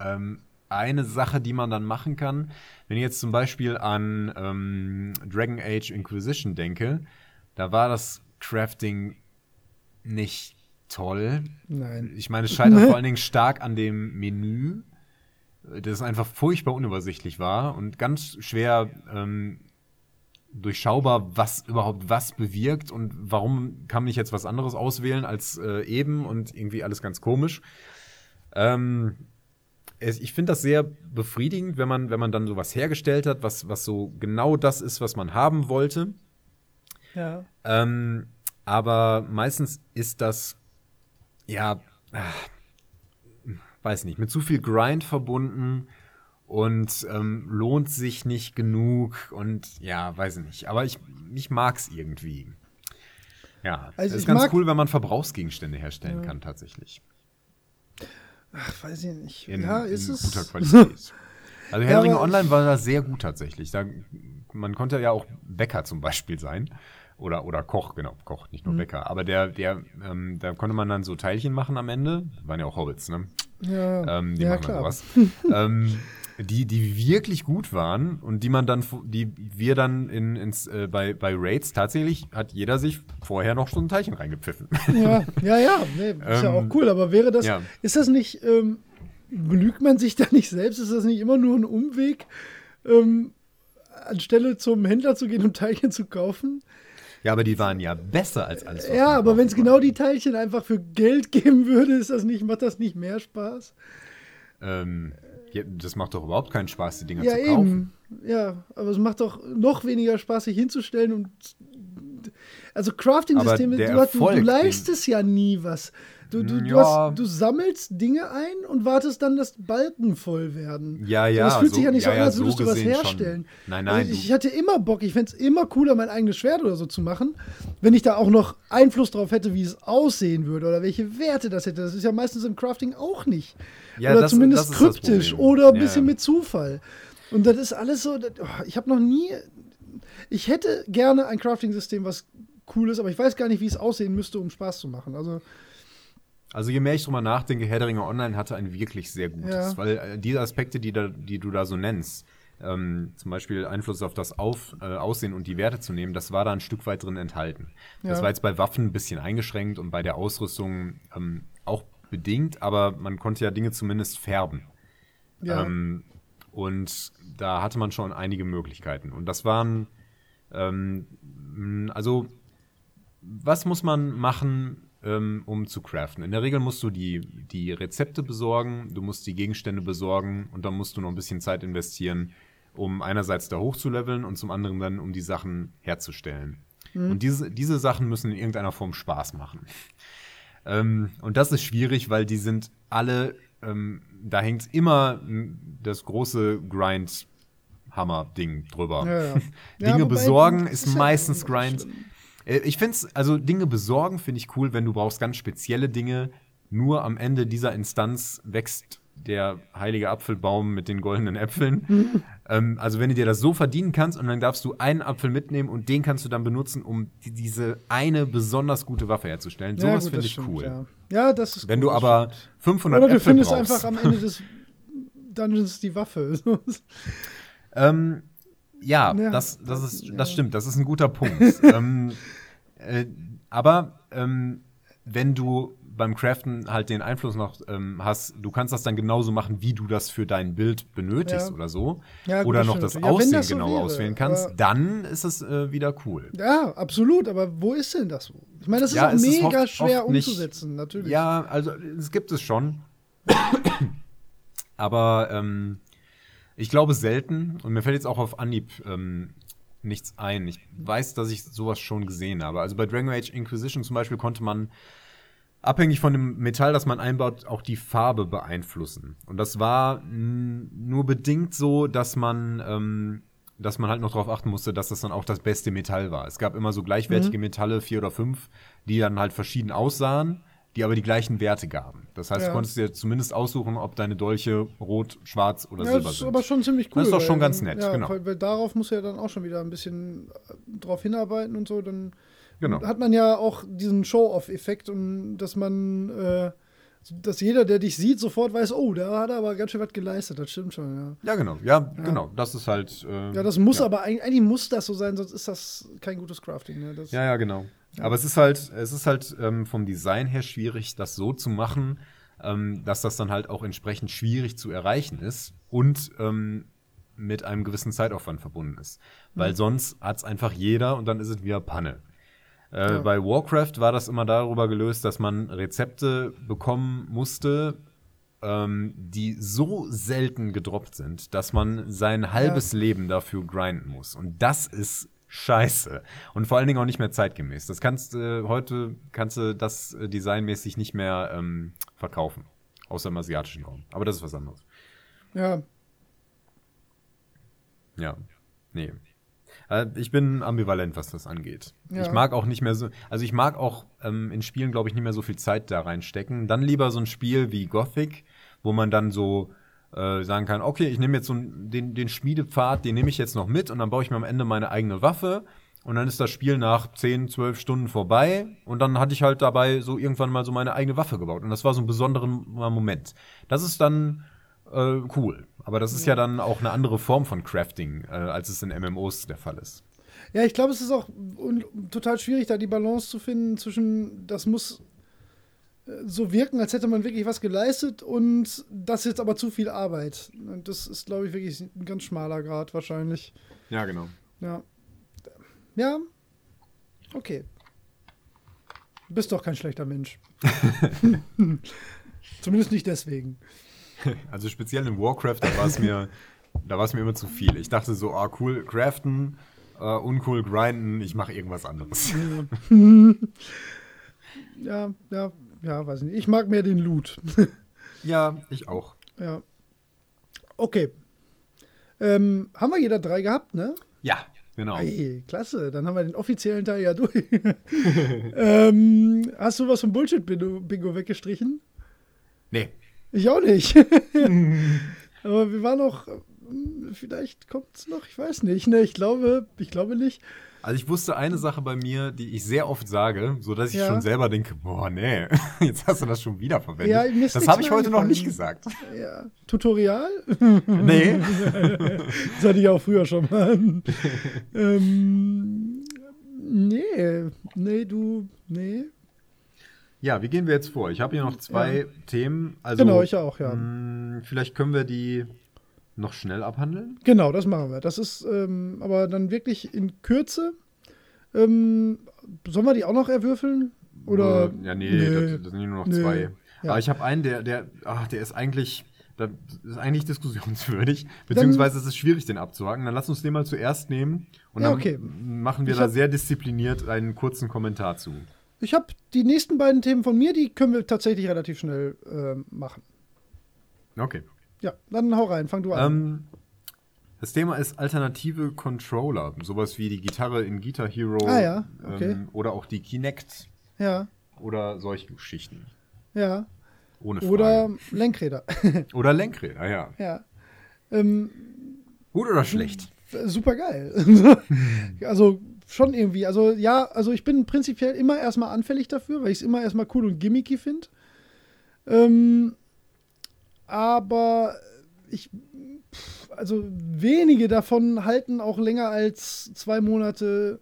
ähm, eine Sache, die man dann machen kann. Wenn ich jetzt zum Beispiel an ähm, Dragon Age Inquisition denke, da war das Crafting nicht toll. Nein. Ich meine, es scheitert [laughs] vor allen Dingen stark an dem Menü. das einfach furchtbar unübersichtlich war und ganz schwer ähm, durchschaubar, was überhaupt was bewirkt und warum kann ich jetzt was anderes auswählen als äh, eben und irgendwie alles ganz komisch. Ähm, ich finde das sehr befriedigend, wenn man, wenn man dann sowas hergestellt hat, was, was so genau das ist, was man haben wollte. Ja. Ähm, aber meistens ist das, ja, ach, weiß nicht, mit zu viel Grind verbunden und ähm, lohnt sich nicht genug und ja, weiß ich nicht. Aber ich, ich mag es irgendwie. Ja, Also es ist ganz cool, wenn man Verbrauchsgegenstände herstellen Ja. kann, tatsächlich. Ach, weiß ich nicht. In, ja, ist in es. guter Qualität. [laughs] Also Herr Ja, Online war da sehr gut tatsächlich. Da, man konnte ja auch Bäcker zum Beispiel sein. Oder, oder Koch, genau, Koch, nicht Mhm. nur Bäcker. Aber der, der, ähm, da konnte man dann so Teilchen machen am Ende. Waren ja auch Hobbits, ne? Ja, Ähm, die ja machen klar. sowas. [laughs] ähm, die, die wirklich gut waren und die man dann, die wir dann in, ins, äh, bei, bei Raids tatsächlich hat jeder sich vorher noch so ein Teilchen reingepfiffen. Ja, [laughs] ja, ja. Nee, ist ja Ähm, auch cool, aber wäre das. ja. Ist das nicht. Ähm, belügt man sich da nicht selbst? Ist das nicht immer nur ein Umweg, ähm, anstelle zum Händler zu gehen und Teilchen zu kaufen? ja, aber die waren ja besser als alles. Ja, aber wenn es genau die Teilchen einfach für Geld [laughs] geben würde, ist das nicht, macht das nicht mehr Spaß? Ähm, ja, das macht doch überhaupt keinen Spaß, die Dinger Ja, zu kaufen. eben. Ja, aber es macht doch noch weniger Spaß, sich hinzustellen und. Also Crafting-Systeme, du, du, du leistest ja nie was. Du, du, Ja. hast, du sammelst Dinge ein und wartest dann, dass Balken voll werden. Ja, So, ja, Das fühlt so- sich ja nicht so ja, an, als so würdest du was gesehen schon. herstellen. Nein, nein, Also ich hatte immer Bock, ich fände es immer cooler, mein eigenes Schwert oder so zu machen, wenn ich da auch noch Einfluss drauf hätte, wie es aussehen würde oder welche Werte das hätte. Das ist ja meistens im Crafting auch nicht. Ja, oder das- zumindest das das kryptisch oder ein bisschen ja. mit Zufall. Und das ist alles so, das, oh, ich habe noch nie, ich hätte gerne ein Crafting-System, was cool ist, aber ich weiß gar nicht, wie es aussehen müsste, um Spaß zu machen. Also, Also je mehr ich drüber nachdenke, Herr der Ringe Online hatte ein wirklich sehr gutes, Ja. weil äh, diese Aspekte, die, da, die du da so nennst, ähm, zum Beispiel Einfluss auf das auf, äh, Aussehen und die Werte zu nehmen, das war da ein Stück weit drin enthalten. Das Ja. war jetzt bei Waffen ein bisschen eingeschränkt und bei der Ausrüstung ähm, auch bedingt, aber man konnte ja Dinge zumindest färben. ja. Ähm, und da hatte man schon einige Möglichkeiten. Und das waren, ähm, also, was muss man machen, ähm, um zu craften? In der Regel musst du die, die Rezepte besorgen, du musst die Gegenstände besorgen und dann musst du noch ein bisschen Zeit investieren, um einerseits da hochzuleveln und zum anderen dann, um die Sachen herzustellen. Und diese, diese Sachen müssen in irgendeiner Form Spaß machen. Ähm, und das ist schwierig, weil die sind alle, ähm, da hängt immer das große Grind-Hammer-Ding drüber. Ja, ja. [laughs] Ja, Dinge wobei, besorgen ist, ist ja meistens Grind. Äh, Ich finde es, also Dinge besorgen finde ich cool, wenn du brauchst ganz spezielle Dinge. Nur am Ende dieser Instanz wächst der heilige Apfelbaum mit den goldenen Äpfeln. ähm, also wenn du dir das so verdienen kannst und dann darfst du einen Apfel mitnehmen und den kannst du dann benutzen, um die, diese eine besonders gute Waffe herzustellen. Ja, Sowas finde ich stimmt, cool. Ja. ja, das ist Wenn gut, du aber stimmt. 500 Oder du Äpfel findest brauchst, einfach am Ende des Dungeons die Waffe. [laughs] Ähm, ja, Ja, das, das, ist, das stimmt, das ist ein guter Punkt. [laughs] ähm, äh, aber ähm, wenn du beim Craften halt den Einfluss noch ähm, hast, du kannst das dann genauso machen, wie du das für dein Bild benötigst Ja. oder so. Ja, oder noch das Aussehen das so genau wäre, auswählen kannst, dann ist es äh, wieder cool. ja, absolut, aber wo ist denn das so? Ich meine, das ist auch ist mega oft- schwer oft nicht- umzusetzen, natürlich. Ja, also es gibt es schon. [coughs] Aber ähm, ich glaube selten, und mir fällt jetzt auch auf Anhieb ähm, nichts ein. Ich weiß, dass ich sowas schon gesehen habe. Also bei Dragon Age Inquisition zum Beispiel konnte man abhängig von dem Metall, das man einbaut, auch die Farbe beeinflussen. Und das war nur bedingt so, dass man, ähm, dass man halt noch darauf achten musste, dass das dann auch das beste Metall war. Es gab immer so gleichwertige Metalle, vier oder fünf, die dann halt verschieden aussahen, die aber die gleichen Werte gaben. Das heißt, Ja. du konntest dir zumindest aussuchen, ob deine Dolche rot, schwarz oder Ja, silber das ist sind. aber schon ziemlich cool. Das ist doch schon ganz nett, ja, genau. Weil, weil darauf muss ja dann auch schon wieder ein bisschen äh, drauf hinarbeiten und so. Dann Genau. hat man ja auch diesen Show-off-Effekt und dass man, äh, dass jeder, der dich sieht, sofort weiß, oh, da hat er aber ganz schön was geleistet. Das stimmt schon, ja. Ja, genau. Ja, genau. Das ist halt. Äh, Ja, das muss ja. aber eigentlich, eigentlich muss das so sein, sonst ist das kein gutes Crafting. Ne? Das, Ja, ja, genau. Aber es ist halt, es ist halt ähm, vom Design her schwierig, das so zu machen, ähm, dass das dann halt auch entsprechend schwierig zu erreichen ist und ähm, mit einem gewissen Zeitaufwand verbunden ist. Weil sonst hat es einfach jeder und dann ist es wieder Panne. Äh, Ja. Bei Warcraft war das immer darüber gelöst, dass man Rezepte bekommen musste, ähm, die so selten gedroppt sind, dass man sein halbes Leben dafür grinden muss. Und das ist scheiße. Und vor allen Dingen auch nicht mehr zeitgemäß. Das kannst äh, heute kannst du das äh, designmäßig nicht mehr ähm, verkaufen. Außer im asiatischen Raum. Aber das ist was anderes. Ja, Ja. Nee. Äh, Ich bin ambivalent, was das angeht. Ja. Ich mag auch nicht mehr so, also ich mag auch ähm, in Spielen, glaube ich, nicht mehr so viel Zeit da reinstecken. Dann lieber so ein Spiel wie Gothic, wo man dann so äh, sagen kann, okay, ich nehme jetzt so den, den Schmiedepfad, den nehme ich jetzt noch mit und dann baue ich mir am Ende meine eigene Waffe und dann ist das Spiel nach 10, 12 Stunden vorbei und dann hatte ich halt dabei so irgendwann mal so meine eigene Waffe gebaut und das war so ein besonderer Moment. Das ist dann äh, cool, aber das ist ja dann auch eine andere Form von Crafting, äh, als es in MMOs der Fall ist. Ja, ich glaube, es ist auch total schwierig, da die Balance zu finden zwischen, das muss äh, so wirken, als hätte man wirklich was geleistet und das ist jetzt aber zu viel Arbeit. Und das ist, glaube ich, wirklich ein ganz schmaler Grad wahrscheinlich. Ja, genau. Ja. Ja. Okay. Du bist doch kein schlechter Mensch. [laughs] [laughs] Zumindest nicht deswegen. [laughs] Also speziell in Warcraft, da war es mir, da war es mir immer zu viel. Ich dachte so, ah cool, craften, äh, uncool grinden, ich mache irgendwas anderes. [laughs] Ja, ja, ja, weiß nicht. Ich mag mehr den Loot. [laughs] ja, ich auch. ja. Okay. Ähm, haben wir jeder drei gehabt, ne? Ja, genau. Hey, klasse. Dann haben wir den offiziellen Teil ja durch. ähm, hast du was vom Bullshit-Bingo weggestrichen? Nee. Ich auch nicht. [laughs] Aber wir waren noch. hm, Vielleicht kommt es noch, ich weiß nicht. Ne, ich glaube, ich glaube nicht. Also ich wusste eine Sache bei mir, die ich sehr oft sage, so dass ich Ja. schon selber denke, boah, nee, [laughs] jetzt hast du das schon wieder verwendet. Ja, das habe ich heute noch nicht gesagt. Ja. Tutorial? [laughs] nee. Das hatte ich auch früher schon mal. ähm, nee, nee, du, nee. Ja, wie gehen wir jetzt vor? Ich habe hier noch zwei Themen. Also, Genau, ich auch, ja. mh, vielleicht können wir die noch schnell abhandeln. Genau, das machen wir. Das ist ähm, aber dann wirklich in Kürze. Ähm, sollen wir die auch noch erwürfeln? Oder? Äh, ja, nee, Nee. Das, das sind nur noch Nee. zwei. Ja. Aber ich habe einen, der, der, ach, der ist eigentlich, das ist eigentlich [laughs] diskussionswürdig, beziehungsweise es ist schwierig, den abzuhaken. Dann lass uns den mal zuerst nehmen und Ja, dann okay. machen wir Ich da sehr diszipliniert einen kurzen Kommentar zu. Ich habe die nächsten beiden Themen von mir, die können wir tatsächlich relativ schnell ähm, machen. Okay. Ja, dann hau rein, fang du an. Ähm, das Thema ist alternative Controller, sowas wie die Gitarre in Guitar Hero Ah ja, okay. ähm, oder auch die Kinect ja, oder solche Geschichten. ja. Ohne Frage. Oder Lenkräder. [laughs] oder Lenkräder, ja. ja. Ähm, Gut oder schlecht? super geil. [laughs] also schon irgendwie. Also ja, also ich bin prinzipiell immer erstmal anfällig dafür, weil ich es immer erstmal cool und gimmicky finde. Ähm, aber ich, also wenige davon halten auch länger als zwei Monate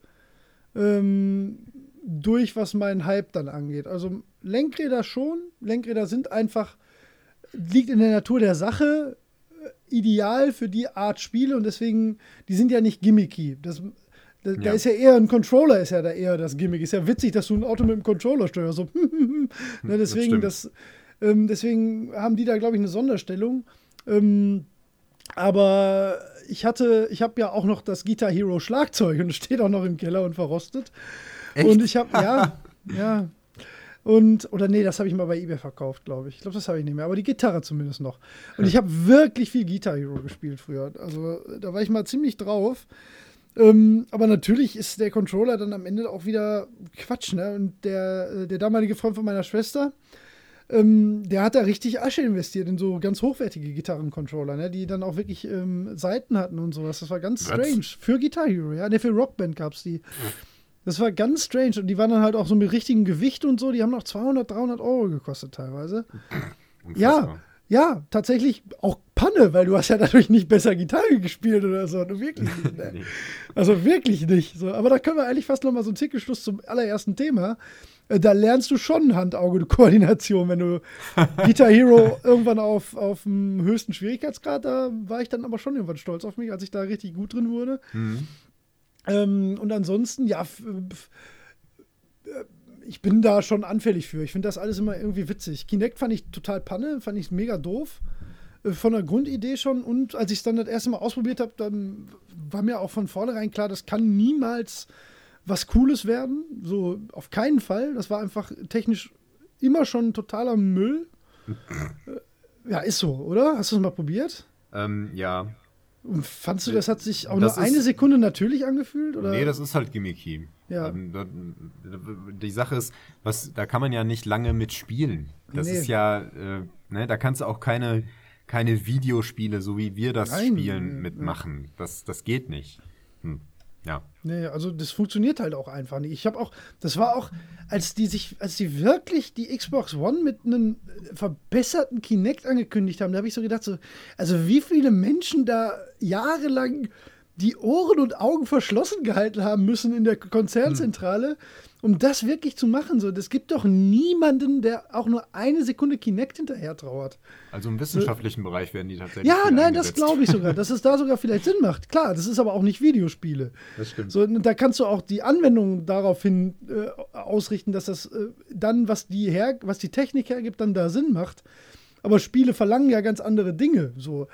ähm, durch, was meinen Hype dann angeht. Also Lenkräder schon. Lenkräder sind einfach, liegt in der Natur der Sache äh, ideal für die Art Spiele und deswegen, die sind ja nicht gimmicky. Das, da, da Ja. ist ja eher ein Controller, ist ja da eher das Gimmick. Ist ja witzig, dass du ein Auto mit einem Controller steuerst. So. [laughs] ne, deswegen, stimmt. das, ähm, deswegen haben die da, glaube ich, eine Sonderstellung. Ähm, aber ich hatte, ich habe ja auch noch das Guitar Hero Schlagzeug und es steht auch noch im Keller und verrostet. Echt? Und ich habe, [laughs] ja, ja. Und, oder nee, das habe ich mal bei eBay verkauft, glaube ich. Ich glaube, das habe ich nicht mehr. Aber die Gitarre zumindest noch. Und ich habe wirklich viel Guitar Hero gespielt früher. Also da war ich mal ziemlich drauf. Ähm, aber natürlich ist der Controller dann am Ende auch wieder Quatsch, ne? Und der, äh, der damalige Freund von meiner Schwester, ähm, der hat da richtig Asche investiert in so ganz hochwertige Gitarrencontroller, ne? Die dann auch wirklich ähm, Seiten hatten und sowas. Das war ganz Was? strange. Für Guitar Hero, ja. Ne, für Rockband gab es die. Das war ganz strange. Und die waren dann halt auch so mit richtigem Gewicht und so. Die haben noch 200, 300 Euro gekostet teilweise. Unfassbar. ja, tatsächlich auch Panne, weil du hast ja dadurch nicht besser Gitarre gespielt oder so. Du wirklich nicht. Ne? [laughs] nee. Also wirklich nicht. So, aber da können wir eigentlich fast noch mal so einen Zirkelschluss zum allerersten Thema. Äh, da lernst du schon Hand-Auge-Koordination, wenn du [laughs] Guitar Hero irgendwann auf, auf dem höchsten Schwierigkeitsgrad, da war ich dann aber schon irgendwann stolz auf mich, als ich da richtig gut drin wurde. Mhm. Ähm, und ansonsten, ja, ich bin da schon anfällig für. Ich finde das alles immer irgendwie witzig. Kinect fand ich total Panne, fand ich mega doof. Äh, von der Grundidee schon. Und als ich es dann das erste Mal ausprobiert habe, dann war mir auch von vornherein klar, das kann niemals was Cooles werden. So auf keinen Fall. Das war einfach technisch immer schon totaler Müll. Äh, ja, ist so, oder? Hast du es mal probiert? Ähm, ja. Und fandst du, das hat sich auch das nur eine Sekunde natürlich angefühlt? Oder? Nee, das ist halt gimmicky. Ja. Ähm, die Sache ist, was, da kann man ja nicht lange mitspielen. Das nee. ist ja, äh, ne, da kannst du auch keine, keine Videospiele, so wie wir das Nein. spielen, mitmachen. Das, das geht nicht. Hm. Ja. Nee, also das funktioniert halt auch einfach nicht. Ich habe auch, das war auch, als die sich, als die wirklich die Xbox One mit einem verbesserten Kinect angekündigt haben, da habe ich so gedacht, so, also wie viele Menschen da jahrelang die Ohren und Augen verschlossen gehalten haben müssen in der Konzernzentrale, hm. um das wirklich zu machen. So, das gibt doch niemanden, der auch nur eine Sekunde Kinect hinterher trauert. Also im wissenschaftlichen so. Bereich werden die tatsächlich. Ja, nein, das glaube ich [laughs] sogar, dass es da sogar vielleicht Sinn macht. Klar, das ist aber auch nicht Videospiele. Das stimmt. So, da kannst du auch die Anwendung daraufhin äh, ausrichten, dass das äh, dann, was die, her, was die Technik hergibt, dann da Sinn macht. Aber Spiele verlangen ja ganz andere Dinge. So.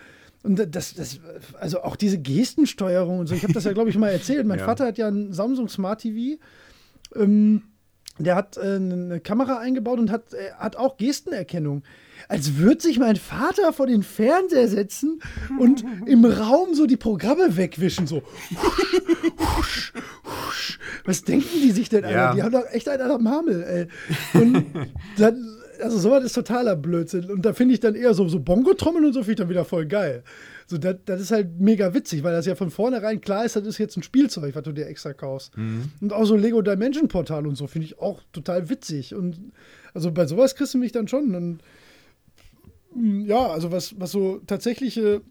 Und das, das, also auch diese Gestensteuerung und so, ich habe das ja, glaube ich, mal erzählt. Mein [laughs] ja. Vater hat ja ein Samsung Smart TV. Ähm, der hat äh, eine Kamera eingebaut und hat, äh, hat auch Gestenerkennung. Als würde sich mein Vater vor den Fernseher setzen und im Raum so die Programme wegwischen. So. Husch, husch, Was denken die sich denn, ja. Alter? Die haben doch echt einen am Hamel, ey. Und dann also sowas ist totaler Blödsinn. Und da finde ich dann eher so, so Bongo-Trommeln und so finde ich dann wieder voll geil. So, das, das ist halt mega witzig, weil das ja von vornherein klar ist, das ist jetzt ein Spielzeug, was du dir extra kaufst. Mhm. Und auch so Lego Dimension Portal und so finde ich auch total witzig. Und also bei sowas kriegst du mich dann schon. Und hm, ja, also was, was so tatsächliche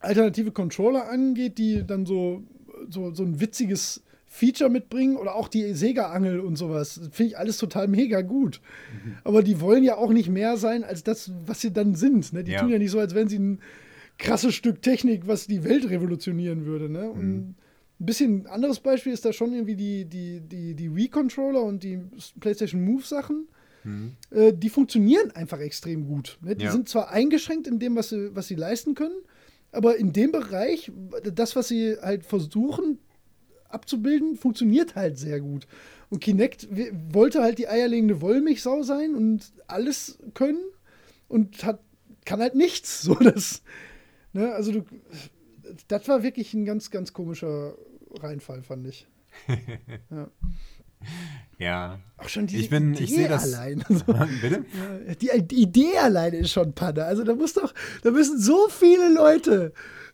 alternative Controller angeht, die dann so, so, so ein witziges Feature mitbringen oder auch die Sega-Angel und sowas. Finde ich alles total mega gut. Mhm. Aber die wollen ja auch nicht mehr sein als das, was sie dann sind. Ne? Die ja. tun ja nicht so, als wären sie ein krasses Stück Technik, was die Welt revolutionieren würde. Ne? Und mhm. ein bisschen anderes Beispiel ist da schon irgendwie die, die, die, die Wii-Controller und die PlayStation Move-Sachen. Mhm. Äh, die funktionieren einfach extrem gut. Ne? Die ja. sind zwar eingeschränkt in dem, was sie, was sie leisten können, aber in dem Bereich, das, was sie halt versuchen, abzubilden, funktioniert halt sehr gut. Und Kinect wollte halt die eierlegende Wollmilchsau sein und alles können und hat, kann halt nichts. [laughs] So, das, ne, also du, das war wirklich ein ganz, ganz komischer Reinfall, fand ich. [laughs] ja. Ja. Auch schon diese ich bin, Idee ich das. allein. [laughs] So. Bitte? Die, die, Idee alleine ist schon Panne. Also da muss doch, da müssen so viele Leute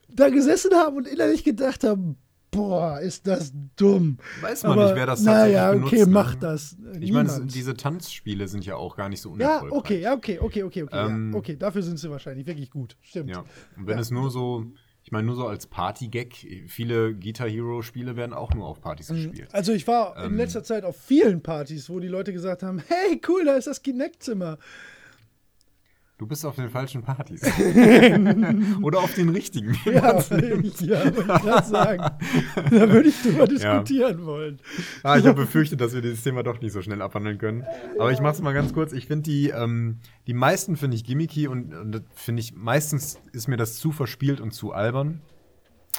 da gesessen haben und innerlich gedacht haben, boah, ist das dumm. Weiß man Aber, nicht, wer das tatsächlich Naja, okay, benutzt, mach ne? das. Ich meine, diese Tanzspiele sind ja auch gar nicht so unerfolgreich. Ja, okay, ja, okay, okay, okay, okay. Ähm, ja, okay, dafür sind sie wahrscheinlich wirklich gut. Stimmt. Ja. Und wenn ja. es nur so, ich meine, nur so als Party-Gag, viele Guitar Hero-Spiele werden auch nur auf Partys mhm. gespielt. Also ich war ähm, in letzter Zeit auf vielen Partys, wo die Leute gesagt haben, hey, cool, da ist das Kinect-Zimmer. Du bist auf den falschen Partys. [laughs] Oder auf den richtigen. Ja, ich, ja wollte ich gerade sagen. Da würde ich drüber diskutieren ja. wollen. Ah, ich habe befürchtet, dass wir dieses Thema doch nicht so schnell abhandeln können. Aber ich mache es mal ganz kurz. Ich finde die, ähm, die meisten finde ich gimmicky und, und finde ich, meistens ist mir das zu verspielt und zu albern.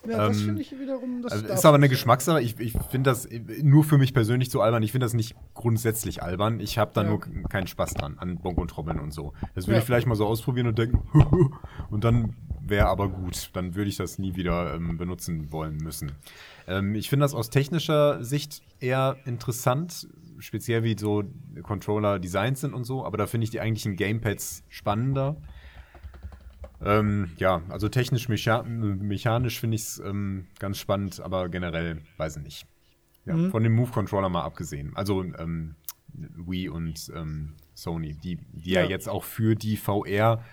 Ja, das ähm, finde ich wiederum. Das also ist aber eine Geschmackssache. Ich, ich finde das nur für mich persönlich so albern. Ich finde das nicht grundsätzlich albern. Ich habe da ja. nur keinen Spaß dran, an Bonk und Trommeln und so. Das würde ja. ich vielleicht mal so ausprobieren und denken, [laughs] und dann wäre aber gut. Dann würde ich das nie wieder ähm, benutzen wollen müssen. Ähm, ich finde das aus technischer Sicht eher interessant, speziell wie so Controller designt sind und so. Aber da finde ich die eigentlichen Gamepads spannender. Ähm, ja, also technisch, mecha mechanisch finde ich es ähm, ganz spannend, aber generell weiß ich nicht. Ja, mhm. Von dem Move-Controller mal abgesehen. Also ähm, Wii und ähm, Sony, die, die ja. ja. jetzt auch für die VR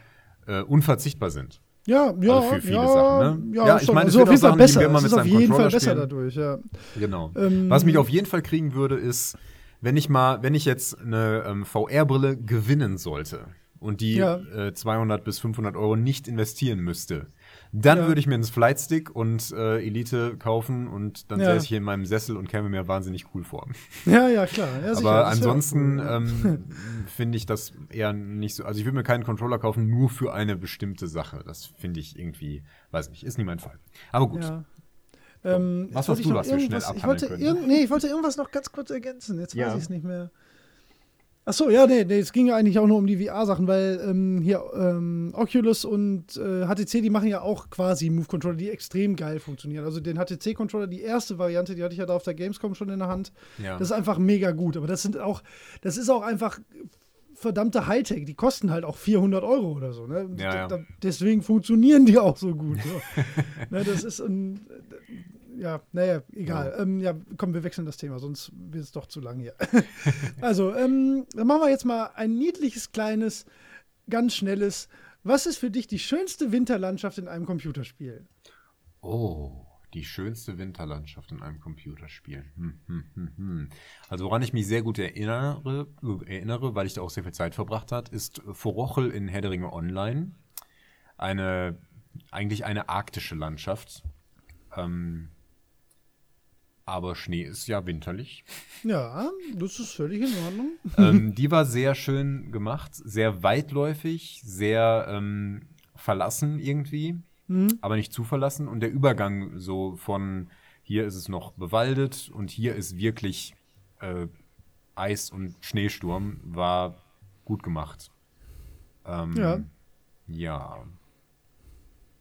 äh, unverzichtbar sind. Ja, ja, Also für viele ja, Sachen, ne? ja, Ja, ich meine, es also wird auf jeden Fall besser. Es ist auf jeden Fall besser spielen. dadurch, ja. Genau. Ähm, Was mich auf jeden Fall kriegen würde, ist, wenn ich mal, wenn ich jetzt eine ähm, VR-Brille gewinnen sollte und die Ja. äh, 200 bis 500 Euro nicht investieren müsste, dann Ja. würde ich mir einen Flightstick und äh, Elite kaufen und dann Ja. säße ich hier in meinem Sessel und käme mir wahnsinnig cool vor. Ja, ja, klar. Ja, Aber ansonsten cool. ähm, [laughs] finde ich das eher nicht so. Also ich würde mir keinen Controller kaufen, nur für eine bestimmte Sache. Das finde ich irgendwie, weiß nicht, ist nie mein Fall. Aber gut. Ähm, Was hast du, noch was wir schnell ich wollte, können? irgend, nee, ich wollte irgendwas noch ganz kurz ergänzen. Jetzt weiß ich es nicht mehr. Ach so, ja, nee, nee, es ging ja eigentlich auch nur um die VR-Sachen, weil ähm, hier ähm, Oculus und äh, HTC, die machen ja auch quasi Move-Controller, die extrem geil funktionieren. Also den HTC-Controller, die erste Variante, die hatte ich ja da auf der Gamescom schon in der Hand. Ja. Das ist einfach mega gut. Aber das sind auch, das ist auch einfach verdammte Hightech. Die kosten halt auch 400 Euro oder so. Ne? Ja, ja. Deswegen funktionieren die auch so gut. So. [laughs] ne, das ist ein, ja, naja, egal. Ja. Ähm, ja, komm, wir wechseln das Thema, sonst wird es doch zu lang hier. [laughs] also, ähm, dann machen wir jetzt mal ein niedliches, kleines, ganz schnelles. Was ist für dich die schönste Winterlandschaft in einem Computerspiel? Oh, die schönste Winterlandschaft in einem Computerspiel. Hm, hm, hm, hm. Also woran ich mich sehr gut erinnere, erinnere, weil ich da auch sehr viel Zeit verbracht hat, ist Forochel in Herr der Ringe Online. Eine, eigentlich eine arktische Landschaft. Ähm, aber Schnee ist ja winterlich. Ja, das ist völlig in Ordnung. ähm, [laughs] die war sehr schön gemacht, sehr weitläufig, sehr ähm, verlassen irgendwie, Mhm. aber nicht zu verlassen. Und der Übergang so von hier ist es noch bewaldet und hier ist wirklich äh, Eis und Schneesturm war gut gemacht. Ähm, Ja. Ja.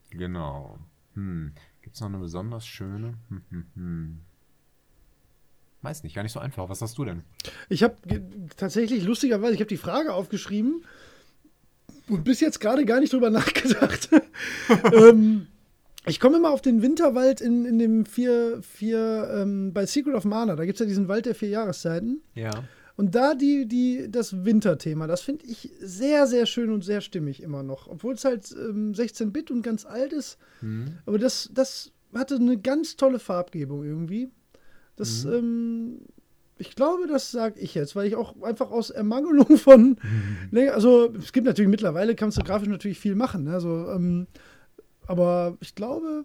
Genau. Hm. Gibt es noch eine besonders schöne? Hm, hm, hm. Weiß nicht, gar nicht so einfach. Was hast du denn? Ich habe tatsächlich lustigerweise, ich habe die Frage aufgeschrieben und bis jetzt gerade gar nicht drüber [laughs] nachgedacht. [laughs] ähm, ich komme immer auf den Winterwald in, in dem vier, vier ähm, bei Secret of Mana. Da gibt es ja diesen Wald der vier Jahreszeiten. Ja. Und da die, die, das Winterthema, das finde ich sehr, sehr schön und sehr stimmig immer noch. Obwohl es halt ähm, 16-Bit und ganz alt ist. Hm. Aber das, das hatte eine ganz tolle Farbgebung irgendwie. Das, Mhm. ähm, ich glaube, das sage ich jetzt, weil ich auch einfach aus Ermangelung [laughs] von. Nee, also, es gibt natürlich mittlerweile, kannst du grafisch natürlich viel machen. Ne? Also, ähm, aber ich glaube,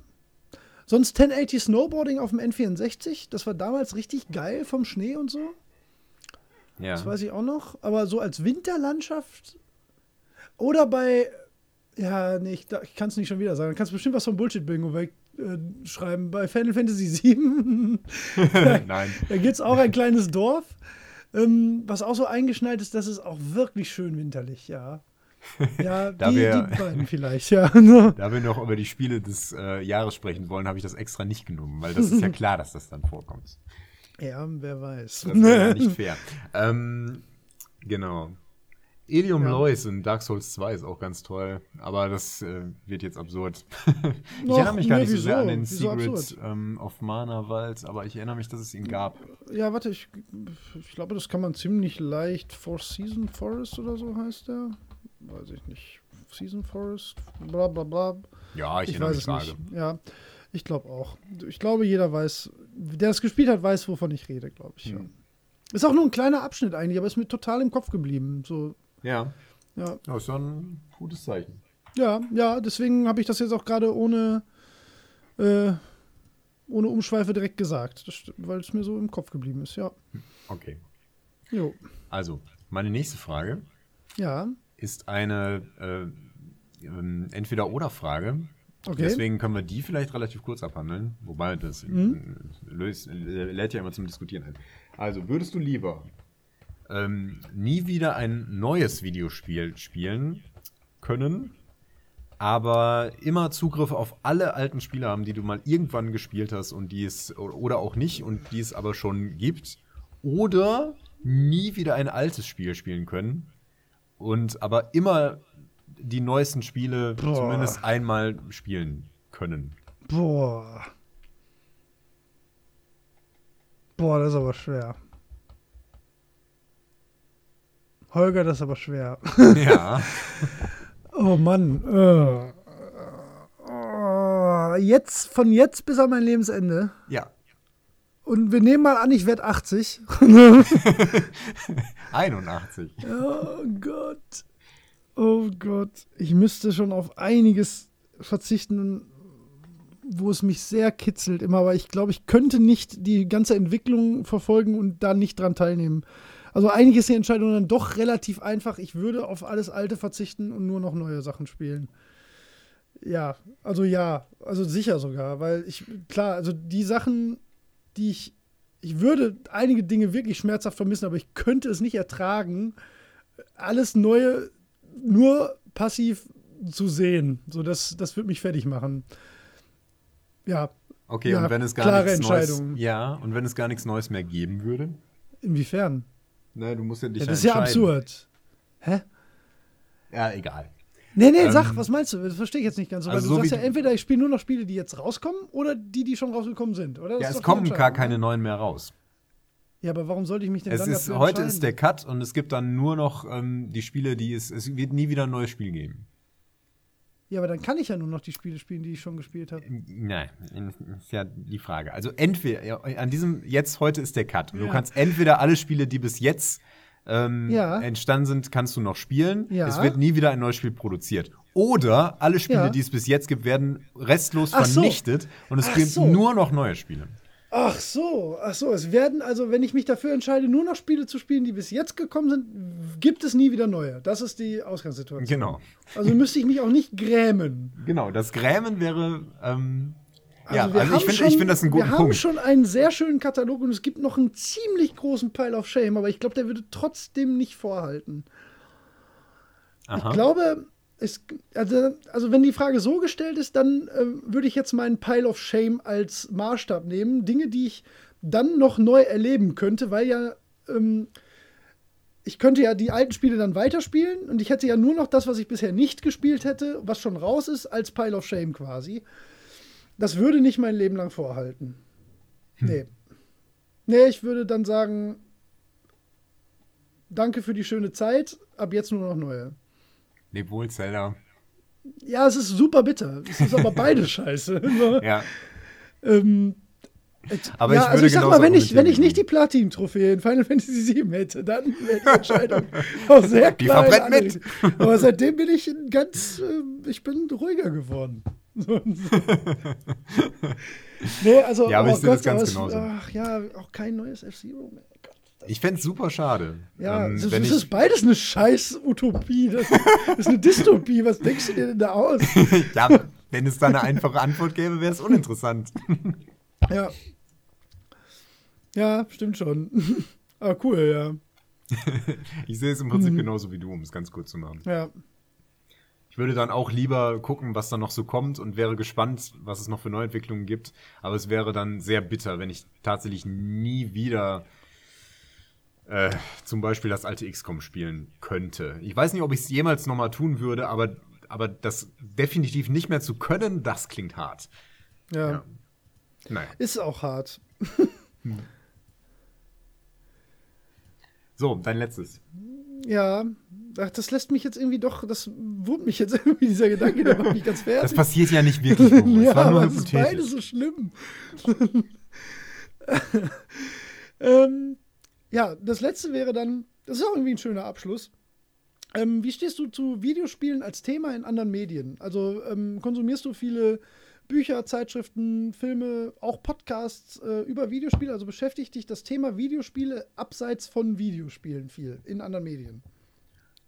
sonst 1080 Snowboarding auf dem N64, das war damals richtig geil vom Schnee und so. Ja. Das weiß ich auch noch. Aber so als Winterlandschaft oder bei. Ja, nee, ich, ich kann es nicht schon wieder sagen. Du kannst bestimmt was vom Bullshit-Bingo wegschreiben. Bei Final Fantasy VII. [laughs] Nein. Da gibt es auch ein kleines Dorf, ähm, was auch so eingeschneit ist, das ist auch wirklich schön winterlich, ja. [laughs] Ja, Da die, wir- die beiden vielleicht, ja. Da wir noch über die Spiele des äh, Jahres sprechen wollen, habe ich das extra nicht genommen, weil das ist ja [laughs] klar, dass das dann vorkommt. ja, wer weiß. Das wäre ja nicht fair. Ähm, genau. Ilium Ja. Lois in Dark Souls 2 ist auch ganz toll, aber das äh, wird jetzt absurd. [laughs] ich erinnere mich gar nee, nicht so sehr an den Wieso Secret ähm, of Mana Wald, aber ich erinnere mich, dass es ihn gab. Ja, warte, ich, ich glaube, das kann man ziemlich leicht. Four Season Forest oder so heißt der. Weiß ich nicht. Season Forest, bla bla bla. Ja, ich, Ich, erinnere weiß mich es vage. nicht. Ja, ich glaube auch. Ich glaube, jeder weiß, der es gespielt hat, weiß, wovon ich rede, glaube ich. Hm. Ist auch nur ein kleiner Abschnitt eigentlich, aber ist mir total im Kopf geblieben. So, Ja, ja. das ist ja ein gutes Zeichen. Ja, ja, deswegen habe ich das jetzt auch gerade ohne, äh, ohne Umschweife direkt gesagt, weil es mir so im Kopf geblieben ist, ja. Okay. Jo. Also, meine nächste Frage Ja, ist eine äh, ähm, Entweder-Oder-Frage. okay. Deswegen können wir die vielleicht relativ kurz abhandeln. Wobei das Mhm. äh, löst, lädt ja immer zum Diskutieren ein. Also, würdest du lieber ähm, nie wieder ein neues Videospiel spielen können, aber immer Zugriff auf alle alten Spiele haben, die du mal irgendwann gespielt hast und die es oder auch nicht und die es aber schon gibt, oder nie wieder ein altes Spiel spielen können und aber immer die neuesten Spiele Boah. zumindest einmal spielen können. Boah. Boah, das ist aber schwer. Holger, das ist aber schwer. [laughs] Ja. [laughs] Oh, Mann. Äh, äh, jetzt, von jetzt bis an mein Lebensende. Ja. Und wir nehmen mal an, ich werde 80. 81. oh Gott. Oh Gott. Ich müsste schon auf einiges verzichten, wo es mich sehr kitzelt immer, aber ich glaube, ich könnte nicht die ganze Entwicklung verfolgen und da nicht dran teilnehmen. Also eigentlich ist die Entscheidung dann doch relativ einfach. Ich würde auf alles Alte verzichten und nur noch neue Sachen spielen. Ja, also ja, also sicher sogar, weil ich, klar, also die Sachen, die ich, ich würde einige Dinge wirklich schmerzhaft vermissen, aber ich könnte es nicht ertragen, alles Neue nur passiv zu sehen. So, das, das würde mich fertig machen. Ja. Okay, ja, und wenn es gar klare nichts. Neues, ja, und wenn es gar nichts Neues mehr geben würde? Inwiefern? Na, du musst ja dich Ja, das ist ja absurd. Hä? Ja, egal. Nee, nee, Ähm, sag, was meinst du? Das verstehe ich jetzt nicht ganz. so, Weil also du so sagst ja entweder ich spiele nur noch Spiele, die jetzt rauskommen, oder die, die schon rausgekommen sind, oder? Das Ja, es kommen gar keine neuen mehr raus. Ja, aber warum sollte ich mich denn Es dann ist, heute ist der Cut und es gibt dann nur noch ähm, die Spiele, die es. Es wird nie wieder ein neues Spiel geben. Ja, aber dann kann ich ja nur noch die Spiele spielen, die ich schon gespielt habe. Nein, ist ja die Frage. Also entweder, an diesem, jetzt heute ist der Cut. Und Ja. Du kannst entweder alle Spiele, die bis jetzt ähm, Ja. entstanden sind, kannst du noch spielen. Ja. Es wird nie wieder ein neues Spiel produziert. Oder alle Spiele, Ja. die es bis jetzt gibt, werden restlos Ach so. vernichtet und es Ach gibt so. nur noch neue Spiele. Ach so, ach so. Es werden also, wenn ich mich dafür entscheide, nur noch Spiele zu spielen, die bis jetzt gekommen sind, gibt es nie wieder neue. Das ist die Ausgangssituation. Genau. Also müsste ich mich auch nicht grämen. Genau, das Grämen wäre. Ähm, Also ja, also ich finde find das einen guten Wir haben Punkt. schon einen sehr schönen Katalog und es gibt noch einen ziemlich großen Pile of Shame, aber ich glaube, der würde trotzdem nicht vorhalten. Aha. Ich glaube, es, also, also wenn die Frage so gestellt ist, dann ähm, würde ich jetzt meinen Pile of Shame als Maßstab nehmen. Dinge, die ich dann noch neu erleben könnte, weil ja ähm, ich könnte ja die alten Spiele dann weiterspielen und ich hätte ja nur noch das, was ich bisher nicht gespielt hätte, was schon raus ist, als Pile of Shame quasi. Das würde nicht mein Leben lang vorhalten. Nee. Nee, ich würde dann sagen, danke für die schöne Zeit, ab jetzt nur noch neue. Leb wohl, Zelda. Ja, es ist super bitter. Es ist aber beide [laughs] scheiße. Ja. ähm, Aber ja, ich also ich sag mal, wenn ich, wenn ich nicht die Platin-Trophäe in Final Fantasy VII hätte, dann wäre die Entscheidung [laughs] auch sehr Die klar. in verbrennt mit. Aber seitdem bin ich ganz, äh, ich bin ruhiger geworden. [laughs] So- nee, also, Ja, aber oh ich sehe das ganz genauso. Ach ja, auch kein neues F-Zero mehr. Ich fände es super schade. Ja, ähm, es ist, wenn es ich, ist beides eine scheiß Utopie. Das, das ist eine Dystopie. Was denkst du dir denn da aus? [laughs] ja, wenn es da eine einfache Antwort gäbe, wäre es uninteressant. [laughs] Ja. Ja, stimmt schon. Aber [laughs] cool, ja. Ich sehe es im Mhm. Prinzip genauso wie du, um es ganz kurz zu machen. Ja. Ich würde dann auch lieber gucken, was da noch so kommt und wäre gespannt, was es noch für Neuentwicklungen gibt. Aber es wäre dann sehr bitter, wenn ich tatsächlich nie wieder äh, zum Beispiel das alte XCOM spielen könnte. Ich weiß nicht, ob ich es jemals nochmal tun würde, aber, aber das definitiv nicht mehr zu können, das klingt hart. ja. Ja. Naja. Ist auch hart. So, dein letztes. Ja. Ach, das lässt mich jetzt irgendwie doch, das wurmt mich jetzt [laughs] irgendwie, dieser Gedanke, der macht mich ganz fertig. Das passiert ja nicht wirklich. Momo. [laughs] ja, war nur aber es ist beide hypothetisch. so schlimm. [laughs] ähm, ja, das letzte wäre dann, das ist auch irgendwie ein schöner Abschluss. Ähm, wie stehst du zu Videospielen als Thema in anderen Medien? Also ähm, konsumierst du viele Bücher, Zeitschriften, Filme, auch Podcasts äh, über Videospiele? Also beschäftigt dich das Thema Videospiele abseits von Videospielen viel in anderen Medien?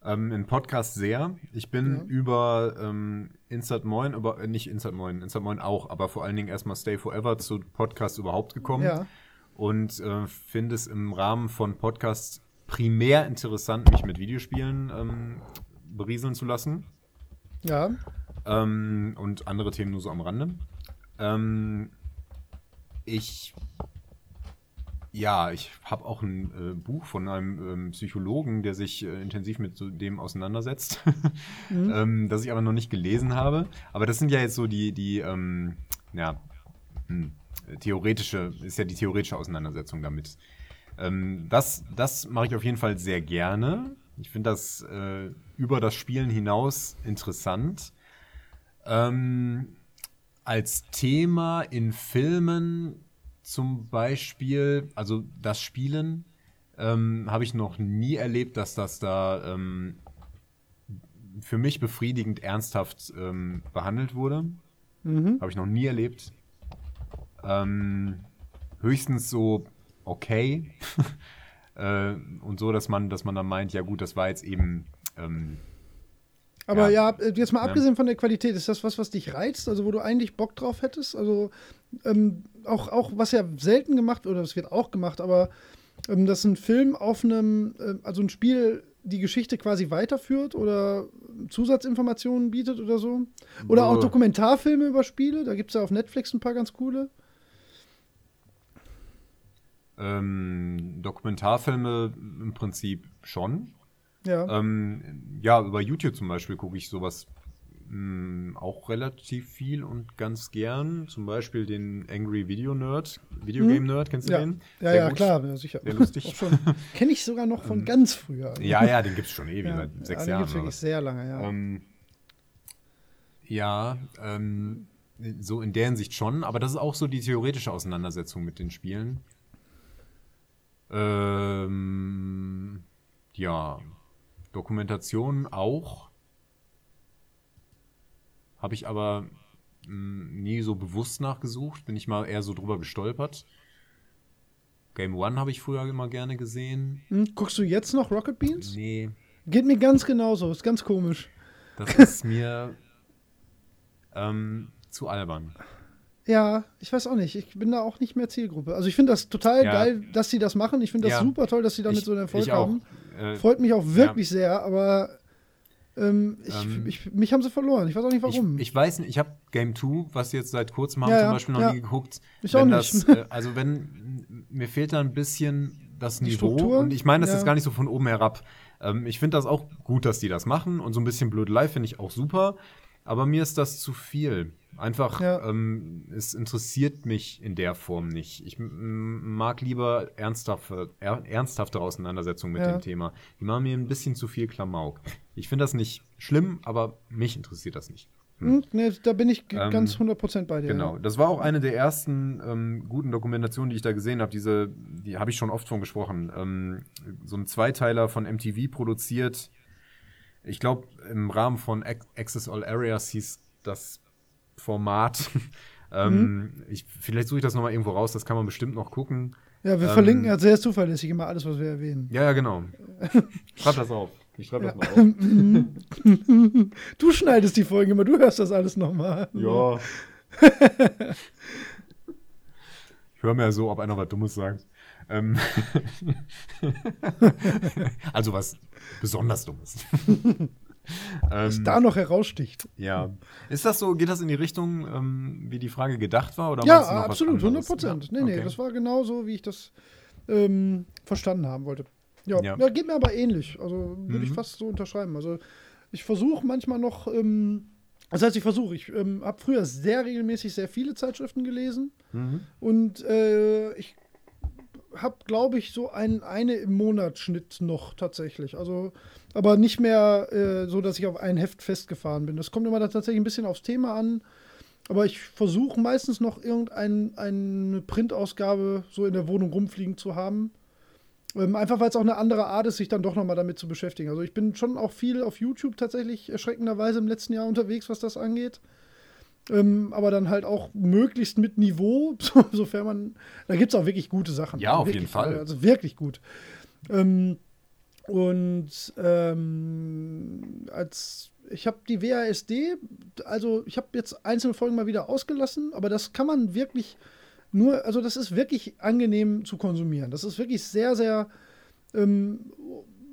Ähm, in Podcast sehr. Ich bin Ja. über ähm, Insert Moin, über, äh, nicht Insert Moin, Insert Moin auch, aber vor allen Dingen erstmal Stay Forever zu Podcasts überhaupt gekommen. Ja. Und äh, finde es im Rahmen von Podcasts primär interessant, mich mit Videospielen ähm, berieseln zu lassen. Ja. Ähm, und andere Themen nur so am Rande. Ähm, ich ja, ich habe auch ein äh, Buch von einem ähm, Psychologen, der sich äh, intensiv mit so dem auseinandersetzt, [laughs] ähm, das ich aber noch nicht gelesen habe. Aber das sind ja jetzt so die, die ähm, ja, hm, theoretische, ist ja die theoretische Auseinandersetzung damit. Ähm, das das mache ich auf jeden Fall sehr gerne. Ich finde das äh, über das Spielen hinaus interessant. Ähm, als Thema in Filmen zum Beispiel, also das Spielen, ähm, habe ich noch nie erlebt, dass das da ähm, für mich befriedigend ernsthaft ähm, behandelt wurde. Mhm. Habe ich noch nie erlebt. Ähm, höchstens so okay. [laughs] äh, und so, dass man, dass man dann meint, ja gut, das war jetzt eben. Ähm, Aber Ja. ja, jetzt mal Ja. abgesehen von der Qualität, ist das was, was dich reizt? Also, wo du eigentlich Bock drauf hättest? Also, ähm, auch, auch, was ja selten gemacht oder es wird auch gemacht, aber ähm, dass ein Film auf einem, äh, also ein Spiel die Geschichte quasi weiterführt oder Zusatzinformationen bietet oder so. Oder auch. Dokumentarfilme über Spiele, da gibt es ja auf Netflix ein paar ganz coole. Ähm, Dokumentarfilme im Prinzip schon. Ja. Ähm, ja, über YouTube zum Beispiel gucke ich sowas mh, auch relativ viel und ganz gern. Zum Beispiel den Angry Video Nerd, Videogame Nerd, kennst du ja, den? ja, Sehr ja gut. klar, ja, sicher. Sehr lustig. [laughs] Kenne ich sogar noch von ganz früher. Ja, ja, den gibt es schon ewig, seit sechs ja, den Jahren. gibt's oder wirklich sehr lange, ja. Ähm, ja, ähm, so in der Hinsicht schon, aber das ist auch so die theoretische Auseinandersetzung mit den Spielen. Ähm, ja, Dokumentation auch. Habe ich aber mh, nie so bewusst nachgesucht, bin ich mal eher so drüber gestolpert. Game One habe ich früher immer gerne gesehen. Hm, guckst du jetzt noch Rocket Beans? Nee, Geht mir ganz genauso, ist ganz komisch. das ist mir ähm, zu albern. Ja, ich weiß auch nicht. Ich bin da auch nicht mehr Zielgruppe. Also ich finde das total Ja. geil, dass sie das machen. Ich finde das Ja. super toll, dass sie damit Ich- so einen Erfolg haben. Äh, Freut mich auch wirklich sehr, aber ähm, ich, Ähm, ich, mich haben sie verloren. Ich weiß auch nicht warum. Ich, ich weiß nicht, ich habe Game 2, was sie jetzt seit kurzem haben, Ja, zum ja, Beispiel noch ja. nie geguckt. Ich auch nicht. Das, äh, also wenn, mir fehlt da ein bisschen das Niveau. Struktur? Und ich meine das Ja. jetzt gar nicht so von oben herab. Ähm, ich finde das auch gut, dass die das machen. Und so ein bisschen Blöd Live finde ich auch super. Aber mir ist das zu viel. Einfach, Ja. ähm, es interessiert mich in der Form nicht. Ich mag lieber ernsthafte, er, ernsthaftere Auseinandersetzungen mit Ja. dem Thema. Die machen mir ein bisschen zu viel Klamauk. Ich finde das nicht schlimm, aber mich interessiert das nicht. Hm, nee, da bin ich Ähm, ganz 100% bei dir. Genau, das war auch eine der ersten ähm, guten Dokumentationen, die ich da gesehen habe. Diese, die habe ich schon oft von gesprochen. Ähm, so ein Zweiteiler von MTV produziert. Ich glaube, im Rahmen von Ac- Access All Areas hieß das Format. [laughs] ähm, ich, vielleicht suche ich das nochmal irgendwo raus, das kann man bestimmt noch gucken. Ja, wir ähm, verlinken ja sehr zuverlässig immer alles, was wir erwähnen. Ja, ja, genau. [laughs] Schreib das auf. Ich schreibe Ja. das mal auf. [laughs] Du schneidest die Folgen immer, du hörst das alles nochmal. Ja. ich höre mir ja so, ob einer was Dummes sagt. Ähm also was besonders Dummes. [laughs] Was ähm, da noch heraussticht. ja. Ist das so, geht das in die Richtung, ähm, wie die Frage gedacht war? Oder Ja, absolut, 100 anderes? Prozent. Ja, Nee, nee, okay. das war genau so, wie ich das ähm, verstanden haben wollte. Ja, Ja. ja. geht mir aber ähnlich. Also würde ich Mhm. fast so unterschreiben. Also ich versuche manchmal noch, ähm, das heißt, ich versuche, ich ähm, habe früher sehr regelmäßig sehr viele Zeitschriften gelesen Mhm. und äh, ich habe, glaube ich, so einen eine im Monat Schnitt noch tatsächlich. Also, aber nicht mehr äh, so, dass ich auf ein Heft festgefahren bin. Das kommt immer da tatsächlich ein bisschen aufs Thema an. Aber ich versuche meistens noch irgendeine Printausgabe so in der Wohnung rumfliegen zu haben. Ähm, einfach weil es auch eine andere Art ist, sich dann doch nochmal damit zu beschäftigen. Also ich bin schon auch viel auf YouTube tatsächlich erschreckenderweise im letzten Jahr unterwegs, was das angeht. Ähm, aber dann halt auch möglichst mit Niveau, [laughs] so, sofern man. Da gibt es auch wirklich gute Sachen. Ja, auf wirklich, jeden Fall. Also wirklich gut. Ähm, und ähm, als ich habe die WASD, also ich habe jetzt einzelne Folgen mal wieder ausgelassen, aber das kann man wirklich nur, also das ist wirklich angenehm zu konsumieren. Das ist wirklich sehr, sehr, ähm,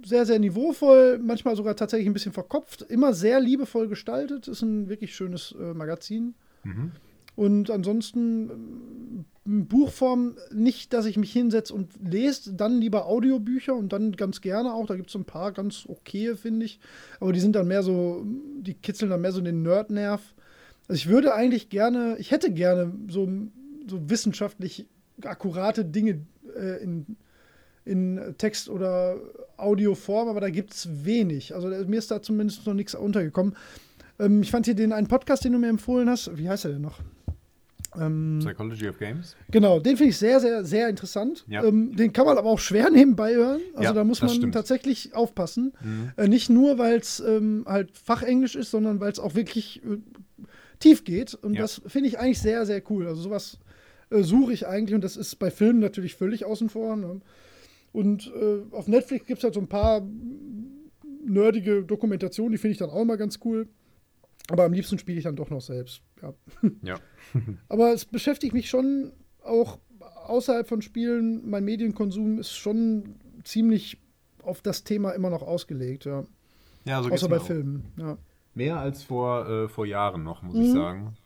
sehr, sehr niveauvoll, manchmal sogar tatsächlich ein bisschen verkopft, immer sehr liebevoll gestaltet. Ist ein wirklich schönes äh, Magazin. Mhm. Und ansonsten ähm, Buchform nicht, dass ich mich hinsetze und lese, dann lieber Audiobücher und dann ganz gerne auch. Da gibt es ein paar ganz okay, finde ich. Aber die sind dann mehr so, die kitzeln dann mehr so den Nerd-Nerv. Also ich würde eigentlich gerne, ich hätte gerne so, so wissenschaftlich akkurate Dinge äh, in, in Text- oder Audioform, aber da gibt es wenig. Also mir ist da zumindest noch nichts untergekommen. Ähm, ich fand hier den einen Podcast, den du mir empfohlen hast. Wie heißt er denn noch? Ähm, Psychology of Games. Genau, den finde ich sehr, sehr, sehr interessant. Ja. Ähm, den kann man aber auch schwer [laughs] nebenbei hören. Also Ja, da muss man tatsächlich aufpassen. Mhm. Äh, nicht nur, weil es ähm, halt Fachenglisch ist, sondern weil es auch wirklich äh, tief geht. Und Ja. das finde ich eigentlich sehr, sehr cool. Also sowas äh, suche ich eigentlich und das ist bei Filmen natürlich völlig außen vor. Ne? Und äh, auf Netflix gibt es halt so ein paar nerdige Dokumentationen, die finde ich dann auch immer ganz cool. Aber am liebsten spiele ich dann doch noch selbst. Ja. Ja. [laughs] Aber es beschäftigt mich schon auch außerhalb von Spielen. Mein Medienkonsum ist schon ziemlich auf das Thema immer noch ausgelegt. Ja. Ja, so Außer bei. Filmen. Ja. Mehr als vor, äh, vor Jahren noch, muss Mhm. ich sagen.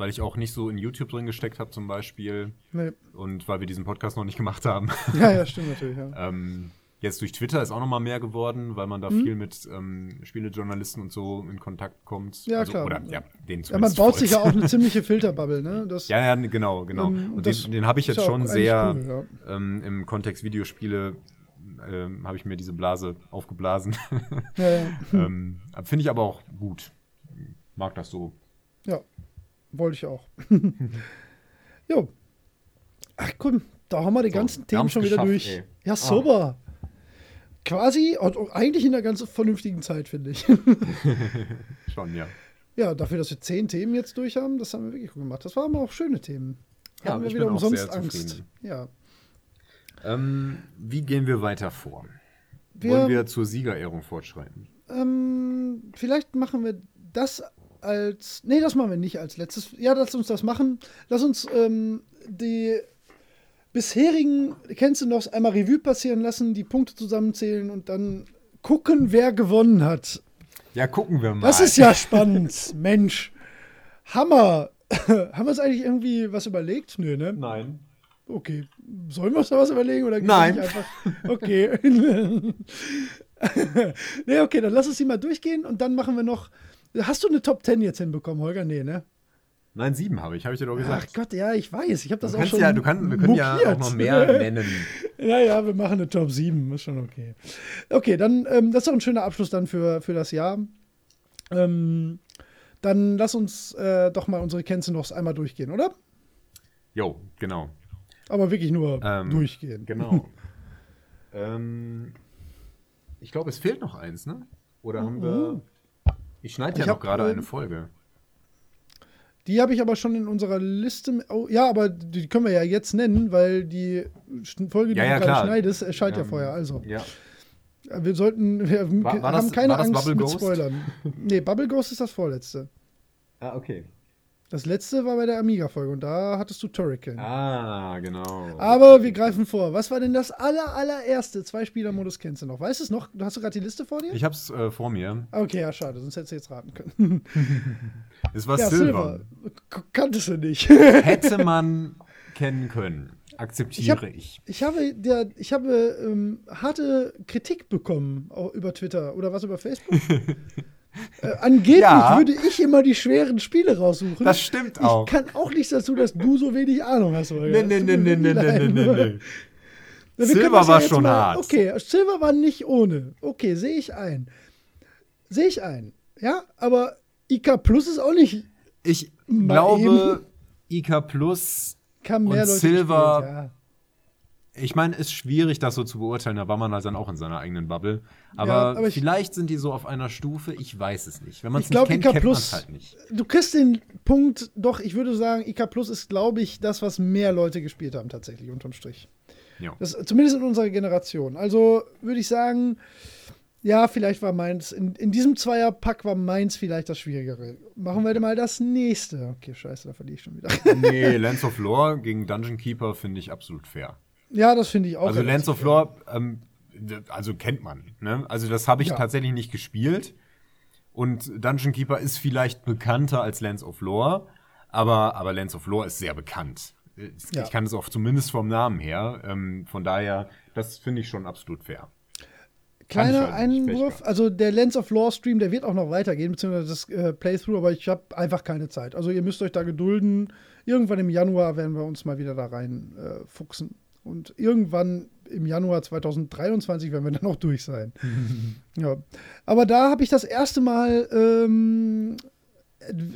Weil ich auch nicht so in YouTube drin gesteckt habe zum Beispiel Nee. und weil wir diesen Podcast noch nicht gemacht haben. [laughs] ja, ja, stimmt natürlich. Ja. ähm, jetzt durch Twitter ist auch noch mal mehr geworden, weil man da Mhm. viel mit ähm, Spielejournalisten und so in Kontakt kommt. Ja, also, klar. Oder, ja, den ja, man baut [laughs] sich ja auch eine ziemliche Filterbubble. Ne? Das, Ja, ja, genau, genau. Ähm, und den, den habe ich jetzt ja schon sehr cool, ähm, im Kontext Videospiele ähm, habe ich mir diese Blase aufgeblasen. ja, ja. [laughs] ähm, Finde ich aber auch gut. Mag das so. ja, wollte ich auch. [laughs] jo. Ach komm, da haben wir die ganzen Themen schon wieder durch. ey. Ja, Ah. super. Quasi, und und eigentlich in einer ganz vernünftigen Zeit, finde ich. [laughs] Schon, ja. Ja, dafür, dass wir zehn Themen jetzt durch haben, das haben wir wirklich gut gemacht. Das waren aber auch schöne Themen. Ja, Hatten wir wieder umsonst Angst. Ja. Ähm, wie gehen wir weiter vor? Wir, Wollen wir zur Siegerehrung fortschreiten? ähm, vielleicht machen wir das als. Nee, das machen wir nicht als letztes. Ja, lass uns das machen. Lass uns ähm, die bisherigen Kennst du noch einmal Revue passieren lassen, die Punkte zusammenzählen und dann gucken, wer gewonnen hat. Ja, gucken wir mal. Das ist ja spannend, [laughs] Mensch. Hammer. [laughs] Haben wir uns eigentlich irgendwie was überlegt? Nö, ne? Nein. Okay. Sollen wir uns da was überlegen oder gehen Nein. einfach? Okay. [laughs] nee, okay, dann lass uns die mal durchgehen und dann machen wir noch. Hast du eine Top 10 jetzt hinbekommen, Holger? Nee, ne? Nein, sieben habe ich, habe ich dir doch Ach gesagt. Gott, ja, ich weiß. Ich habe das auch schon. ja, du kannst, wir können ja mokiert. auch noch mehr [laughs] nennen. Ja, ja, wir machen eine Top 7. Ist schon okay. Okay, dann, ähm, das ist doch ein schöner Abschluss dann für, für das Jahr. Ähm, dann lass uns äh, doch mal unsere Kennzeichen noch einmal durchgehen, oder? Jo, genau. Aber wirklich nur Ähm, durchgehen. Genau. [laughs] ähm, ich glaube, es fehlt noch eins, ne? Oder haben wir. Ich schneide ja Ich noch gerade eine Folge. Die habe ich aber schon in unserer Liste. Oh, ja, aber die können wir ja jetzt nennen, weil die Folge, die Ja, ja, du gerade schneidest, erscheint ja Ähm, vorher. Also, Ja. wir sollten. [laughs] Wir War- war haben das- keine Angst Bubble mit Ghost? Spoilern. Nee, Bubble Ghost ist das vorletzte. Ah, okay. Das letzte war bei der Amiga-Folge und da hattest du Turrican. Ah, genau. Aber wir greifen vor. Was war denn das aller, allererste Zwei-Spieler-Modus kennst du noch? Weißt du es noch? Hast du gerade die Liste vor dir? Ich hab's äh, vor mir. Okay, ja, schade, sonst hättest du jetzt raten können. [laughs] Es war ja, Silver. K- Kanntest du nicht. [laughs] Hätte man [laughs] kennen können. Akzeptiere Ich ich. Ich habe, der, ich habe ähm, harte Kritik bekommen auch über Twitter oder was über Facebook. Äh, angeblich Ja. würde ich immer die schweren Spiele raussuchen. Das stimmt ich auch. kann auch nichts dazu, dass du so wenig Ahnung hast. Holger. Nee, nee, nee, nee, nee, nee, leid. nee, nee, das war jetzt schon mal- hart. Okay, Silver war nicht ohne. Okay, sehe ich ein. Sehe ich ein. Ja, aber IK Plus ist auch nicht. Ich glaube, IK Plus, Kann mehr Und Leute Silver- ich meine, ist schwierig, das so zu beurteilen. Da war man halt dann auch in seiner eigenen Bubble. Aber, Ja, aber ich- vielleicht sind die so auf einer Stufe. Ich weiß es nicht. Wenn man es nicht kennt, IK kennt man es halt nicht. Du kriegst den Punkt, doch, ich würde sagen, IK Plus ist, glaube ich, das, was mehr Leute gespielt haben, tatsächlich, unterm Strich. Ja. Das, zumindest in unserer Generation. Also würde ich sagen, ja, vielleicht war meins, in, in diesem Zweierpack war meins vielleicht das Schwierigere. Machen wir mal das nächste. Okay, scheiße, da verliere ich schon wieder. nee, [laughs] Lands of Lore gegen Dungeon Keeper finde ich absolut fair. Ja, das finde ich auch. Also Lands of. Lore, ähm, also kennt man. Ne? Also das habe ich Ja. tatsächlich nicht gespielt. Und Dungeon Keeper ist vielleicht bekannter als Lands of Lore, aber, aber Lands of Lore ist sehr bekannt. Ich Ja. kann es auch zumindest vom Namen her. Ähm, von daher, das finde ich schon absolut fair. Kleiner Pech Einwurf, also der Lens of Lore Stream, der wird auch noch weitergehen, beziehungsweise das äh, Playthrough, aber ich habe einfach keine Zeit. Also ihr müsst euch da gedulden. Irgendwann im Januar werden wir uns mal wieder da rein äh, fuchsen. Und irgendwann im Januar 2023 werden wir dann auch durch sein. [laughs] ja. Aber da habe ich das erste Mal, ähm,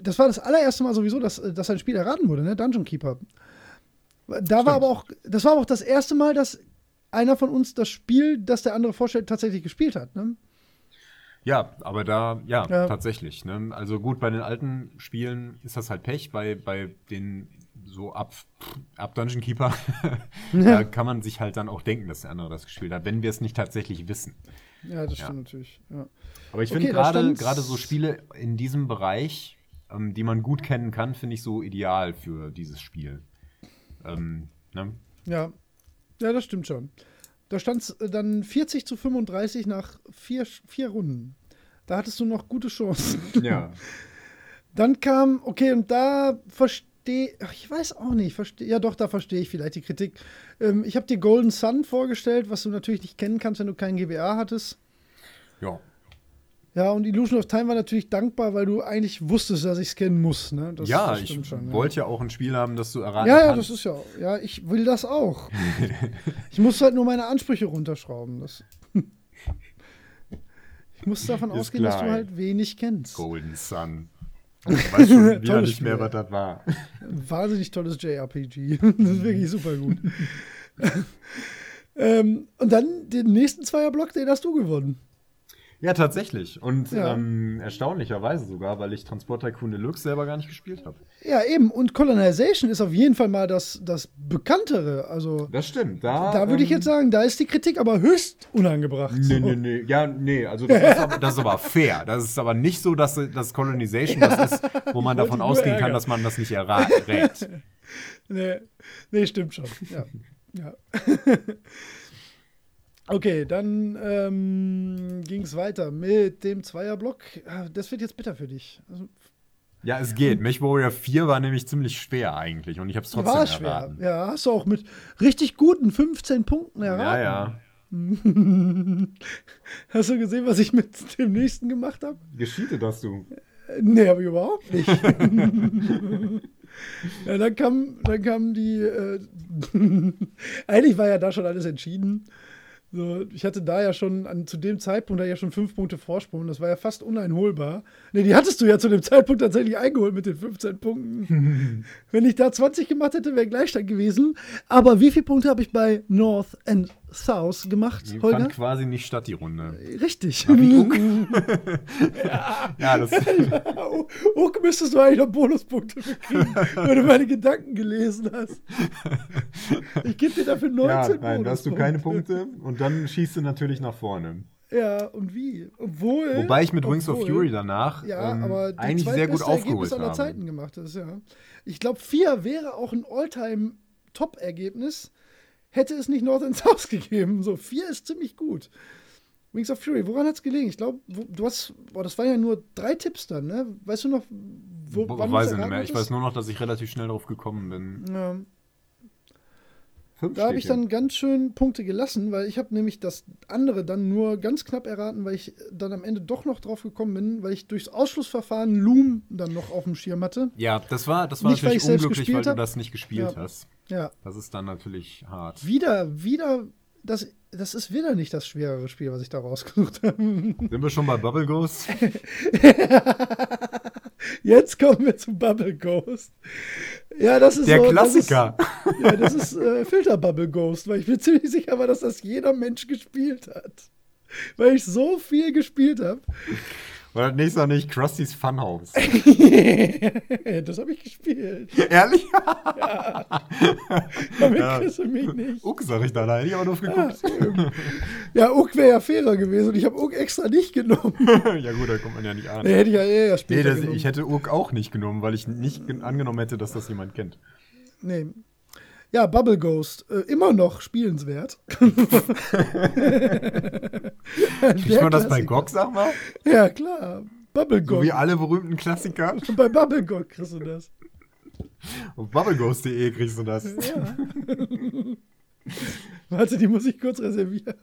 das war das allererste Mal sowieso, dass, dass ein Spiel erraten wurde, ne? Dungeon Keeper. Da Stimmt. war aber auch, das war aber auch das erste Mal, dass einer von uns das Spiel, das der andere vorstellt, tatsächlich gespielt hat. Ne? Ja, aber da, ja, Ja. tatsächlich. Ne? Also gut, bei den alten Spielen ist das halt Pech, bei, bei den so ab, ab Dungeon Keeper, [laughs] da kann man sich halt dann auch denken, dass der andere das gespielt hat, wenn wir es nicht tatsächlich wissen. Ja, das Ja. stimmt natürlich. Ja. Aber ich Okay, finde gerade so Spiele in diesem Bereich, ähm, die man gut kennen kann, finde ich so ideal für dieses Spiel. Ähm, ne? Ja. ja, das stimmt schon. Da stand es dann 40 zu 35 nach vier, vier Runden. Da hattest du noch gute Chancen. Ja. [laughs] Dann kam, okay, und da verstehe, ich weiß auch nicht, verstehe, ja doch, da verstehe ich vielleicht die Kritik. Ähm, ich habe dir Golden Sun vorgestellt, was du natürlich nicht kennen kannst, wenn du keinen GBA hattest. ja. Ja, und Illusion of Time war natürlich dankbar, weil du eigentlich wusstest, dass ich es kennen muss. Ne? Das, ja, das ich schon, wollte ja auch ein Spiel haben, das du erraten Ja, ja, kannst. das ist ja, ja, ich will das auch. [laughs] ich muss halt nur meine Ansprüche runterschrauben. Das [laughs] ich muss davon Ist ausgehen, dass du klar. halt wenig kennst. Golden Sun. Ich weiß schon wieder nicht mehr, was das war. Wahnsinnig tolles JRPG. [laughs] das ist wirklich super gut. [laughs] [laughs] ähm, und dann den nächsten Zweierblock, den hast du gewonnen. Ja, tatsächlich. Und Ja. ähm, erstaunlicherweise sogar, weil ich Transport Tycoon Deluxe selber gar nicht gespielt habe. Ja, eben. Und Colonization ist auf jeden Fall mal das, das Bekanntere. Also, Das stimmt. Da, da würde ich ähm, jetzt sagen, da ist die Kritik aber höchst unangebracht. Nee, So. nee, nee. Ja, nee, also das ist, aber, das ist aber fair. Das ist aber nicht so, dass das Colonization das ist, wo man davon ausgehen kann, dass man das nicht errät. [laughs] Nee, nee, stimmt schon. Ja. ja. [laughs] okay, dann ähm, ging es weiter mit dem Zweierblock. Ah, Das wird jetzt bitter für dich. Also, Ja, es geht. Mech Warrior 4 war nämlich ziemlich schwer eigentlich und ich habe es trotzdem war schwer. erraten. Ja, hast du auch mit richtig guten 15 Punkten Ja, erraten. ja. [laughs] Hast du gesehen, was ich mit dem nächsten gemacht habe? Gescheatet hast du. Nee, habe ich überhaupt nicht. [laughs] ja, dann kam, dann kam die. Äh, [laughs] eigentlich war ja da schon alles entschieden. So, ich hatte da ja schon, an, zu dem Zeitpunkt da ja schon fünf Punkte Vorsprung. Das war ja fast uneinholbar. Nee, die hattest du ja zu dem Zeitpunkt tatsächlich eingeholt mit den 15 Punkten. [laughs] Wenn ich da 20 gemacht hätte, wäre Gleichstand gewesen. Aber wie viele Punkte habe ich bei North and South gemacht, Die Holger? fand quasi nicht statt, die Runde. Richtig. wie Uck. [laughs] Ja, das. [laughs] Uck müsstest du eigentlich noch Bonuspunkte kriegen, wenn du meine Gedanken gelesen hast. Ich gebe dir dafür 19 Ja, nein, da hast du keine. Punkte und dann schießt du natürlich nach vorne. Ja, und wie? Obwohl. Wobei ich mit Wings of Fury danach Ja, ähm, eigentlich sehr gut aufgeholt aller habe. Zeiten gemacht ist, ja. Ich glaube, 4 wäre auch ein All-Time-Top-Ergebnis, hätte es nicht North and South [laughs] gegeben. So, 4 ist ziemlich gut. Wings of Fury, woran hat es gelegen? Ich glaube, du hast, boah, das waren ja nur drei Tipps dann, ne? Weißt du noch, wo, Bo- wann weiß ich nicht mehr. Ich hattest? weiß nur noch, dass ich relativ schnell drauf gekommen bin. Ja. Fünf Da habe ich dann ganz schön Punkte gelassen, weil ich habe nämlich das andere dann nur ganz knapp erraten, weil ich dann am Ende doch noch drauf gekommen bin, weil ich durchs Ausschlussverfahren Loom dann noch auf dem Schirm hatte. Ja, das war, das war Nicht, natürlich ich unglücklich, weil du das nicht gespielt Ja. hast. Ja, Das ist dann natürlich hart. wieder, wieder, das, das ist wieder nicht das schwerere Spiel, was ich da rausgesucht habe. [laughs] Sind wir schon bei Bubble Ghost? [laughs] Jetzt kommen wir zu Bubble Ghost. Ja, das ist Der so, Klassiker. Das ist, ja, das ist äh, Filter Bubble Ghost, weil ich bin [laughs] ziemlich sicher war, dass das jeder Mensch gespielt hat. Weil ich so viel gespielt habe. War das nächste nicht Krusty's Funhouse? [laughs] das habe ich gespielt. Ehrlich? [laughs] Damit Ja. kriegst du mich nicht. Uck, sag ich da. Hätte ich aber drauf geguckt. Ja, Uck wäre ja fairer gewesen und ich habe Uck extra nicht genommen. [laughs] ja gut, da kommt man ja nicht an. Nee, hätte ich ja eher Nee, später das, genommen. ich hätte Urk auch nicht genommen, weil ich nicht gen- angenommen hätte, dass das jemand kennt. Nee. Ja, Bubble Ghost, äh, immer noch spielenswert. [laughs] [laughs] Kriegt man das bei GOG, sag mal? Ja, klar. Bubble So Ghost. wie alle berühmten Klassiker. [laughs] bei Bubble Ghost kriegst du das. Auf bubbleghost.de kriegst du das. Ja. Warte, die muss ich kurz reservieren.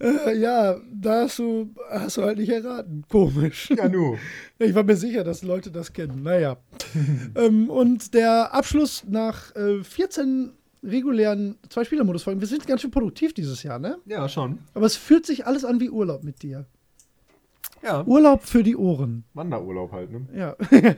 Äh, ja, da hast du, hast du halt nicht erraten. Komisch. Ja, nu. [laughs] Ich war mir sicher, dass Leute das kennen. Naja. [laughs] ähm, und der Abschluss nach äh, 14 regulären Zwei-Spieler-Modus-Folgen. Wir sind ganz schön produktiv dieses Jahr, ne? Ja, schon. Aber es fühlt sich alles an wie Urlaub mit dir. Ja. Urlaub für die Ohren. Wanderurlaub halt, ne? Ja. [laughs]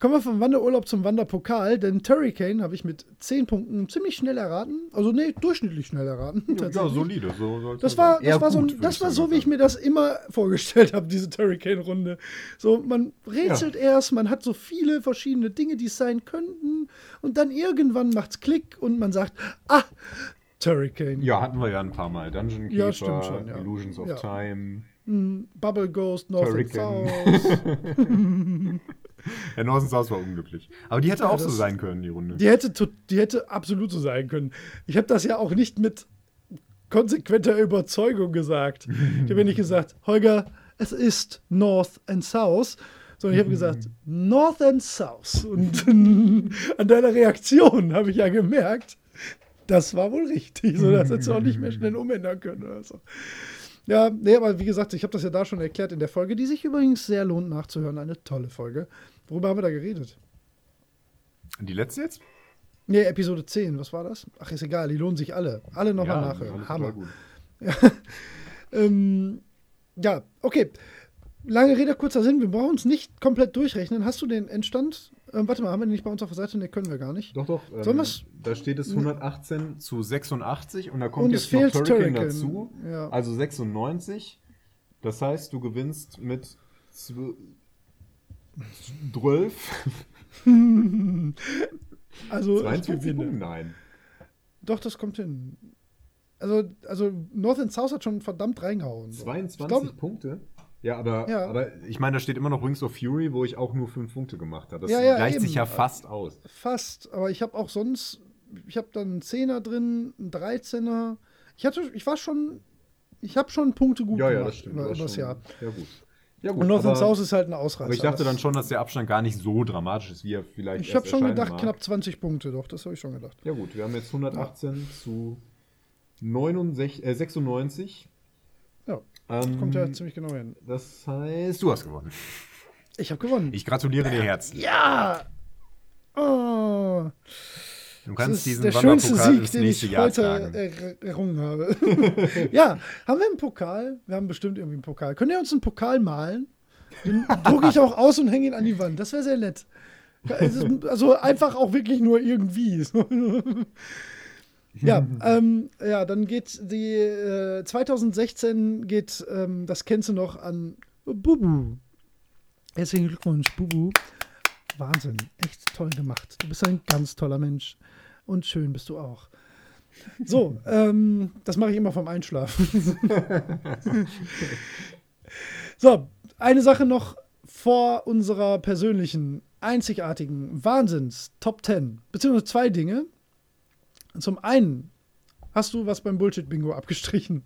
Kommen wir vom Wanderurlaub zum Wanderpokal, denn Turricane habe ich mit 10 Punkten ziemlich schnell erraten. Also, nee, durchschnittlich schnell erraten. Ja, solide. So Das war, das war, so, gut, das war so, wie ich mir das immer [laughs] vorgestellt habe, diese Turricane-Runde. So, man rätselt erst, man hat so viele verschiedene Dinge, die es sein könnten, und dann irgendwann macht's Klick und man sagt, ah, Turricane. Ja, hatten wir ja ein paar Mal. Dungeon Keeper, Ja, stimmt schon, ja. Illusions of Ja. Time. Bubble Ghost, North and Turricane. South. [laughs] [laughs] Der Northern South war unglücklich. Aber die hätte Ja, auch so sein können, die Runde. Die hätte, die hätte absolut so sein können. Ich habe das ja auch nicht mit konsequenter Überzeugung gesagt. Ich habe ja nicht gesagt, [laughs] Holger, es ist North and South, sondern ich habe gesagt, North and South. Und [laughs] an deiner Reaktion habe ich ja gemerkt, das war wohl richtig. So, das hättest du auch nicht mehr schnell umändern können oder so. Ja, nee, aber wie gesagt, ich habe das ja da schon erklärt in der Folge, die sich übrigens sehr lohnt nachzuhören. Eine tolle Folge. Worüber haben wir da geredet? Die letzte jetzt? Nee, Episode 10, was war das? Ach, ist egal, die lohnen sich alle. Alle nochmal Ja, nachhören. Hammer. gut. [laughs] Ähm, ja, okay. Lange Rede, kurzer Sinn. Wir brauchen uns nicht komplett durchrechnen. Hast du den Endstand? Ähm, warte mal, haben wir den nicht bei uns auf der Seite? Ne, können wir gar nicht. Doch, doch. Ähm, Sollen wir's- da steht es 118 zu 86 und da kommt Und jetzt noch Turrican. dazu. Ja. Also 96. Das heißt, du gewinnst mit zw- 12, [laughs] Also, ich 22 gewinne. Punkten. Nein. Doch, das kommt hin. Also, also North and South hat schon verdammt reingehauen. So. 22 Ich glaub- Punkte? Ja aber, Ja. aber ich meine, da steht immer noch Rings of Fury, wo ich auch nur 5 Punkte gemacht habe. Das Ja, ja, gleicht sich eben. ja fast aus. Fast, aber ich habe auch sonst, ich habe dann einen Zehner drin, einen 13er. Ich hatte, ich war schon, ich habe schon Punkte gut Ja, ja, gemacht das stimmt. über, schon- Jahr. Ja, gut. Ja, gut. Und North and South ist halt ein Ausreißer. aber ich dachte Das- dann schon, dass der Abstand gar nicht so dramatisch ist, wie er vielleicht Ich habe schon gedacht, mag. knapp 20 Punkte, doch, das habe ich schon gedacht. Ja gut, wir haben jetzt 118 zu 69, äh, 96. Ähm, kommt ja ziemlich genau hin. Das heißt, du hast gewonnen. Ich habe gewonnen. Ich gratuliere dir herzlich. ja! Oh, Du das kannst ist diesen der schönste Sieg, ins den ich Jahr heute tragen. er errungen habe. [laughs] ja, haben wir einen Pokal? Wir haben bestimmt irgendwie einen Pokal. Könnt ihr uns einen Pokal malen? Den [laughs] drucke ich auch aus und hänge ihn an die Wand. Das wäre sehr nett. Also einfach auch wirklich nur irgendwie. [laughs] ja, ähm, ja, dann geht die äh, 2016 geht ähm, das kennst du noch an Bubu. Herzlichen Glückwunsch, Bubu. Wahnsinn, echt toll gemacht. Du bist ein ganz toller Mensch. Und schön bist du auch. So, [laughs] ähm, das mache ich immer vom Einschlafen. [laughs] so, eine Sache noch vor unserer persönlichen, einzigartigen Wahnsinns Top 10. Beziehungsweise zwei Dinge. Zum einen hast du was beim Bullshit-Bingo abgestrichen.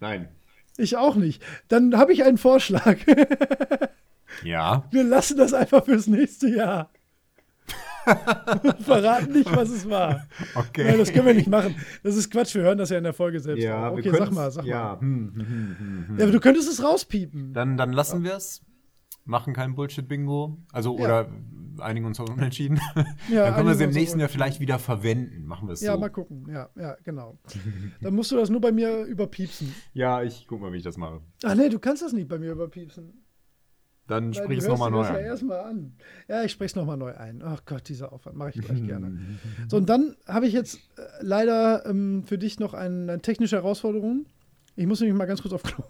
Nein. Ich auch nicht. Dann habe ich einen Vorschlag. [laughs] Ja. Wir lassen das einfach fürs nächste Jahr. [laughs] Verraten nicht, was es war. Okay. Nein, das können wir nicht machen. Das ist Quatsch, wir hören das ja in der Folge selbst. Ja, okay, sag mal, sag ja. mal. Hm, hm, hm, hm, hm. Ja, aber du könntest es rauspiepen. Dann, dann lassen wir es. Machen kein Bullshit-Bingo. Also, Ja. oder einigen uns auf Unentschieden. Ja, [laughs] dann können wir es einigen im nächsten Jahr vielleicht wieder verwenden. Machen wir es Ja, so. mal gucken. Ja, ja, genau. Dann musst du das nur bei mir überpiepsen. Ja, ich guck mal, wie ich das mache. Ach nee, du kannst das nicht bei mir überpiepsen. Dann Weil sprich es nochmal neu das ja an. erstmal an. Ja, ich spreche es nochmal neu ein. Ach Gott, dieser Aufwand mache ich gleich gerne. [laughs] So, und dann habe ich jetzt äh, leider ähm, für dich noch ein, eine technische Herausforderung. Ich muss nämlich mal ganz kurz auf Klo.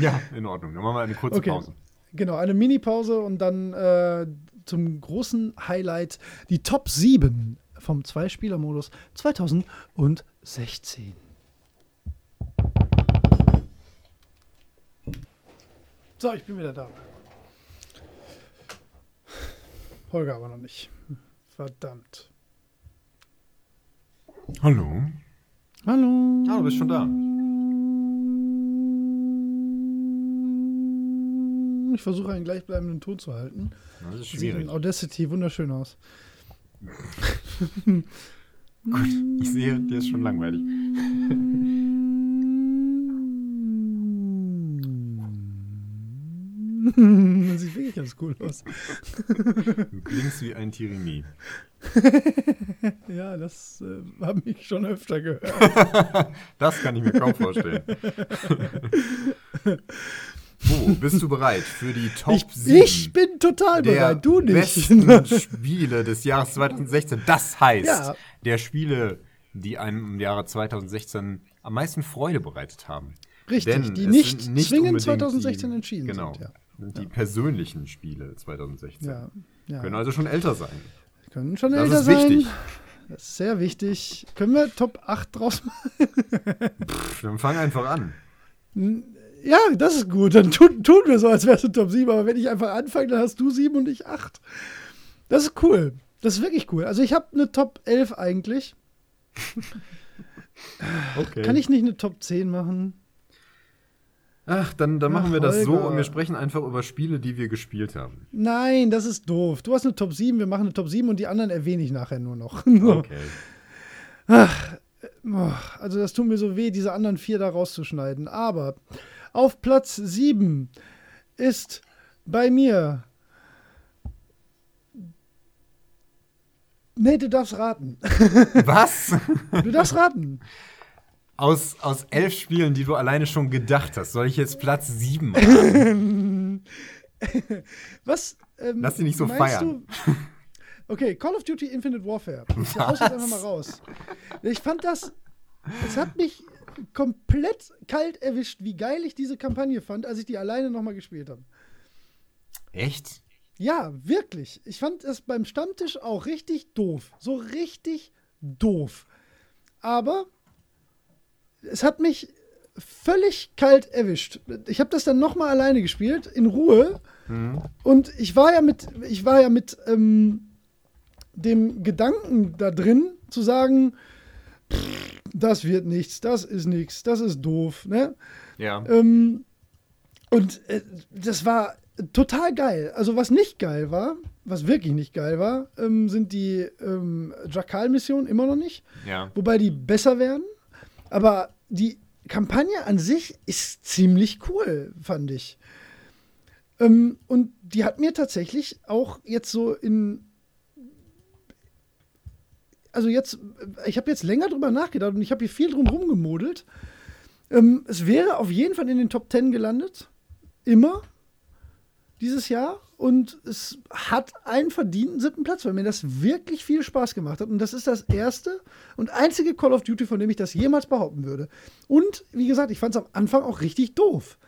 Ja, [laughs] in Ordnung. Dann machen wir eine kurze Okay. Pause. Genau, eine Mini-Pause und dann äh, zum großen Highlight die Top 7 vom Zwei-Spieler-Modus 2016. So, ich bin wieder da. Holger aber noch nicht. Verdammt. Hallo. Hallo. Ah, du bist schon da. Ich versuche einen gleichbleibenden Ton zu halten. Das ist Sieht schwierig. in Audacity wunderschön aus. [laughs] Gut, ich sehe, dir ist schon langweilig. [laughs] das sieht wirklich ganz cool aus. Du klingst wie ein Tirimi. [laughs] Ja, das äh, habe ich schon öfter gehört. Das kann ich mir kaum vorstellen. So, bist du bereit für die Top Ich, 7 ich bin total der bereit, du nicht. besten Spiele des Jahres 2016? Das heißt, Ja. der Spiele, die einem im Jahre 2016 am meisten Freude bereitet haben. Richtig, Denn die nicht nicht zwingend unbedingt 2016 die, entschieden genau, sind. Ja. Die persönlichen Spiele 2016. Ja, ja. Können also schon älter sein. Können schon Das älter ist sein. wichtig. Das ist sehr wichtig. Können wir Top 8 draus machen? Pff, Dann fang einfach an. Ja, das ist gut. Dann tun, tun wir so, als wärst du Top 7. Aber wenn ich einfach anfange, dann hast du 7 und ich 8. Das ist cool. Das ist wirklich cool. Also ich habe eine Top 11 eigentlich. [laughs] Okay. Kann ich nicht eine Top 10 machen? Ach, dann, dann Ach, machen wir das so und wir sprechen einfach über Spiele, die wir gespielt haben. Nein, das ist doof. Du hast eine Top 7, wir machen eine Top 7 und die anderen erwähne ich nachher nur noch. [laughs] Okay. Oh, Also das tut mir so weh, diese anderen vier da rauszuschneiden. Aber auf Platz 7 ist bei mir. Nee, du darfst raten. [laughs] Was? Du darfst raten. Aus, aus elf Spielen, die du alleine schon gedacht hast, soll ich jetzt Platz sieben machen? [laughs] Was? Ähm, Lass dich nicht so feiern. Du? Okay, Call of Duty Infinite Warfare. Ich hau jetzt einfach mal raus. Ich fand das. Es hat mich komplett kalt erwischt, wie geil ich diese Kampagne fand, als ich die alleine nochmal gespielt habe. Echt? Ja, wirklich. Ich fand es beim Stammtisch auch richtig doof. So richtig doof. Aber es hat mich völlig kalt erwischt. Ich habe das dann nochmal alleine gespielt, in Ruhe. Und ich war ja mit, ich war ja mit ähm, dem Gedanken da drin, zu sagen, pff, das wird nichts, das ist nichts, das ist doof. Ne? Ja. Ähm, und äh, das war total geil. Also was nicht geil war, was wirklich nicht geil war, ähm, sind die ähm, Jakal-Missionen immer noch nicht. Ja. Wobei die besser werden. Aber die Kampagne an sich ist ziemlich cool, fand ich. Ähm, und die hat mir tatsächlich auch jetzt so in. Also jetzt, äh, ich habe jetzt länger drüber nachgedacht und ich habe hier viel drum rumgemodelt. Ähm, es wäre auf jeden Fall in den Top 10 gelandet. Immer. Dieses Jahr. Und es hat einen verdienten siebten Platz, weil mir das wirklich viel Spaß gemacht hat. Und das ist das erste und einzige Call of Duty, von dem ich das jemals behaupten würde. Und wie gesagt, ich fand es am Anfang auch richtig doof.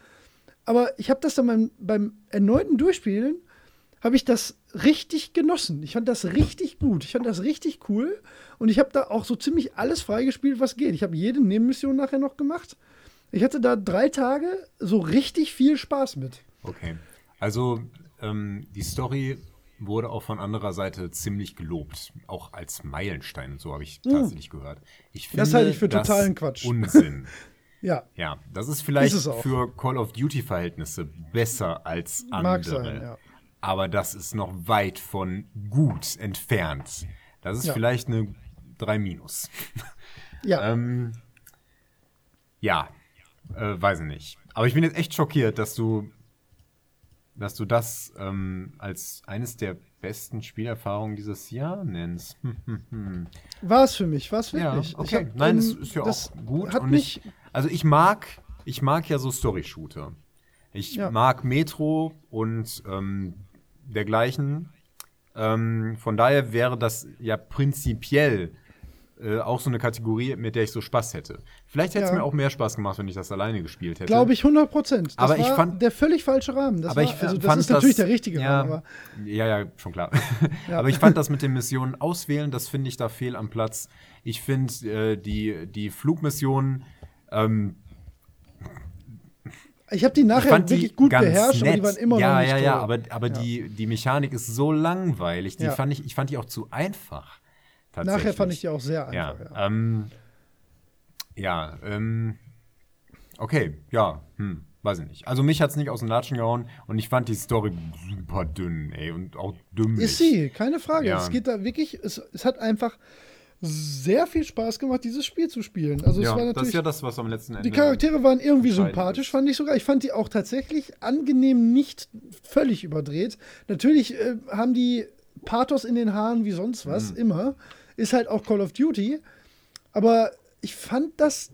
Aber ich habe das dann beim, beim erneuten Durchspielen, habe ich das richtig genossen. Ich fand das richtig gut. Ich fand das richtig cool. Und ich habe da auch so ziemlich alles freigespielt, was geht. Ich habe jede Nebenmission nachher noch gemacht. Ich hatte da drei Tage so richtig viel Spaß mit. Okay. Also, ähm, die Story wurde auch von anderer Seite ziemlich gelobt. Auch als Meilenstein und so habe ich tatsächlich gehört. Ich finde Das halte ich für totalen Quatsch. Unsinn. [laughs] Ja, Ja, das ist vielleicht Ist für Call of Duty-Verhältnisse besser als andere. Mag sein, ja. Aber das ist noch weit von gut entfernt. Das ist Ja. vielleicht eine 3 minus. ja. [laughs] ähm, ja, äh, weiß ich nicht. Aber ich bin jetzt echt schockiert, dass du, dass du das ähm, als eines der besten Spielerfahrungen dieses Jahr nennst. Hm, hm, hm. War es für mich, war es Ja, wirklich. Ich okay. hab, Nein, das ähm, ist ja das auch gut. Hat und mich, ich, also ich mag, ich mag ja so Story-Shooter. Ich Ja. mag Metro und ähm, dergleichen. Ähm, von daher wäre das ja prinzipiell äh, auch so eine Kategorie, mit der ich so Spaß hätte. Vielleicht hätte es Ja. mir auch mehr Spaß gemacht, wenn ich das alleine gespielt hätte. glaube ich, 100 Prozent. Das Aber ich fand- der völlig falsche Rahmen. Das aber war, ich also das fand ist natürlich das, der richtige ja, Rahmen. Ja, ja, schon klar. [laughs] Ja. Aber ich fand das mit den Missionen auswählen, das finde ich da fehl am Platz. Ich finde äh, die, die Flugmissionen, ähm, ich habe die nachher fand wirklich die gut beherrscht, nett. aber die waren immer ja, noch nicht Ja, ja, toll. aber, aber Ja. Die, die Mechanik ist so langweilig. Die Ja. fand ich, ich fand die auch zu einfach. Nachher fand ich die auch sehr Ja, einfach. Ja, ähm, ja, ähm, okay, ja, hm, weiß ich nicht. Also mich hat es nicht aus den Latschen gehauen und ich fand die Story super dünn, ey, und auch dümmlich. Ist sie, keine Frage. Ja. Es geht da wirklich, es, es hat einfach sehr viel Spaß gemacht, dieses Spiel zu spielen. Also es ja, war das natürlich ist ja das, was am letzten Ende. die Charaktere waren irgendwie sympathisch, fand ich sogar. Ich fand die auch tatsächlich angenehm nicht völlig überdreht. Natürlich äh, haben die Pathos in den Haaren wie sonst Mhm. was, immer. Ist halt auch Call of Duty. Aber ich fand das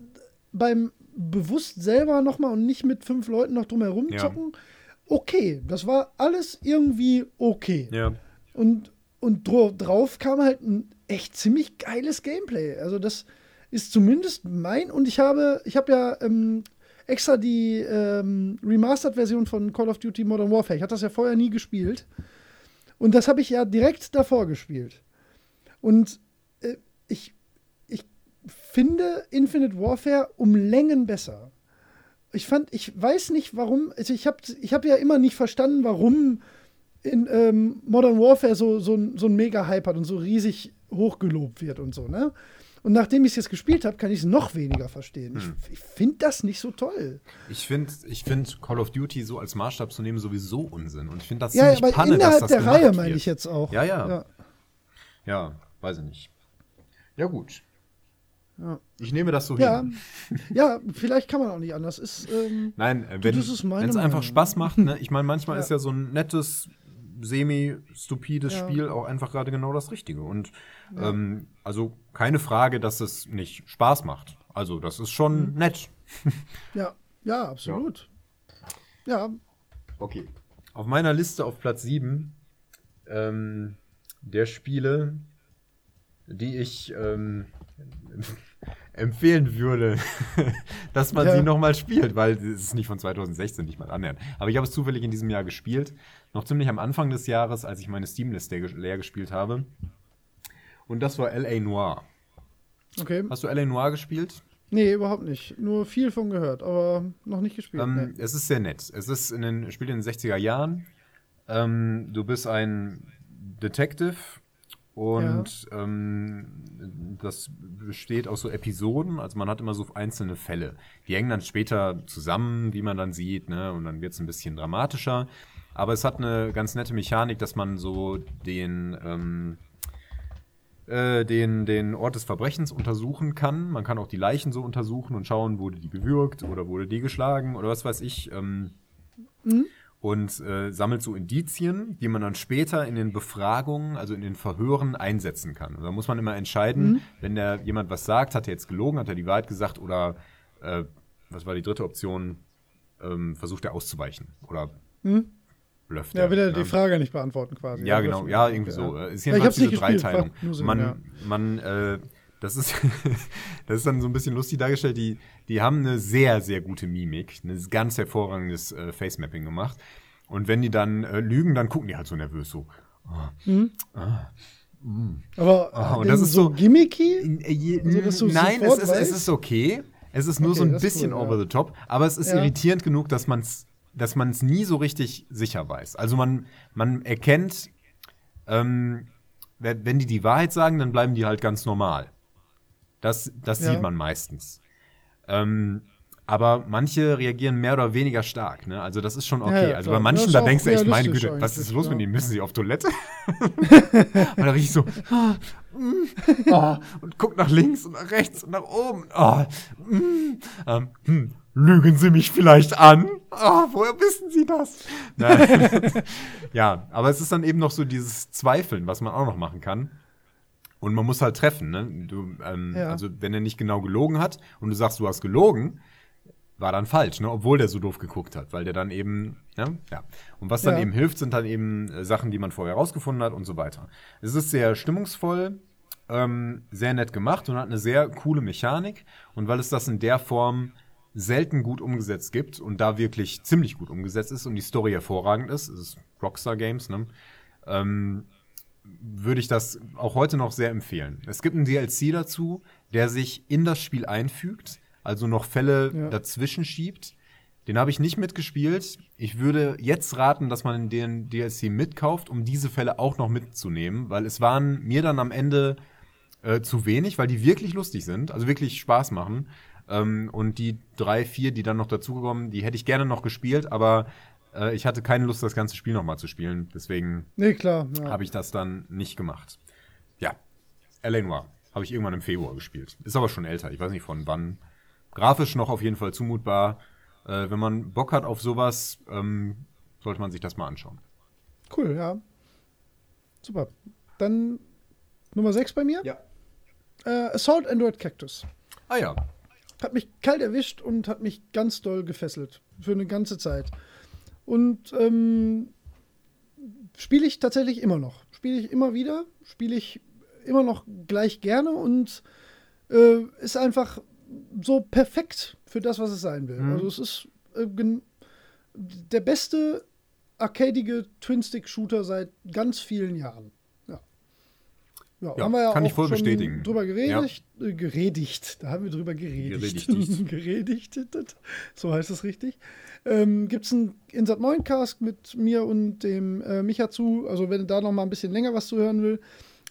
beim bewusst selber nochmal und nicht mit fünf Leuten noch drumherum Ja. zocken, okay. Das war alles irgendwie okay. Ja. Und, und drauf kam halt ein echt ziemlich geiles Gameplay. Also das ist zumindest mein. Und ich habe, ich habe ja ähm, extra die ähm, Remastered-Version von Call of Duty Modern Warfare. Ich hatte das ja vorher nie gespielt. Und das habe ich ja direkt davor gespielt. Und äh, ich, ich finde Infinite Warfare um Längen besser. Ich fand, ich weiß nicht warum, also ich habe ich hab ja immer nicht verstanden, warum in ähm, Modern Warfare so, so, so ein Mega-Hype hat und so riesig hochgelobt wird und so, ne? Und nachdem ich es jetzt gespielt habe, kann ich es noch weniger verstehen. Hm. Ich, ich finde das nicht so toll. Ich finde ich find Call of Duty so als Maßstab zu nehmen sowieso Unsinn. Und ich finde das Ja, ziemlich aber Panne, dass innerhalb das der Reihe meine ich jetzt auch. Ja, ja. ja. Ja, weiß ich nicht. Ja, gut. Ja. Ich nehme das so Ja, hin. ja, vielleicht kann man auch nicht anders. Ist, ähm, Nein, äh, wenn es einfach. Spaß macht, ne? Ich meine, manchmal Ja. ist ja so ein nettes, semi-stupides Ja. Spiel auch einfach gerade genau das Richtige. Und ähm, also keine Frage, dass es nicht Spaß macht. Also, das ist schon Mhm. nett. [laughs] ja, ja, absolut. Ja, Okay. Auf meiner Liste auf Platz 7 ähm, der Spiele, die ich ähm, empfehlen würde, [laughs] dass man Ja. sie nochmal spielt, weil es ist nicht von 2016, nicht mal annähernd. Aber ich habe es zufällig in diesem Jahr gespielt. Noch ziemlich am Anfang des Jahres, als ich meine Steam-Liste leer gespielt habe. Und das war L.A. Noir. okay. Hast du L.A. Noir gespielt? Nee, überhaupt nicht. Nur viel von gehört, aber noch nicht gespielt. Ähm, nee. Es ist sehr nett. Es ist in den, spielt in den 60er Jahren. Ähm, du bist ein Detective und ähm, das besteht aus so Episoden. Also man hat immer so einzelne Fälle. Die hängen dann später zusammen, wie man dann sieht, ne? und dann wird es ein bisschen dramatischer. Aber es hat eine ganz nette Mechanik, dass man so den ähm, äh, den, den Ort des Verbrechens untersuchen kann. Man kann auch die Leichen so untersuchen und schauen, wurde die gewürgt oder wurde die geschlagen oder was weiß ich. Ähm, Und äh, sammelt so Indizien, die man dann später in den Befragungen, also in den Verhören einsetzen kann. Und da muss man immer entscheiden, wenn der jemand was sagt, hat er jetzt gelogen, hat er die Wahrheit gesagt oder äh, was war die dritte Option, ähm, versucht er auszuweichen oder blufft ja, er, will er ne? die Frage nicht beantworten quasi. Ja, genau, ja, irgendwie Ja. so. Äh, Ist Ja, ich hab's nicht diese Dreiteilung. Sinn, man, ja. man, äh, das ist, [laughs] das ist dann so ein bisschen lustig dargestellt. Die, die haben eine sehr, sehr gute Mimik, ein ganz hervorragendes äh, Facemapping gemacht. Und wenn die dann äh, lügen, dann gucken die halt so nervös so. Aber Ah, und denn das ist so- gimmicky? Äh, Also, dass du Nein, es ist, es ist okay. Es ist nur Okay, so ein bisschen cool, ja. over the top, aber es ist Ja. irritierend genug, dass man es dass man's nie so richtig sicher weiß. Also man, man erkennt, ähm, wenn wenn die die Wahrheit sagen, dann bleiben die halt ganz normal. Das, das Ja. sieht man meistens. Ähm, aber manche reagieren mehr oder weniger stark. Ne? Also das ist schon okay. ja, also bei manchen, da denkst du echt, meine Güte, was ist los ja. mit denen? Müssen sie auf Toilette? [laughs] und dann riecht so ah, mm, ah, und guckt nach links und nach rechts und nach oben. Ah, mm, ähm, hm, lügen Sie mich vielleicht an? Ah, woher wissen Sie das? Nein. [laughs] ja, aber es ist dann eben noch so dieses Zweifeln, was man auch noch machen kann. Und man muss halt treffen, ne? Du, ähm, Ja. Also, wenn er nicht genau gelogen hat und du sagst, du hast gelogen, war dann falsch, ne? Obwohl der so doof geguckt hat, weil der dann eben, ne? ja. Und was dann Ja. eben hilft, sind dann eben äh, Sachen, die man vorher rausgefunden hat und so weiter. Es ist sehr stimmungsvoll, ähm, sehr nett gemacht und hat eine sehr coole Mechanik. Und weil es das in der Form selten gut umgesetzt gibt und da wirklich ziemlich gut umgesetzt ist und die Story hervorragend ist, es ist Rockstar Games, ne? Ähm, würde ich das auch heute noch sehr empfehlen. Es gibt einen DLC dazu, der sich in das Spiel einfügt, also noch Fälle Ja. dazwischen schiebt. Den habe ich nicht mitgespielt. Ich würde jetzt raten, dass man den DLC mitkauft, um diese Fälle auch noch mitzunehmen, weil es waren mir dann am Ende äh, zu wenig, weil die wirklich lustig sind, also wirklich Spaß machen. Ähm, und die drei, vier, die dann noch dazugekommen, die hätte ich gerne noch gespielt, aber äh, ich hatte keine Lust, das ganze Spiel nochmal zu spielen. Deswegen Nee, klar. Ja. habe ich das dann nicht gemacht. Ja, L.A. Noir. Habe ich irgendwann im Februar gespielt. Ist aber schon älter. Ich weiß nicht von wann. Grafisch noch auf jeden Fall zumutbar. Äh, wenn man Bock hat auf sowas, ähm, sollte man sich das mal anschauen. Cool, ja. Super. Dann Nummer 6 bei mir. Ja. Äh, Assault Android Cactus. Ah ja. Hat mich kalt erwischt und hat mich ganz doll gefesselt. Für eine ganze Zeit. Und ähm, spiele ich tatsächlich immer noch. Spiele ich immer wieder. Spiele ich immer noch gleich gerne und äh, ist einfach so perfekt für das, was es sein will. Mhm. Also es ist äh, der beste arcadige Twin-Stick-Shooter seit ganz vielen Jahren. Ja. Ja, Ja, haben wir ja kann auch ich voll schon bestätigen. drüber geredigt. Äh, geredigt. Da haben wir drüber geredigt. Geredigtigt. [laughs] geredigtet. [laughs] So heißt es richtig. Ähm, Gibt es einen Insat 9 Cast mit mir und dem äh, Micha zu. Also, wenn da noch mal ein bisschen länger was zu hören will,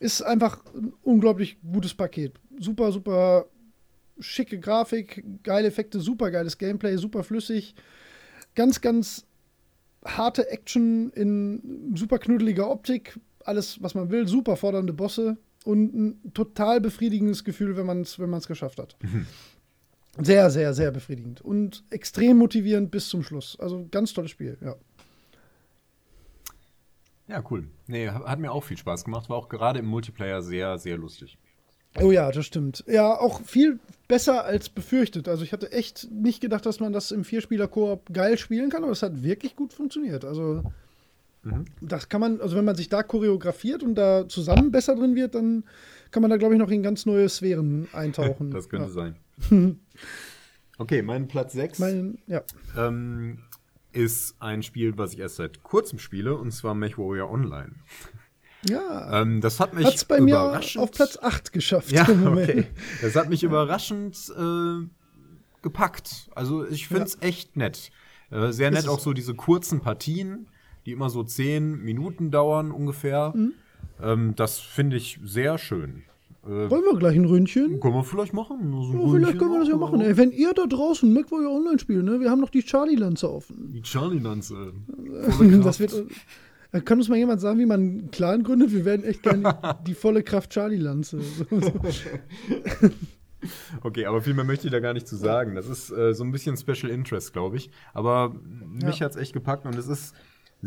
ist einfach ein unglaublich gutes Paket. Super, super schicke Grafik, geile Effekte, super geiles Gameplay, super flüssig. Ganz, ganz harte Action in super knuddeliger Optik. Alles, was man will. Super fordernde Bosse. Und ein total befriedigendes Gefühl, wenn man es wenn geschafft hat. Sehr, sehr, sehr befriedigend. Und extrem motivierend bis zum Schluss. Also ganz tolles Spiel, ja. Ja, cool. Nee, hat mir auch viel Spaß gemacht. War auch gerade im Multiplayer sehr, sehr lustig. Oh ja, das stimmt. Ja, auch viel besser als befürchtet. Also ich hatte echt nicht gedacht, dass man das im Vierspieler-Koop geil spielen kann, aber es hat wirklich gut funktioniert. Also das kann man, also wenn man sich da choreografiert und da zusammen besser drin wird, dann kann man da, glaube ich, noch in ganz neue Sphären eintauchen. [laughs] Das könnte ja. sein. [laughs] okay, mein Platz 6 Mein, ja. ähm, ist ein Spiel, was ich erst seit kurzem spiele, und zwar MechWarrior Online. Ja. Ähm, das hat mich Hat es bei mir auf Platz 8 geschafft. Ja, [laughs] okay. Das hat mich überraschend äh, gepackt. Also ich finde es echt nett. Äh, sehr nett auch so diese kurzen Partien, die immer so zehn Minuten dauern ungefähr. Mhm. Ähm, das finde ich sehr schön. Äh, Wollen wir gleich ein Ründchen? können wir vielleicht machen? So Ja, vielleicht können wir das ja machen. Ey, wenn ihr da draußen MacWarrior Online spielt, ne? wir haben noch die Charlie-Lanze offen. Die Charlie-Lanze. [laughs] Das wird, äh, kann uns mal jemand sagen, wie man einen Clan gründet? Wir werden echt gerne [laughs] die volle Kraft Charlie-Lanze. [laughs] Okay, aber viel mehr möchte ich da gar nicht zu sagen. Das ist äh, so ein bisschen Special Interest, glaube ich. Aber mich Ja. hat's echt gepackt und es ist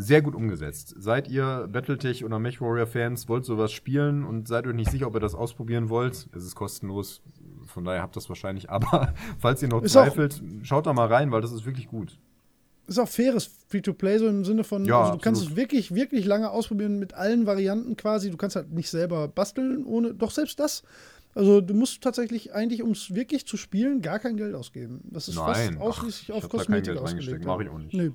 sehr gut umgesetzt. Seid ihr Battletech oder MechWarrior-Fans, wollt sowas spielen und seid euch nicht sicher, ob ihr das ausprobieren wollt, es ist kostenlos. Von daher habt ihr das wahrscheinlich. [laughs] Aber falls ihr noch Ist zweifelt, schaut da mal rein, weil das ist wirklich gut. Ist auch faires Free-to-Play, so im Sinne von, Ja, also du kannst absolut. es wirklich, wirklich lange ausprobieren mit allen Varianten quasi. Du kannst halt nicht selber basteln, ohne, doch selbst das. Also du musst tatsächlich eigentlich, um es wirklich zu spielen, gar kein Geld ausgeben. Das ist Nein, fast ach, ausschließlich ich auf hab da kein Kosmetik Geld ausgelegt. reingesteckt, mach ich auch nicht. Nee.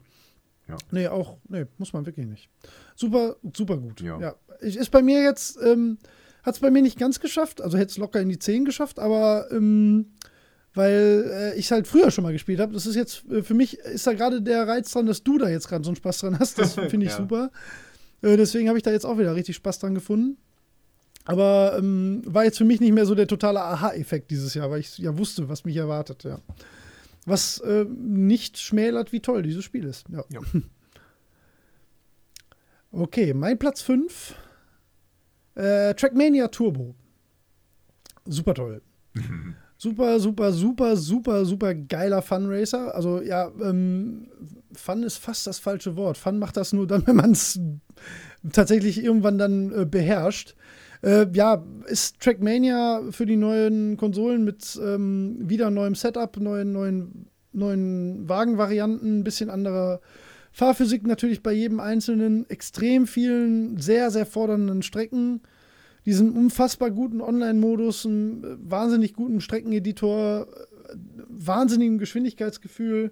Ja. Nee, auch, nee, muss man wirklich nicht. Super, super gut. Ja. Ja. Ist bei mir jetzt, ähm, hat es bei mir nicht ganz geschafft, also hätte es locker in die 10 geschafft, aber ähm, weil äh, ich es halt früher schon mal gespielt habe. Das ist jetzt, äh, für mich ist da gerade der Reiz dran, dass du da jetzt gerade so einen Spaß dran hast. Das [laughs] finde ich Ja. super. Äh, deswegen habe ich da jetzt auch wieder richtig Spaß dran gefunden. Aber ähm, war jetzt für mich nicht mehr so der totale Aha-Effekt dieses Jahr, weil ich ja wusste, was mich erwartet, ja. Was äh, nicht schmälert, wie toll dieses Spiel ist. Ja. Ja. [laughs] Okay, mein Platz 5. Äh, Trackmania Turbo. Super toll. [laughs] super, super, super, super, super geiler Fun Racer. Also ja, ähm, Fun ist fast das falsche Wort. Fun macht das nur dann, [laughs] wenn man es tatsächlich irgendwann dann äh, beherrscht. Äh, ja, ist Trackmania für die neuen Konsolen mit ähm, wieder neuem Setup, neuen, neuen, neuen Wagenvarianten, ein bisschen anderer Fahrphysik natürlich bei jedem einzelnen, extrem vielen, sehr, sehr fordernden Strecken, diesen unfassbar guten Online-Modus, einen äh, wahnsinnig guten Streckeneditor, äh, wahnsinnigem Geschwindigkeitsgefühl.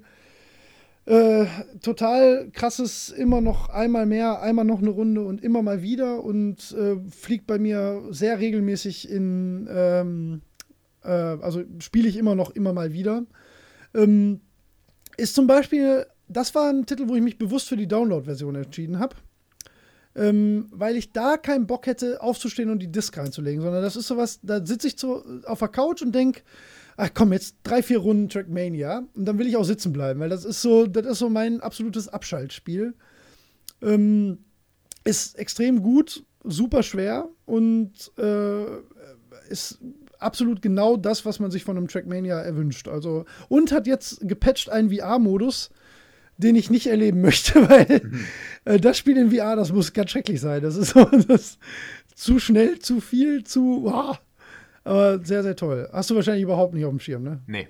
Äh, total krasses, immer noch einmal mehr, einmal noch eine Runde und immer mal wieder und äh, fliegt bei mir sehr regelmäßig in, ähm, äh, also spiele ich immer noch immer mal wieder. Ähm, ist zum Beispiel, das war ein Titel, wo ich mich bewusst für die Download-Version entschieden habe. Ähm, weil ich da keinen Bock hätte, aufzustehen und die Disc reinzulegen, sondern das ist sowas, da sitze ich so auf der Couch und denke, ach komm, jetzt drei, vier Runden Trackmania und dann will ich auch sitzen bleiben, weil das ist so, das ist so mein absolutes Abschaltspiel. Ähm, ist extrem gut, super schwer und äh, ist absolut genau das, was man sich von einem Trackmania erwünscht. Also, und hat jetzt gepatcht einen VR-Modus, den ich nicht erleben [laughs] möchte, weil mhm. [laughs] äh, das Spiel in VR, das muss ganz schrecklich sein. Das ist so, [laughs] das zu schnell, zu viel, zu. Wow. Aber sehr, sehr toll. Hast du wahrscheinlich überhaupt nicht auf dem Schirm, ne? Nee.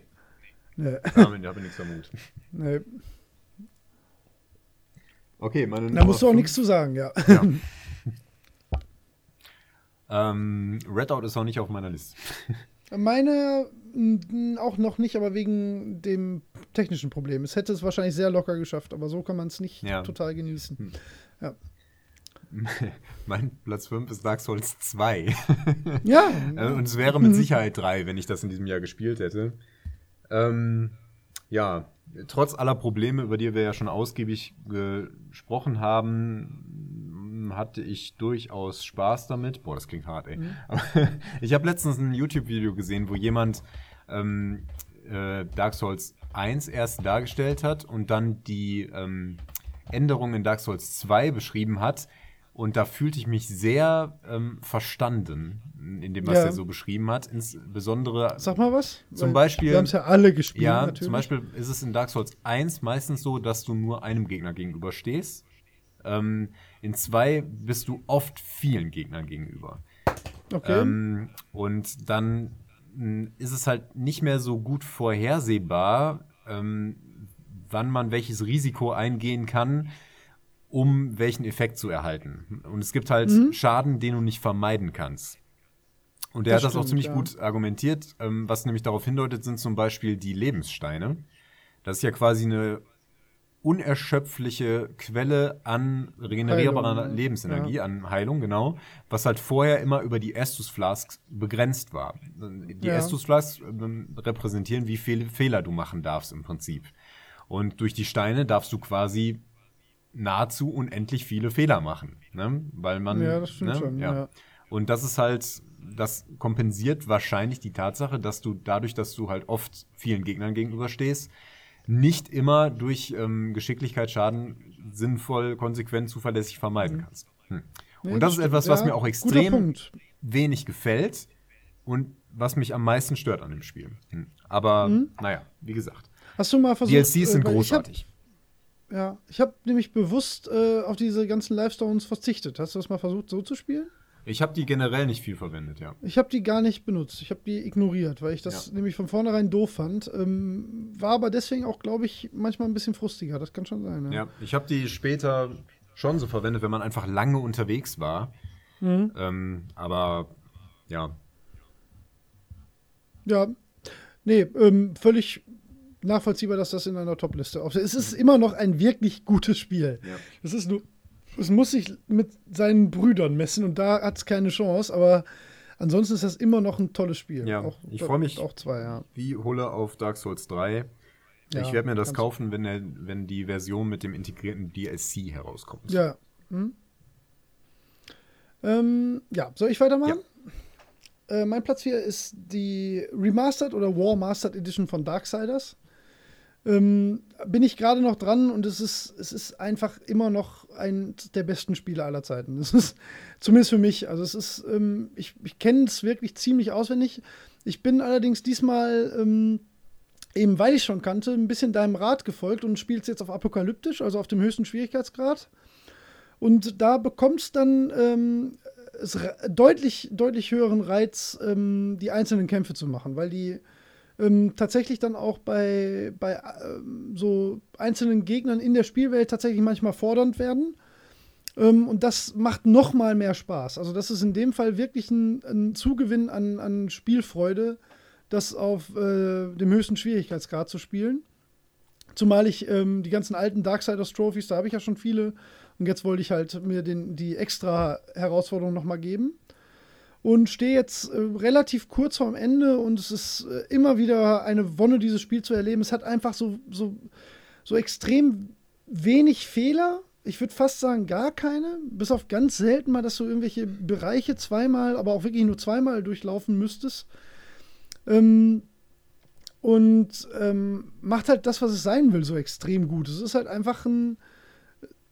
nee. Damit habe ich nichts vermutet. Nee. Okay, meine Da musst du auch nichts zu sagen, ja. ja. [laughs] ähm, Redout ist auch nicht auf meiner Liste. Meine auch noch nicht, aber wegen dem technischen Problem. Es hätte es wahrscheinlich sehr locker geschafft, aber so kann man es nicht ja. total genießen. Hm. Ja. [laughs] Mein Platz 5 ist Dark Souls 2. Ja. [laughs] Äh, und es wäre mit Sicherheit 3, wenn ich das in diesem Jahr gespielt hätte. Ähm, ja, trotz aller Probleme, über die wir ja schon ausgiebig gesprochen haben, hatte ich durchaus Spaß damit. Boah, das klingt hart, ey. Mhm. [laughs] ich habe letztens ein YouTube-Video gesehen, wo jemand ähm, äh, Dark Souls 1 erst dargestellt hat und dann die ähm, Änderungen in Dark Souls 2 beschrieben hat. Und da fühlte ich mich sehr ähm, verstanden in dem, was ja. er so beschrieben hat. Insbesondere. Sag mal was. Zum Beispiel. Wir haben es ja alle gespielt. Ja, natürlich. zum Beispiel ist es in Dark Souls 1 meistens so, dass du nur einem Gegner gegenüber stehst. Ähm, in 2 bist du oft vielen Gegnern gegenüber. Okay. Ähm, und dann hm, ist es halt nicht mehr so gut vorhersehbar, ähm, wann man welches Risiko eingehen kann, um welchen Effekt zu erhalten. Und es gibt halt mhm. Schaden, den du nicht vermeiden kannst. Und er hat das auch ziemlich ja. gut argumentiert. Ähm, was nämlich darauf hindeutet, sind zum Beispiel die Lebenssteine. Das ist ja quasi eine unerschöpfliche Quelle an regenerierbarer Heilung, Lebensenergie, ja. an Heilung, genau, was halt vorher immer über die Estus Flasks begrenzt war. Die ja. Estus Flasks äh, repräsentieren, wie viele Fehler du machen darfst im Prinzip. Und durch die Steine darfst du quasi nahezu unendlich viele Fehler machen. Ne? Weil man. Ja, das stimmt ne? schon. Ja. ja. Und das ist halt, das kompensiert wahrscheinlich die Tatsache, dass du dadurch, dass du halt oft vielen Gegnern gegenüberstehst, nicht immer durch ähm, Geschicklichkeitsschaden sinnvoll, konsequent, zuverlässig vermeiden mhm. kannst. Hm. Nee, und das, das ist etwas, was ja, mir auch extrem wenig gefällt und was mich am meisten stört an dem Spiel. Hm. Aber mhm. naja, wie gesagt. Hast du mal versucht, DLCs sind äh, großartig. Ja, ich habe nämlich bewusst äh, auf diese ganzen Live-Stones verzichtet. Hast du das mal versucht, so zu spielen? Ich habe die generell nicht viel verwendet, ja. Ich habe die gar nicht benutzt. Ich habe die ignoriert, weil ich das ja. nämlich von vornherein doof fand. Ähm, war aber deswegen auch, glaube ich, manchmal ein bisschen frustiger. Das kann schon sein. Ja, ja ich habe die später schon so verwendet, wenn man einfach lange unterwegs war. Mhm. Ähm, aber ja. Ja. Nee, ähm, völlig nachvollziehbar, dass das in einer Top-Liste aufsteht. Es ist immer noch ein wirklich gutes Spiel. Ja. Es ist nur, es muss sich mit seinen Brüdern messen und da hat es keine Chance, aber ansonsten ist das immer noch ein tolles Spiel. Ja, auch, ich freue mich auch zwei, ja. wie Hulle auf Dark Souls 3. Ja, ich werde mir das kaufen, wenn, der, wenn die Version mit dem integrierten DLC herauskommt. Ja. Hm. Ähm, ja, soll ich weitermachen? Ja. Äh, mein Platz 4 ist die Remastered oder War Mastered Edition von Darksiders. Ähm, bin ich gerade noch dran und es ist, es ist einfach immer noch ein der besten Spiele aller Zeiten. Das ist zumindest für mich. Also es ist, ähm, ich, ich kenne es wirklich ziemlich auswendig. Ich bin allerdings diesmal, ähm, eben weil ich schon kannte, ein bisschen deinem Rat gefolgt und spiele es jetzt auf apokalyptisch, also auf dem höchsten Schwierigkeitsgrad. Und da bekommt es dann ähm, deutlich, deutlich höheren Reiz, ähm, die einzelnen Kämpfe zu machen, weil die ähm, tatsächlich dann auch bei, bei ähm, so einzelnen Gegnern in der Spielwelt tatsächlich manchmal fordernd werden. Ähm, und das macht noch mal mehr Spaß. Also das ist in dem Fall wirklich ein, ein Zugewinn an, an Spielfreude, das auf äh, dem höchsten Schwierigkeitsgrad zu spielen. Zumal ich ähm, die ganzen alten Darksiders Trophies, da habe ich ja schon viele. Und jetzt wollte ich halt mir den, die extra Herausforderung noch mal geben und stehe jetzt äh, relativ kurz vorm Ende und es ist äh, immer wieder eine Wonne, dieses Spiel zu erleben. Es hat einfach so, so, so extrem wenig Fehler. Ich würde fast sagen, gar keine. Bis auf ganz selten mal, dass du irgendwelche Bereiche zweimal, aber auch wirklich nur zweimal durchlaufen müsstest. Ähm, und ähm, macht halt das, was es sein will, so extrem gut. Es ist halt einfach ein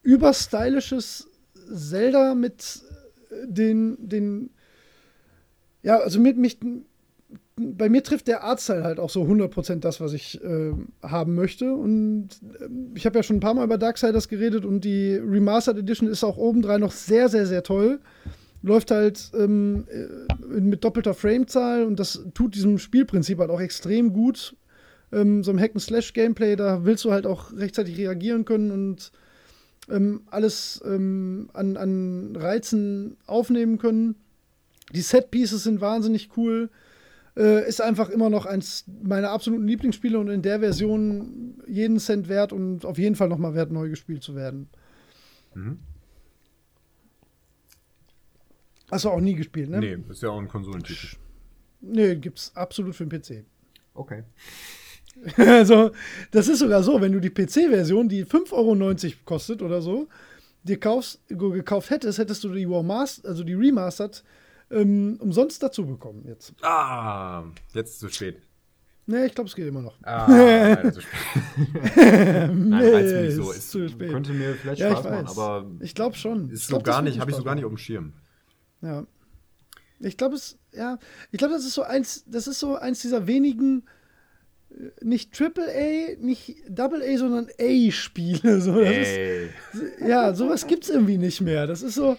überstylisches Zelda mit den, den ja, also mit mich bei mir trifft der Artstyle halt auch so 100% das, was ich äh, haben möchte. Und äh, ich habe ja schon ein paar Mal über Darksiders geredet und die Remastered Edition ist auch obendrein noch sehr, sehr, sehr toll. Läuft halt ähm, äh, mit doppelter Framezahl und das tut diesem Spielprinzip halt auch extrem gut. Ähm, so ein Hack-and-Slash-Gameplay, da willst du halt auch rechtzeitig reagieren können und ähm, alles ähm, an, an Reizen aufnehmen können. Die Set-Pieces sind wahnsinnig cool. Äh, ist einfach immer noch eins meiner absoluten Lieblingsspiele und in der Version jeden Cent wert und auf jeden Fall nochmal wert, neu gespielt zu werden. Mhm. Hast du auch nie gespielt, ne? Nee, ist ja auch ein Konsolentitel. Nee, gibt's absolut für den PC. Okay. [laughs] also, das ist sogar so, wenn du die PC-Version, die 5,90 Euro kostet oder so, dir kaufst, gekauft hättest, hättest du die Warmaster, also die Remastered ähm, umsonst dazu bekommen jetzt. Ah, jetzt zu spät. Nee, ich glaube, es geht immer noch. Ah, leider zu spät. [laughs] Nein, nee, reizt mich so. Ist zu spät. Könnte mir vielleicht Ja, Spaß ich machen, weiß. aber Ich glaube schon. ist Ich so glaub, das gar nicht, habe ich so gar nicht auf dem Schirm. Ja. Ich glaube, es, ja, ich glaube, das ist so eins, das ist so eins dieser wenigen, äh, nicht Triple A, nicht Double A, sondern A-Spiele. [laughs] So, das ist, Ey. ja, sowas gibt es irgendwie nicht mehr. Das ist so,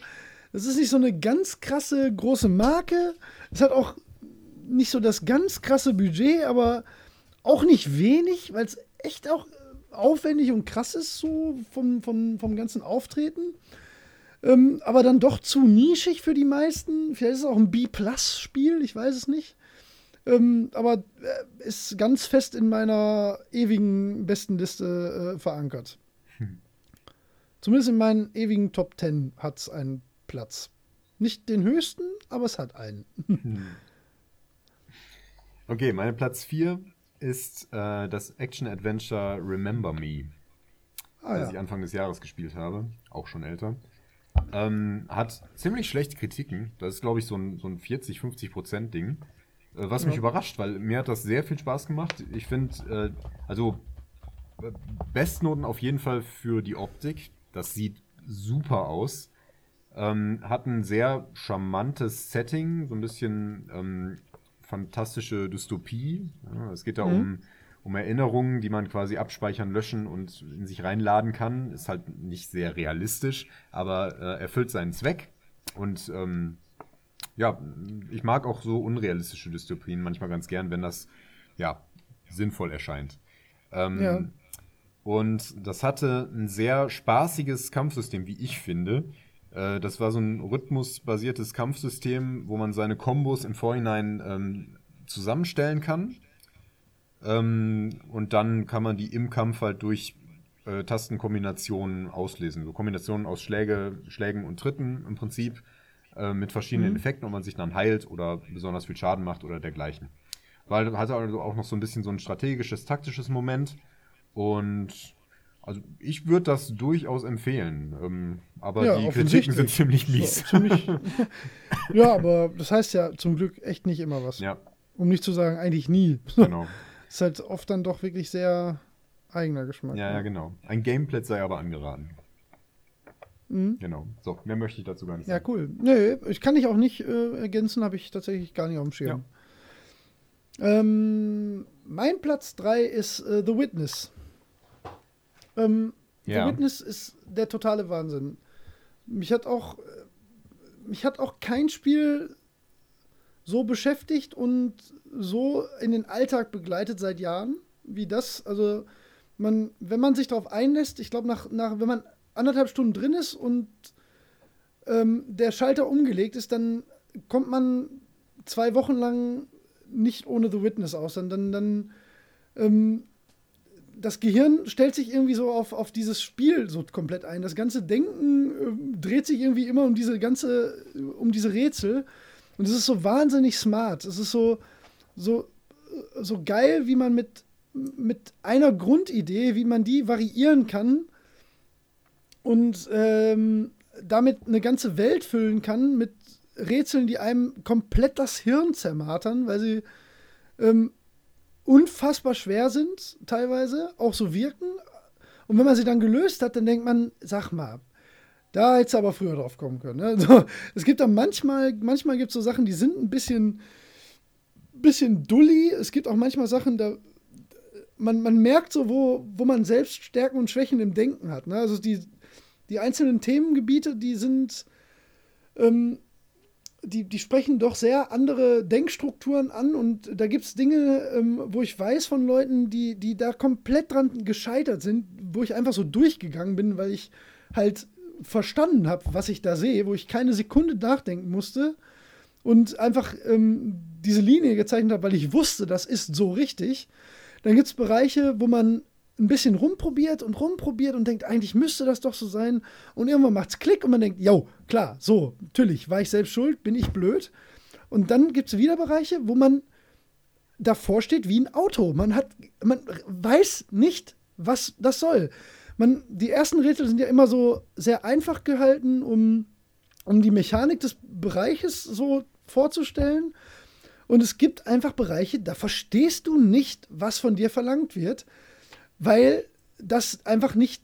das ist nicht so eine ganz krasse große Marke. Es hat auch nicht so das ganz krasse Budget, aber auch nicht wenig, weil es echt auch aufwendig und krass ist, so vom, vom, vom ganzen Auftreten. Ähm, aber dann doch zu nischig für die meisten. Vielleicht ist es auch ein B-Plus-Spiel, ich weiß es nicht. Ähm, aber äh, ist ganz fest in meiner ewigen besten Liste äh, verankert. Zumindest in meinen ewigen Top 10 hat es einen Platz. Nicht den höchsten, aber es hat einen. [laughs] Okay, mein Platz 4 ist äh, das Action-Adventure Remember Me, Ah, das ja. ich Anfang des Jahres gespielt habe. Auch schon älter. Ähm, hat ziemlich schlechte Kritiken. Das ist, glaube ich, so ein, so ein 40-50%-Ding. Äh, was mich Ja. überrascht, weil mir hat das sehr viel Spaß gemacht. Ich finde, äh, also äh, Bestnoten auf jeden Fall für die Optik. Das sieht super aus. Ähm, hat ein sehr charmantes Setting, so ein bisschen ähm, fantastische Dystopie. Ja, es geht da Mhm. um, um Erinnerungen, die man quasi abspeichern, löschen und in sich reinladen kann. Ist halt nicht sehr realistisch, aber äh, erfüllt seinen Zweck. Und ähm, ja, ich mag auch so unrealistische Dystopien manchmal ganz gern, wenn das ja sinnvoll erscheint. Ähm, Ja. Und das hatte ein sehr spaßiges Kampfsystem, wie ich finde. Äh, Das war so ein rhythmusbasiertes Kampfsystem, wo man seine Kombos im Vorhinein ähm, zusammenstellen kann. Ähm, und dann kann man die im Kampf halt durch äh, Tastenkombinationen auslesen. So Kombinationen aus Schläge, Schlägen und Tritten im Prinzip äh, mit verschiedenen Mhm. Effekten, ob man sich dann heilt oder besonders viel Schaden macht oder dergleichen. Weil hatte also auch noch so ein bisschen so ein strategisches, taktisches Moment. Und also ich würde das durchaus empfehlen. Ähm, aber Ja, die. Kritiken sind ziemlich mies. So, ziemlich, [laughs] ja, aber das heißt ja zum Glück echt nicht immer was. ja, Um nicht zu sagen, eigentlich nie. [laughs] genau. Ist halt oft dann doch wirklich sehr eigener Geschmack. Ja, ja, genau. Ein Gamepad sei aber angeraten. Mhm. Genau. So, mehr möchte ich dazu gar nicht Ja, sagen. cool. Nee, ich kann dich auch nicht äh, ergänzen, habe ich tatsächlich gar nicht auf dem Schirm. Ähm, mein Platz 3 ist äh, The Witness. Ähm, Ja. The Witness ist der totale Wahnsinn. Mich hat auch, äh, mich hat auch kein Spiel so beschäftigt und so in den Alltag begleitet seit Jahren wie das. Also man, wenn man sich darauf einlässt, ich glaube, nach, nach, wenn man anderthalb Stunden drin ist und ähm, der Schalter umgelegt ist, dann kommt man zwei Wochen lang nicht ohne The Witness aus. Dann, dann, dann ähm, das Gehirn stellt sich irgendwie so auf, auf dieses Spiel so komplett ein. Das ganze Denken ähm, dreht sich irgendwie immer um diese ganze, um diese Rätsel. Und es ist so wahnsinnig smart. Es ist so, so, äh, so geil, wie man mit, mit einer Grundidee, wie man die variieren kann und ähm, damit eine ganze Welt füllen kann mit Rätseln, die einem komplett das Hirn zermartern, weil sie ähm, unfassbar schwer sind, teilweise, auch so wirken. Und wenn man sie dann gelöst hat, dann denkt man, sag mal, da hättest du aber früher drauf kommen können. Ne? So, es gibt dann manchmal, manchmal gibt es so Sachen, die sind ein bisschen bisschen dulli. Es gibt auch manchmal Sachen, da man, man merkt so, wo, wo man selbst Stärken und Schwächen im Denken hat. Ne? Also die, die einzelnen Themengebiete, die sind, ähm, die, die sprechen doch sehr andere Denkstrukturen an und da gibt es Dinge, ähm, wo ich weiß von Leuten, die, die da komplett dran gescheitert sind, wo ich einfach so durchgegangen bin, weil ich halt verstanden habe, was ich da sehe, wo ich keine Sekunde nachdenken musste und einfach ähm, diese Linie gezeichnet habe, weil ich wusste, das ist so richtig. Dann gibt es Bereiche, wo man ein bisschen rumprobiert und rumprobiert und denkt, eigentlich müsste das doch so sein. Und irgendwann macht es Klick und man denkt, jo, klar, so, natürlich, war ich selbst schuld, bin ich blöd. Und dann gibt es wieder Bereiche, wo man davor steht wie ein Auto. Man hat, man weiß nicht, was das soll. Man, die ersten Rätsel sind ja immer so sehr einfach gehalten, um, um die Mechanik des Bereiches so vorzustellen. Und es gibt einfach Bereiche, da verstehst du nicht, was von dir verlangt wird, weil das einfach nicht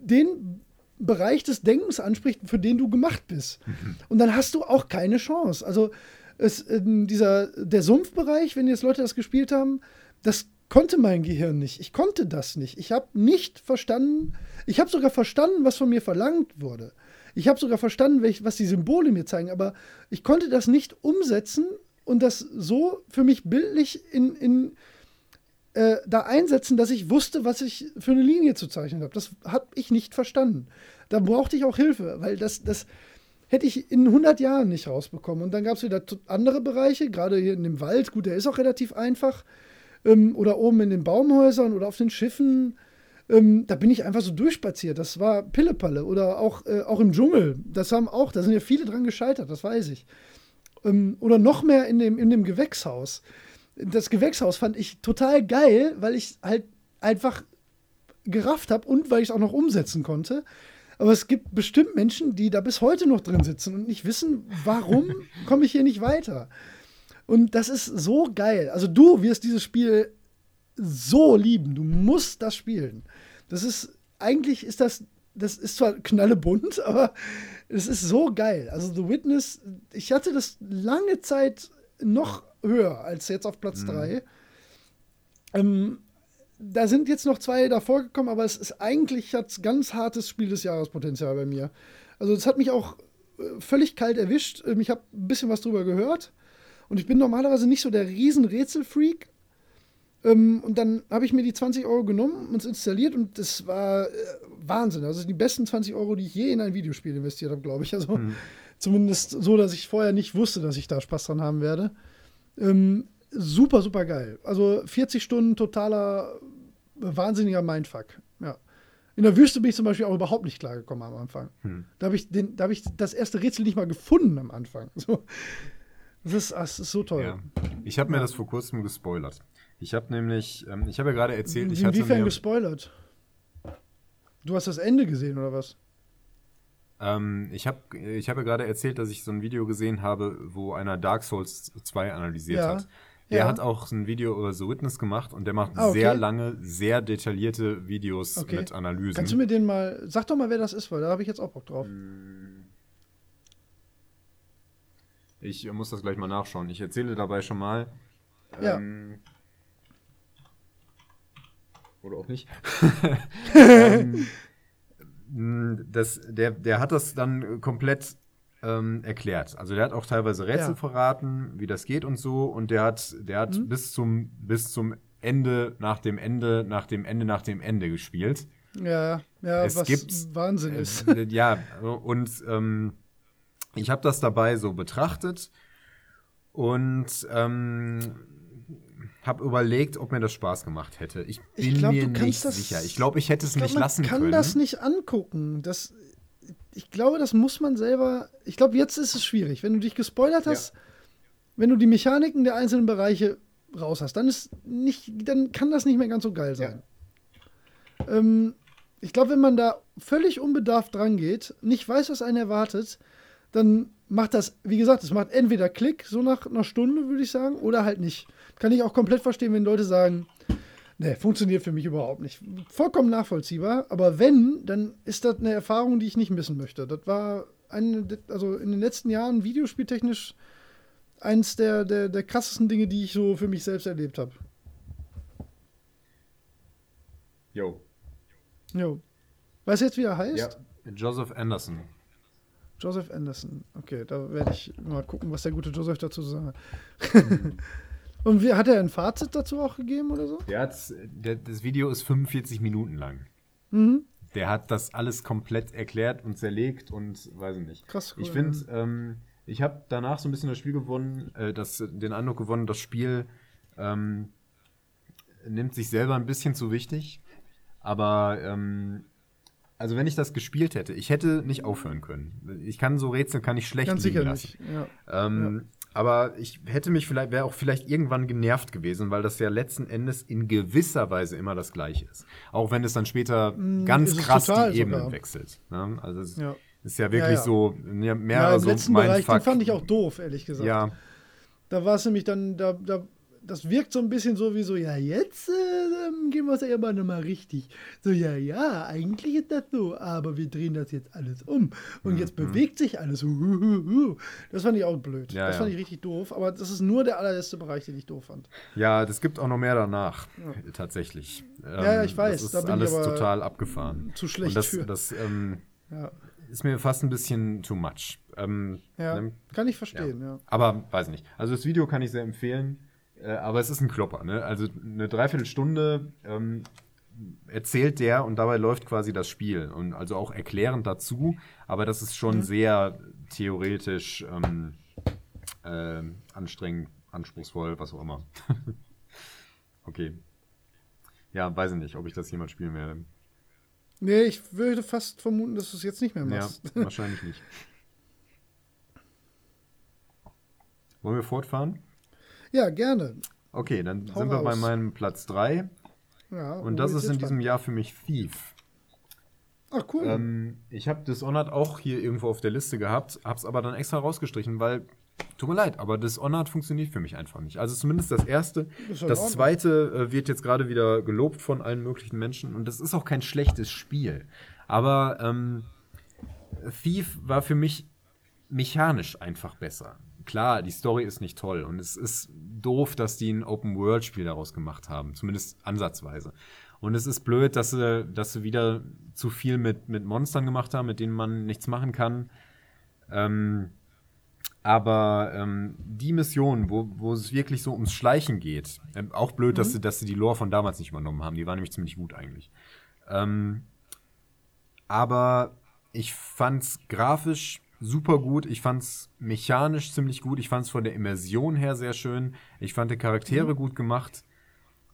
den Bereich des Denkens anspricht, für den du gemacht bist. Mhm. Und dann hast du auch keine Chance. Also es, dieser, der Sumpfbereich, wenn jetzt Leute das gespielt haben, das konnte mein Gehirn nicht. Ich konnte das nicht. Ich habe nicht verstanden, ich habe sogar verstanden, was von mir verlangt wurde. Ich habe sogar verstanden, welch, was die Symbole mir zeigen, aber ich konnte das nicht umsetzen und das so für mich bildlich in, in äh, da einsetzen, dass ich wusste, was ich für eine Linie zu zeichnen habe. Das habe ich nicht verstanden. Da brauchte ich auch Hilfe, weil das, das hätte ich in 100 Jahren nicht rausbekommen. Und dann gab es wieder andere Bereiche, gerade hier in dem Wald. Gut, der ist auch relativ einfach. Ähm, oder oben in den Baumhäusern oder auf den Schiffen. Ähm, da bin ich einfach so durchspaziert. Das war Pillepalle. Oder auch, äh, auch im Dschungel. Das haben auch, da sind ja viele dran gescheitert, das weiß ich. Ähm, oder noch mehr in dem, in dem Gewächshaus. Das Gewächshaus fand ich total geil, weil ich halt einfach gerafft habe und weil ich es auch noch umsetzen konnte. Aber es gibt bestimmt Menschen, die da bis heute noch drin sitzen und nicht wissen, warum [laughs] komme ich hier nicht weiter. Und das ist so geil. Also du wirst dieses Spiel so lieben. Du musst das spielen. Das ist, eigentlich ist das, das ist zwar knallebunt, [laughs] aber es ist so geil. Also The Witness, ich hatte das lange Zeit noch höher als jetzt auf Platz 3. Mhm. Ähm, da sind jetzt noch zwei davor gekommen, aber es ist eigentlich hat ganz hartes Spiel des Jahres Potenzial bei mir. Also es hat mich auch äh, völlig kalt erwischt. Ähm, ich habe ein bisschen was drüber gehört und ich bin normalerweise nicht so der riesen Rätselfreak, ähm, und dann habe ich mir die 20 Euro genommen und es installiert und das war äh, Wahnsinn. Also die besten 20 Euro, die ich je in ein Videospiel investiert habe, glaube ich. Also mhm. zumindest so, dass ich vorher nicht wusste, dass ich da Spaß dran haben werde. Ähm, super, super geil. Also 40 Stunden totaler wahnsinniger Mindfuck. Ja. In der Wüste bin ich zum Beispiel auch überhaupt nicht klargekommen am Anfang. Hm. Da habe ich, hab ich das erste Rätsel nicht mal gefunden am Anfang. [laughs] So. Das, ist, das ist so toll. Ja. Ich habe mir das vor kurzem gespoilert. Ich habe nämlich, ähm, ich habe ja gerade erzählt, ich hatte Inwiefern gespoilert? Du hast das Ende gesehen oder was? Ähm, ich habe ich hab ja gerade erzählt, dass ich so ein Video gesehen habe, wo einer Dark Souls 2 analysiert ja. hat. Der ja. hat auch ein Video über The Witness gemacht und der macht ah, okay. sehr lange, sehr detaillierte Videos okay. mit Analysen. Kannst du mir den mal, sag doch mal, wer das ist, weil da habe ich jetzt auch Bock drauf. Ich muss das gleich mal nachschauen. Ich erzähle dabei schon mal. Ja. Ähm, oder auch nicht. [laughs] [laughs] ähm, das, der, der hat das dann komplett ähm, erklärt. Also der hat auch teilweise Rätsel ja. verraten, wie das geht und so. Und der hat, der hat mhm. bis zum, bis zum Ende, nach dem Ende, nach dem Ende, nach dem Ende gespielt. Ja, ja, es was gibt, Wahnsinn ist. Äh, ja, und ähm, ich habe das dabei so betrachtet und ähm, habe überlegt, ob mir das Spaß gemacht hätte. Ich bin ich glaub, mir nicht das, sicher. Ich glaube, ich hätte es nicht lassen können. Man kann das nicht angucken. Das, ich glaube, das muss man selber. Ich glaube, jetzt ist es schwierig. Wenn du dich gespoilert hast, ja. wenn du die Mechaniken der einzelnen Bereiche raus hast, dann ist nicht, dann kann das nicht mehr ganz so geil sein. Ja. Ähm, ich glaube, wenn man da völlig unbedarft dran geht, nicht weiß, was einen erwartet, dann macht das, wie gesagt, es macht entweder Klick, so nach einer Stunde, würde ich sagen, oder halt nicht. Kann ich auch komplett verstehen, wenn Leute sagen, ne, funktioniert für mich überhaupt nicht. Vollkommen nachvollziehbar, aber wenn, dann ist das eine Erfahrung, die ich nicht missen möchte. Das war eine, also in den letzten Jahren videospieltechnisch eins der, der, der krassesten Dinge, die ich so für mich selbst erlebt habe. Jo. Jo. Weißt du jetzt, wie er heißt? Ja, Joseph Anderson. Joseph Anderson. Okay, da werde ich mal gucken, was der gute Joseph dazu sagt. [laughs] Und wie, hat er ein Fazit dazu auch gegeben oder so? Der hat, der, das Video ist 45 Minuten lang. Mhm. Der hat das alles komplett erklärt und zerlegt und weiß ich nicht. Krass, cool, ich finde, ähm, ich habe danach so ein bisschen das Spiel gewonnen, äh, das, den Eindruck gewonnen, das Spiel ähm, nimmt sich selber ein bisschen zu wichtig. Aber ähm, also wenn ich das gespielt hätte, ich hätte nicht aufhören können. Ich kann so Rätsel kann ich schlecht Ganz sicher lassen. nicht. Ja. Ähm, Aber ich hätte mich vielleicht, wäre auch vielleicht irgendwann genervt gewesen, weil das ja letzten Endes in gewisser Weise immer das Gleiche ist. Auch wenn es dann später ganz Mm, es krass die Ebenen sogar. wechselt. Ne? Also es Ja. ist ja wirklich Ja, ja. so ja, mehr Ja, im so letzten mein Bereich, den fand ich auch doof, ehrlich gesagt. Ja, Da war es nämlich dann, da, da, das wirkt so ein bisschen so wie so, ja, jetzt äh, ähm, gehen wir es ja immer nochmal richtig. So, ja, ja, eigentlich ist das so, aber wir drehen das jetzt alles um. Und jetzt bewegt sich alles. Das fand ich auch blöd. Mhm. Ja, das ja. fand ich richtig doof, aber das ist nur der allerletzte Bereich, den ich doof fand. ja, das gibt auch noch mehr danach, tatsächlich. Ähm, ja, ich weiß, Das da ist bin ich alles aber total abgefahren. zu schlecht Und das, für. das ähm, Ja, ist mir fast ein bisschen too much. Ähm, ja ne? kann ich verstehen, ja. Aber weiß nicht. Also das Video kann ich sehr empfehlen. Äh, aber es ist ein Klopper. Ne? Also eine Dreiviertelstunde ähm, erzählt der und dabei läuft quasi das Spiel. Und also auch erklärend dazu. Aber das ist Mhm. schon sehr theoretisch ähm, äh, anstrengend, anspruchsvoll, was auch immer. [laughs] okay. Ja, weiß ich nicht, ob ich das jemals spielen werde. Nee, ich würde fast vermuten, dass du es jetzt nicht mehr Ja, machst. wahrscheinlich nicht. [laughs] Wollen wir fortfahren? Ja, gerne. Okay, dann Hau sind wir bei raus. meinem Platz 3. Ja, Und das ist in wird's diesem Jahr für mich Thief. Ach, cool. Ähm, ich habe Dishonored auch hier irgendwo auf der Liste gehabt, hab's aber dann extra rausgestrichen, weil, tut mir leid, aber Dishonored funktioniert für mich einfach nicht. Also zumindest das erste. Ja in Das zweite äh, wird jetzt gerade wieder gelobt von allen möglichen Menschen und das ist auch kein schlechtes Spiel. Aber ähm, Thief war für mich mechanisch einfach besser. Klar, die Story ist nicht toll und es ist doof, dass die ein Open-World-Spiel daraus gemacht haben, zumindest ansatzweise. Und es ist blöd, dass sie, dass sie wieder zu viel mit, mit Monstern gemacht haben, mit denen man nichts machen kann. Ähm, aber ähm, die Mission, wo, wo es wirklich so ums Schleichen geht, ähm, auch blöd, dass, sie, dass sie die Lore von damals nicht übernommen haben. Die war nämlich ziemlich gut eigentlich. Ähm, aber ich fand's grafisch super gut. Ich fand's mechanisch ziemlich gut. Ich fand's von der Immersion her sehr schön. Ich fand die Charaktere gut gemacht.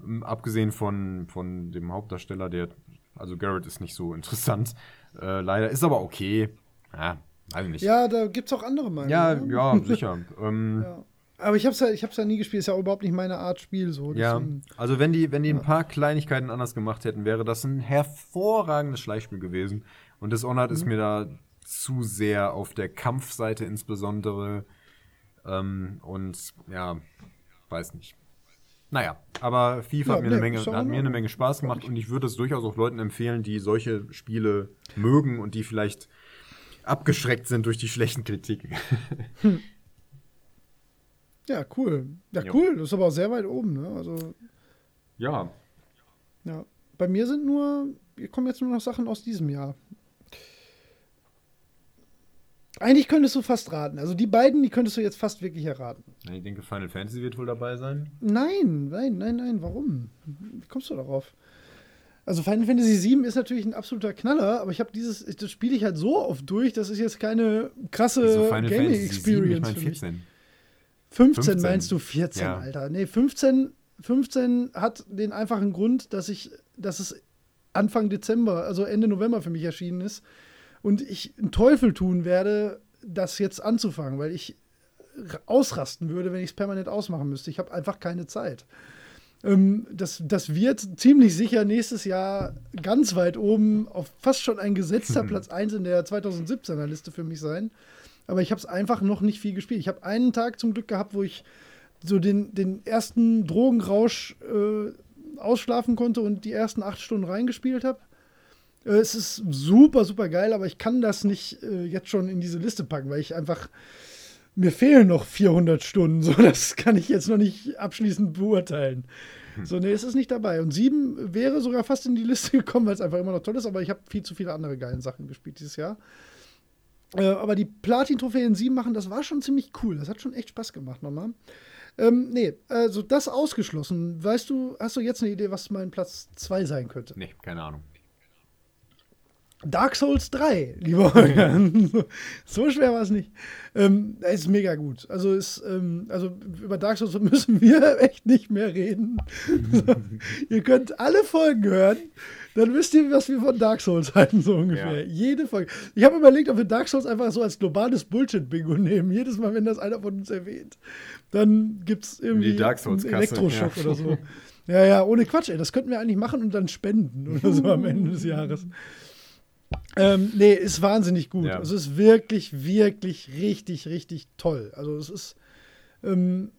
Ähm, Abgesehen von, von dem Hauptdarsteller, der, also Garrett ist nicht so interessant. Äh, leider ist aber okay. Ja, ich nicht. ja, da gibt es auch andere Meinungen. ja, ne? ja, sicher. [laughs] ähm, Ja. Aber ich habe es ja, ich hab's ja nie gespielt, ist ja überhaupt nicht meine Art Spiel. So. Ja, deswegen- also wenn die, wenn die ein paar Kleinigkeiten anders gemacht hätten, wäre das ein hervorragendes Schleichspiel gewesen. Und Dishonored ist mir da zu sehr auf der Kampfseite insbesondere. Ähm, und ja, weiß nicht. Naja, aber FIFA Ja, hat mir, nee, eine Menge, hat mir eine. Menge Spaß gemacht und ich würde es durchaus auch Leuten empfehlen, die solche Spiele mögen und die vielleicht abgeschreckt sind durch die schlechten Kritiken. ja, cool. Ja, Jo. cool. Das ist aber auch sehr weit oben. Ne? Also, ja, ja. Bei mir sind nur, hier kommen jetzt nur noch Sachen aus diesem Jahr. Eigentlich könntest du fast raten. Also die beiden, die könntest du jetzt fast wirklich erraten. ich denke, Final Fantasy wird wohl dabei sein. Nein, nein, nein, nein. Warum? Wie kommst du darauf? Also Final Fantasy VII ist natürlich ein absoluter Knaller, aber ich habe dieses, das spiele ich halt so oft durch, das ist jetzt keine krasse Wieso Final Gaming Fantasy 7? Ich Experience meine für mich. 14. 15, 15. meinst du 14, Ja. Alter. Nee, 15, 15 hat den einfachen Grund, dass ich, dass es Anfang Dezember, also Ende November für mich erschienen ist und ich einen Teufel tun werde, das jetzt anzufangen, weil ich ausrasten würde, wenn ich es permanent ausmachen müsste. Ich habe einfach keine Zeit. Ähm, das, das wird ziemlich sicher nächstes Jahr ganz weit oben auf fast schon ein gesetzter [laughs] Platz 1 in der 2017er Liste für mich sein. Aber ich habe es einfach noch nicht viel gespielt. Ich habe einen Tag zum Glück gehabt, wo ich so den, den ersten Drogenrausch äh, ausschlafen konnte und die ersten acht Stunden reingespielt habe. Äh, es ist super, super geil, aber ich kann das nicht äh, jetzt schon in diese Liste packen, weil ich einfach mir fehlen noch 400 Stunden. [laughs] So, das kann ich jetzt noch nicht abschließend beurteilen. Hm. So, nee, es ist nicht dabei. Und 7 wäre sogar fast in die [laughs] Liste gekommen, weil es einfach immer noch toll ist, aber ich habe viel zu viele andere geile Sachen gespielt dieses Jahr. Äh, aber die Platin-Trophäen 7 machen, das war schon ziemlich cool. Das hat schon echt Spaß gemacht nochmal. Ähm, nee, also das ausgeschlossen. Weißt du, hast du jetzt eine Idee, was mein Platz 2 sein könnte? Nee, keine Ahnung. Dark Souls 3, lieber Holger. [laughs] so schwer war es nicht. Ähm, ist mega gut. Also, ist, ähm, also über Dark Souls [laughs] müssen wir echt nicht mehr reden. [laughs] ihr könnt alle Folgen hören, dann wisst ihr, was wir von Dark Souls halten, so ungefähr. Ja. Jede Folge. Ich habe überlegt, ob wir Dark Souls einfach so als globales Bullshit-Bingo nehmen. Jedes Mal, wenn das einer von uns erwähnt, dann gibt es irgendwie einen Elektroschock ja. oder so. Ja, ja, ohne Quatsch, ey. Das könnten wir eigentlich machen und dann spenden oder so am Ende des Jahres. Ähm, nee, ist wahnsinnig gut. Ja. Also es ist wirklich, wirklich richtig, richtig toll. Also es ist ähm,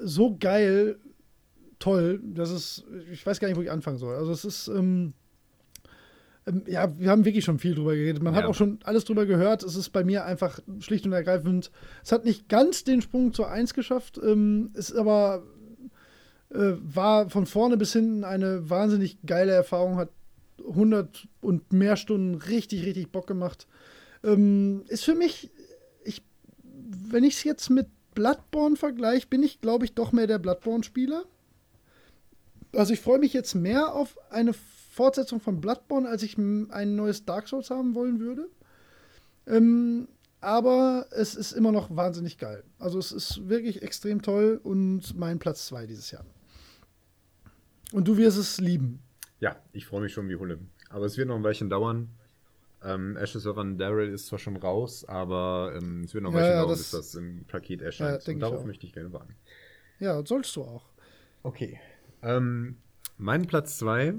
so geil, toll, dass es, ich weiß gar nicht, wo ich anfangen soll. Also es ist, ähm, ähm ja, wir haben wirklich schon viel drüber geredet. Man ja. hat auch schon alles drüber gehört. Es ist bei mir einfach schlicht und ergreifend, es hat nicht ganz den Sprung zur 1 geschafft, ähm, ist aber äh, war von vorne bis hinten eine wahnsinnig geile Erfahrung, hat 100 und mehr Stunden richtig, richtig Bock gemacht. Ähm, ist für mich, ich, wenn ich es jetzt mit Bloodborne vergleiche, bin ich, glaube ich, doch mehr der Bloodborne-Spieler. Also ich freue mich jetzt mehr auf eine Fortsetzung von Bloodborne, als ich ein neues Dark Souls haben wollen würde. Ähm, aber es ist immer noch wahnsinnig geil. Also es ist wirklich extrem toll und mein Platz 2 dieses Jahr. Und du wirst es lieben. Ja, ich freue mich schon wie Hulle. Aber es wird noch ein Weilchen dauern. Ähm, Ashes of Daryl ist zwar schon raus, aber ähm, es wird noch ein ja, Weilchen ja, dauern, bis das im Paket erscheint. Ja, Und darauf möchte ich gerne warten. Ja, sollst du auch. Okay. Ähm, mein Platz 2,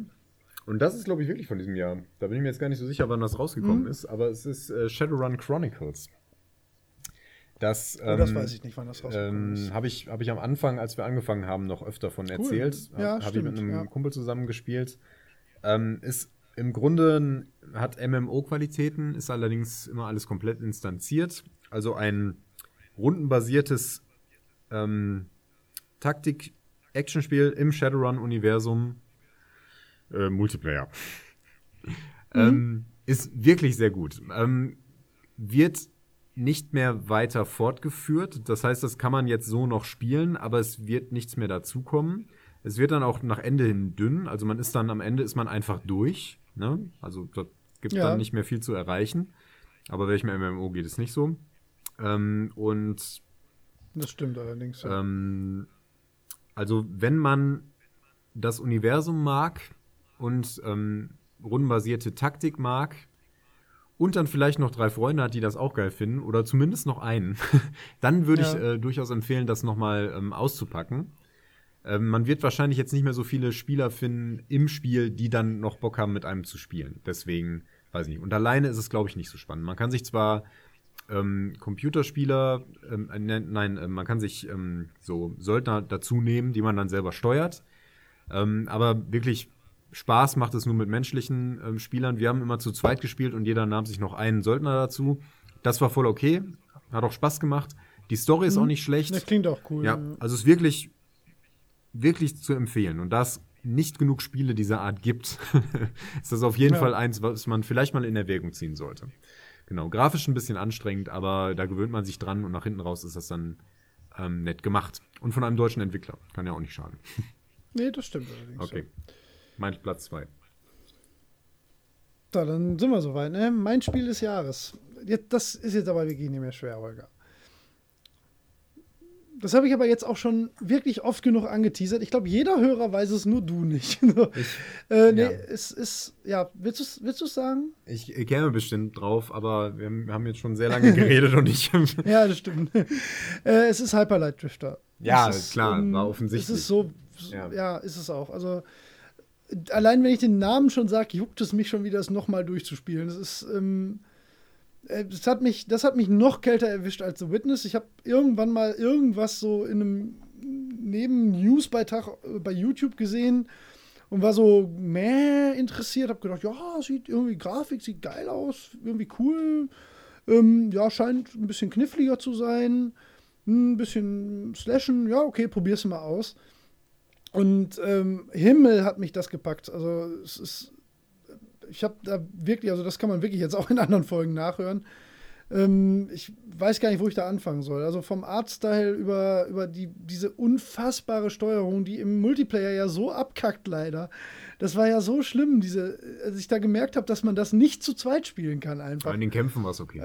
und das ist, glaube ich, wirklich von diesem Jahr. Da bin ich mir jetzt gar nicht so sicher, wann das rausgekommen mhm. ist, aber es ist äh, Shadowrun Chronicles. Das, oh, das ähm, weiß ich nicht, wann das rausgekommen ähm. Habe ich, hab ich am Anfang, als wir angefangen haben, noch öfter von erzählt. Cool. Ja, habe ich mit einem ja. Kumpel zusammen gespielt. Ähm, ist im Grunde hat MMO-Qualitäten, ist allerdings immer alles komplett instanziert. Also ein rundenbasiertes ähm, Taktik-Action-Spiel im Shadowrun-Universum. Äh, Multiplayer. [laughs] Mhm. Ähm, ist wirklich sehr gut. Ähm, wird nicht mehr weiter fortgeführt. Das heißt, das kann man jetzt so noch spielen, aber es wird nichts mehr dazukommen. Es wird dann auch nach Ende hin dünn. Also man ist dann am Ende ist man einfach durch. Ne? Also da gibt ja. dann nicht mehr viel zu erreichen. Aber welchem MMO geht es nicht so. Ähm, und das stimmt allerdings. Ja. Ähm, also wenn man das Universum mag und ähm, rundenbasierte Taktik mag, und dann vielleicht noch drei Freunde hat, die das auch geil finden, oder zumindest noch einen, [laughs] dann würde ja. ich äh, durchaus empfehlen, das nochmal ähm, auszupacken. Ähm, man wird wahrscheinlich jetzt nicht mehr so viele Spieler finden im Spiel, die dann noch Bock haben, mit einem zu spielen. Deswegen, weiß ich nicht. Und alleine ist es, glaube ich, nicht so spannend. Man kann sich zwar ähm, Computerspieler, ähm, äh, ne, nein, äh, man kann sich ähm, so Söldner dazu nehmen, die man dann selber steuert. Ähm, aber wirklich Spaß macht es nur mit menschlichen ähm, Spielern. Wir haben immer zu zweit gespielt und jeder nahm sich noch einen Söldner dazu. Das war voll okay. Hat auch Spaß gemacht. Die Story ist mhm. auch nicht schlecht. Das klingt auch cool. Ja, also es ist wirklich, wirklich zu empfehlen. Und da es nicht genug Spiele dieser Art gibt, [laughs] ist das auf jeden ja. Fall eins, was man vielleicht mal in Erwägung ziehen sollte. Genau, grafisch ein bisschen anstrengend, aber da gewöhnt man sich dran und nach hinten raus ist das dann ähm, nett gemacht. Und von einem deutschen Entwickler. Kann ja auch nicht schaden. [laughs] Nee, das stimmt allerdings. Okay. So. Mein Platz 2. So, dann sind wir soweit. Ne? Mein Spiel des Jahres. Jetzt, das ist jetzt aber wirklich nicht mehr schwer, Holger. Das habe ich aber jetzt auch schon wirklich oft genug angeteasert. Ich glaube, jeder Hörer weiß es, nur du nicht. [laughs] ich, äh, nee, ja. es ist, ja, willst du es willst sagen? Ich, ich käme bestimmt drauf, aber wir haben jetzt schon sehr lange geredet und ich. [laughs] ja, das stimmt. äh, es ist Hyperlight Drifter. Ja, ist, klar, um, war offensichtlich. Es ist so, ja. ja, ist es auch. Also, allein wenn ich den Namen schon sage, juckt es mich schon wieder, es nochmal durchzuspielen. Das ist, ähm, äh, das hat mich, das hat mich noch kälter erwischt als The Witness. Ich habe irgendwann mal irgendwas so in einem neben Newsbeitrag äh, bei YouTube gesehen und war so mehr interessiert. Habe gedacht, ja, sieht irgendwie Grafik sieht geil aus, irgendwie cool. Ähm, ja, scheint ein bisschen kniffliger zu sein. Ein bisschen slashen. Ja, okay, probier's mal aus. Und ähm, Himmel hat mich das gepackt. Also es ist, ich habe da wirklich, also das kann man wirklich jetzt auch in anderen Folgen nachhören. Ähm, ich weiß gar nicht, wo ich da anfangen soll. Also vom Artstyle über, über die, diese unfassbare Steuerung, die im Multiplayer ja so abkackt leider. Das war ja so schlimm, diese, als ich da gemerkt habe, dass man das nicht zu zweit spielen kann einfach. In den Kämpfen war es okay.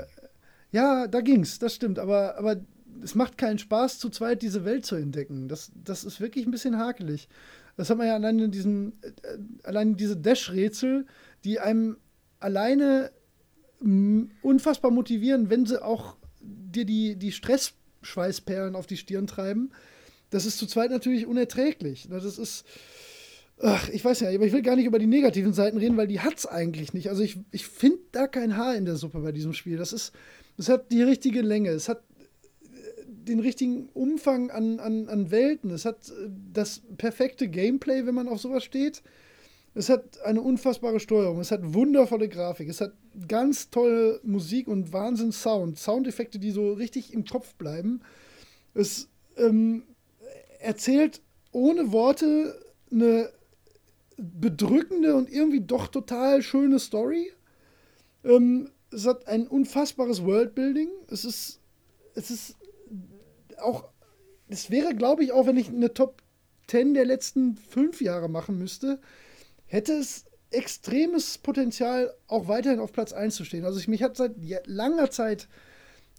Ja, da ging's, das stimmt. Aber, aber es macht keinen Spaß, zu zweit diese Welt zu entdecken. Das, das ist wirklich ein bisschen hakelig. Das hat man ja allein in diesen, äh, allein diese Dash-Rätsel, die einem alleine unfassbar motivieren, wenn sie auch dir die, die Stressschweißperlen auf die Stirn treiben. Das ist zu zweit natürlich unerträglich. Das ist, ach, ich weiß ja, aber ich will gar nicht über die negativen Seiten reden, weil die hat es eigentlich nicht. Also ich, ich finde da kein Haar in der Suppe bei diesem Spiel. Das ist, es hat die richtige Länge, es hat den richtigen Umfang an, an, an Welten, es hat äh, das perfekte Gameplay, wenn man auf sowas steht. Es hat eine unfassbare Steuerung, es hat wundervolle Grafik, es hat ganz tolle Musik und Wahnsinn Sound, Soundeffekte, die so richtig im Kopf bleiben. Es ähm, erzählt ohne Worte eine bedrückende und irgendwie doch total schöne Story. Ähm, es hat ein unfassbares Worldbuilding. Es ist, es ist auch, es wäre, glaube ich, auch wenn ich eine Top 10 der letzten fünf Jahre machen müsste, hätte es extremes Potenzial, auch weiterhin auf Platz 1 zu stehen. Also ich, mich hat seit langer Zeit,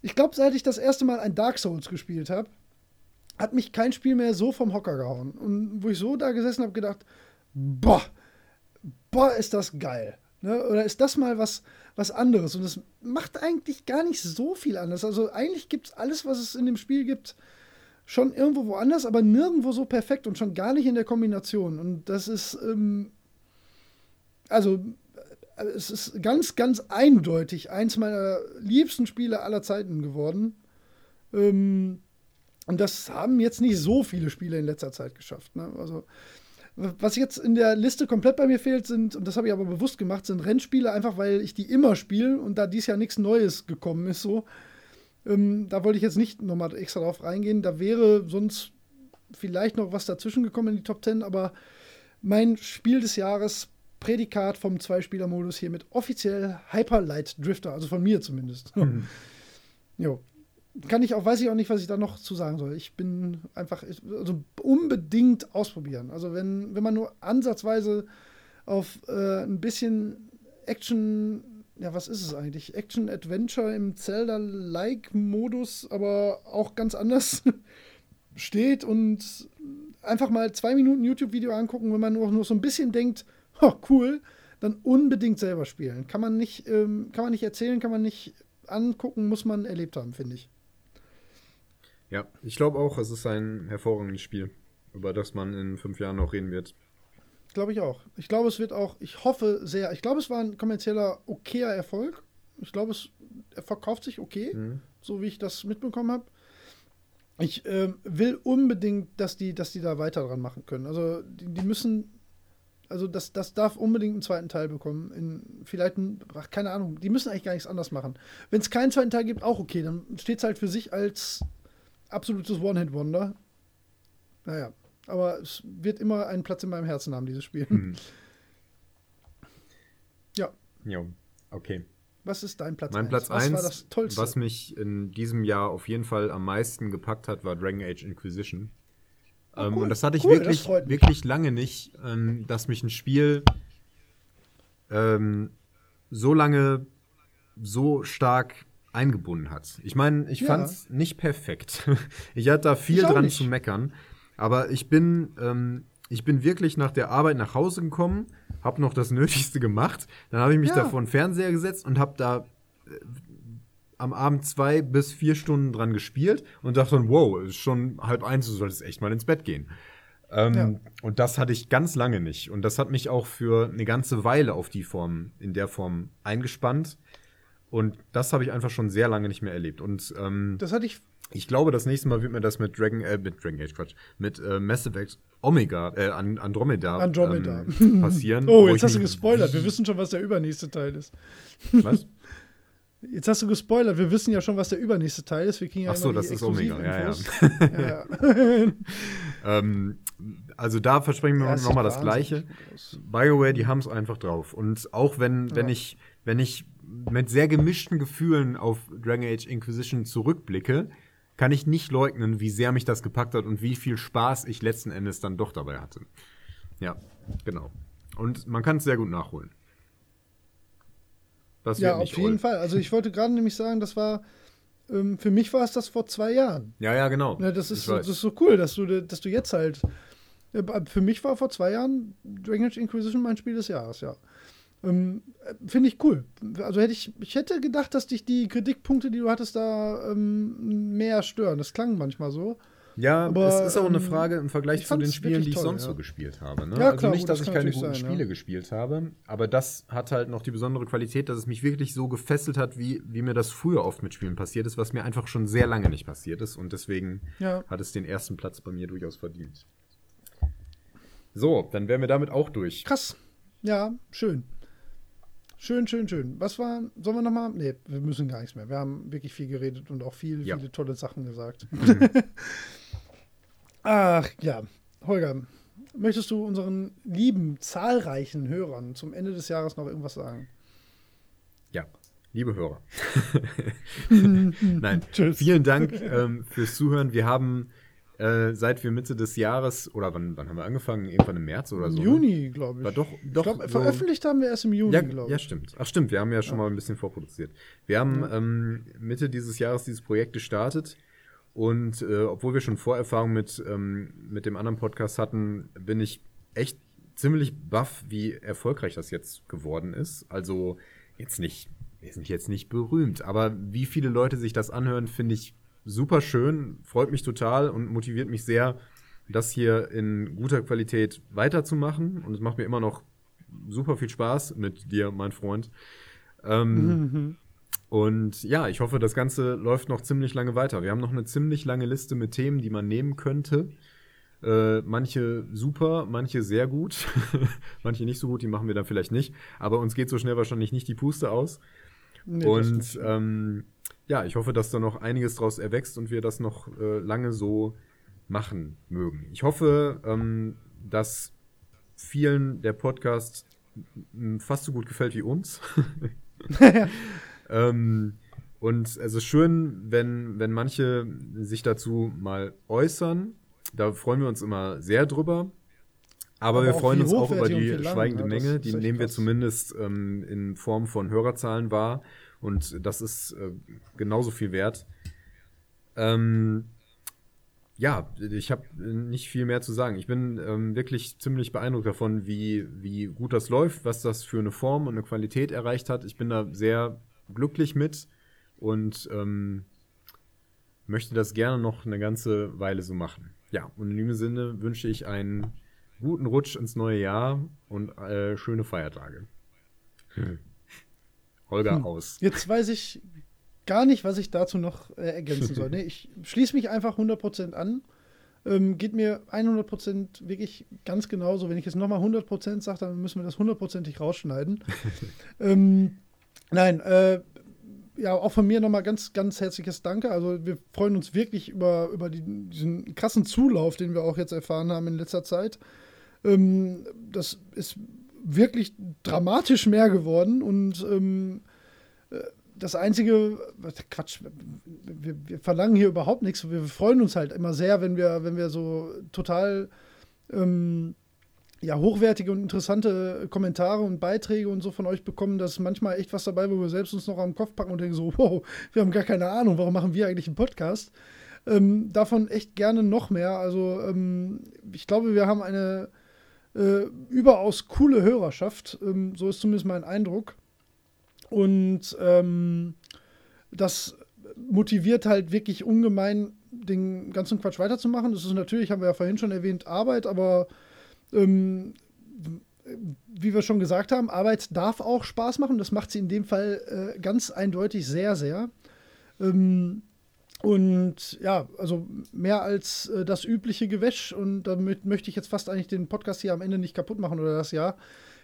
ich glaube, seit ich das erste Mal ein Dark Souls gespielt habe, hat mich kein Spiel mehr so vom Hocker gehauen. Und wo ich so da gesessen habe, gedacht, boah, boah, ist das geil. Ne? Oder ist das mal was, was anderes? Und es macht eigentlich gar nicht so viel anders. Also eigentlich gibt es alles, was es in dem Spiel gibt, schon irgendwo woanders, aber nirgendwo so perfekt und schon gar nicht in der Kombination. Und das ist, ähm, also äh, es ist ganz, ganz eindeutig eins meiner liebsten Spiele aller Zeiten geworden. Ähm, und das haben jetzt nicht so viele Spiele in letzter Zeit geschafft. Ne? Also, was jetzt in der Liste komplett bei mir fehlt, sind, und das habe ich aber bewusst gemacht, sind Rennspiele, einfach weil ich die immer spiele und da dies Jahr nichts Neues gekommen ist, so. Ähm, da wollte ich jetzt nicht nochmal extra drauf reingehen. Da wäre sonst vielleicht noch was dazwischen gekommen in die Top 10, aber mein Spiel des Jahres Prädikat vom Zweispieler-Modus hier mit offiziell Hyper Light Drifter, also von mir zumindest. Mhm. jo. Kann ich auch, weiß ich auch nicht, was ich da noch zu sagen soll. Ich bin einfach, also unbedingt ausprobieren. Also wenn, wenn man nur ansatzweise auf äh, ein bisschen Action, ja, was ist es eigentlich? Action-Adventure im Zelda-like-Modus, aber auch ganz anders [laughs] steht und einfach mal zwei Minuten YouTube-Video angucken, wenn man nur, nur so ein bisschen denkt, oh, cool, dann unbedingt selber spielen. Kann man nicht, ähm, kann man nicht erzählen, kann man nicht angucken, muss man erlebt haben, finde ich. Ja, ich glaube auch, es ist ein hervorragendes Spiel, über das man in fünf Jahren noch reden wird. Glaube ich auch. Ich glaube, es wird auch, ich hoffe sehr, ich glaube, es war ein kommerzieller okayer Erfolg. Ich glaube, es er verkauft sich okay, mhm. so wie ich das mitbekommen habe. Ich äh, will unbedingt, dass die, dass die da weiter dran machen können. Also die, die müssen also das, das darf unbedingt einen zweiten Teil bekommen. In, vielleicht, ein, ach, keine Ahnung, die müssen eigentlich gar nichts anders machen. Wenn es keinen zweiten Teil gibt, auch okay, dann steht es halt für sich als absolutes One-Hit-Wonder. Naja, aber es wird immer einen Platz in meinem Herzen haben, dieses Spiel. Mhm. Ja. Ja, okay. Was ist dein Platz Mein 1? Platz 1, was, was mich in diesem Jahr auf jeden Fall am meisten gepackt hat, war Dragon Age Inquisition. Oh, ähm, cool, und das hatte ich cool, wirklich, wirklich lange nicht, ähm, dass mich ein Spiel ähm, so lange so stark eingebunden hat. Ich meine, ich ja. fand es nicht perfekt. [laughs] ich hatte da viel dran nicht. zu meckern. Aber ich bin, ähm, ich bin wirklich nach der Arbeit nach Hause gekommen, habe noch das [laughs] Nötigste gemacht. Dann habe ich mich ja. da vor den Fernseher gesetzt und habe da äh, am Abend zwei bis vier Stunden dran gespielt und dachte dann, wow, ist schon halb eins, du solltest echt mal ins Bett gehen. Ähm, ja. Und das hatte ich ganz lange nicht. Und das hat mich auch für eine ganze Weile auf die Form, in der Form eingespannt. Und das habe ich einfach schon sehr lange nicht mehr erlebt. Und ähm, das hatte ich. Ich glaube, das nächste Mal wird mir das mit Dragon, äh, mit Dragon Age Quatsch, mit äh, Mass Effect Omega, äh, Andromeda, Andromeda. Ähm, [laughs] passieren. oh, jetzt hast du gespoilert. Wir wissen schon, was der übernächste Teil ist. Was? [laughs] Jetzt hast du gespoilert. Wir wissen ja schon, was der übernächste Teil ist. Wir kriegen ja Ach so, das ist Omega. Ja, ja. Ja, [laughs] ja. Ähm, also da versprechen wir Ja, nochmal das Gleiche. BioWare, die haben es einfach drauf. Und auch wenn, wenn ich, wenn ich mit sehr gemischten Gefühlen auf Dragon Age Inquisition zurückblicke, kann ich nicht leugnen, wie sehr mich das gepackt hat und wie viel Spaß ich letzten Endes dann doch dabei hatte. Ja, genau. Und man kann es sehr gut nachholen. Das Ja, auf jeden old. Fall. Also ich wollte gerade nämlich sagen, das war, ähm, für mich war es das vor zwei Jahren. Ja, ja, genau. Ja, das, ist, das ist so cool, dass du, dass du jetzt halt. äh, Für mich war vor zwei Jahren Dragon Age Inquisition mein Spiel des Jahres, ja. Ähm, äh, Finde ich cool. Also hätte ich, ich hätte gedacht, dass dich die Kritikpunkte, die du hattest, da ähm, mehr stören. Das klang manchmal so. Ja, Aber, es ist auch eine ähm, Frage im Vergleich ich zu den Spielen, die ich toll, sonst ja. so gespielt habe. Ne? Ja, also klar, nicht, gut, dass das ich keine guten sein, Spiele ja. gespielt habe, aber das hat halt noch die besondere Qualität, dass es mich wirklich so gefesselt hat, wie, wie mir das früher oft mit Spielen passiert ist, was mir einfach schon sehr lange nicht passiert ist und deswegen hat es den ersten Platz bei mir durchaus verdient. So, dann wären wir damit auch durch. Krass. Ja, schön. Schön, schön, schön. Was war, sollen wir nochmal? Nee, wir müssen gar nichts mehr. Wir haben wirklich viel geredet und auch viel, Ja. viele tolle Sachen gesagt. [laughs] [laughs] Ach ja, Holger, möchtest du unseren lieben, zahlreichen Hörern zum Ende des Jahres noch irgendwas sagen? Ja, liebe Hörer. [laughs] Nein, Tschüss. vielen Dank ähm, fürs Zuhören. Wir haben, äh, seit wir Mitte des Jahres, oder wann, wann haben wir angefangen? Irgendwann im März oder so? ne? Juni, glaube ich. War doch- doch glaub, so- veröffentlicht haben wir erst im Juni, Ja, glaube ich. ja, stimmt. Ach, stimmt. Wir haben ja schon mal ein bisschen vorproduziert. Wir haben ähm, Mitte dieses Jahres dieses Projekt gestartet. Und äh, obwohl wir schon Vorerfahrung mit, ähm, mit dem anderen Podcast hatten, bin ich echt ziemlich baff, wie erfolgreich das jetzt geworden ist. Also jetzt nicht, wir sind jetzt nicht berühmt, aber wie viele Leute sich das anhören, finde ich super schön, freut mich total und motiviert mich sehr, das hier in guter Qualität weiterzumachen. Und es macht mir immer noch super viel Spaß mit dir, mein Freund. Ähm, [laughs] Und ja, ich hoffe, das Ganze läuft noch ziemlich lange weiter. Wir haben noch eine ziemlich lange Liste mit Themen, die man nehmen könnte. Äh, manche super, manche sehr gut, [laughs] manche nicht so gut, die machen wir dann vielleicht nicht. Aber uns geht so schnell wahrscheinlich nicht die Puste aus. Nee, und ähm, ja, ich hoffe, dass da noch einiges draus erwächst und wir das noch äh, lange so machen mögen. Ich hoffe, ähm, dass vielen der Podcast fast so gut gefällt wie uns. [laughs] ähm, und es ist schön, wenn, wenn manche sich dazu mal äußern. Da freuen wir uns immer sehr drüber. Aber, Aber wir freuen uns auch über die lang, schweigende ja, das Menge. Die nehmen wir krass. zumindest ähm, in Form von Hörerzahlen wahr. Und das ist äh, genauso viel wert. Ähm, ja, ich habe nicht viel mehr zu sagen. Ich bin ähm, wirklich ziemlich beeindruckt davon, wie, wie gut das läuft, was das für eine Form und eine Qualität erreicht hat. Ich bin da sehr glücklich mit und ähm, möchte das gerne noch eine ganze Weile so machen. Ja, und in diesem Sinne wünsche ich einen guten Rutsch ins neue Jahr und äh, schöne Feiertage. Holger aus. Jetzt weiß ich gar nicht, was ich dazu noch äh, ergänzen soll. Nee, ich schließe mich einfach 100% an. Ähm, geht mir 100% wirklich ganz genauso. Wenn ich jetzt nochmal 100% sage, dann müssen wir das hundertprozentig rausschneiden. [laughs] ähm, nein, äh, ja, auch von mir nochmal ganz, ganz herzliches Danke. Also wir freuen uns wirklich über, über die, diesen krassen Zulauf, den wir auch jetzt erfahren haben in letzter Zeit. Ähm, das ist wirklich dramatisch mehr geworden und ähm, äh, das Einzige, Quatsch, wir, wir verlangen hier überhaupt nichts. Wir freuen uns halt immer sehr, wenn wir, wenn wir so total ähm, ja, hochwertige und interessante Kommentare und Beiträge und so von euch bekommen. Da ist manchmal echt was dabei, wo wir selbst uns noch am Kopf packen und denken so, wow, wir haben gar keine Ahnung, warum machen wir eigentlich einen Podcast? Ähm, davon echt gerne noch mehr. Also ähm, ich glaube, wir haben eine äh, überaus coole Hörerschaft. Ähm, so ist zumindest mein Eindruck. Und ähm, das motiviert halt wirklich ungemein, den ganzen Quatsch weiterzumachen. Das ist natürlich, haben wir ja vorhin schon erwähnt, Arbeit, aber ähm, wie wir schon gesagt haben, Arbeit darf auch Spaß machen. Das macht sie in dem Fall äh, ganz eindeutig sehr, sehr. Ähm, und ja, also mehr als äh, das übliche Gewäsch. Und damit möchte ich jetzt fast eigentlich den Podcast hier am Ende nicht kaputt machen oder das Jahr.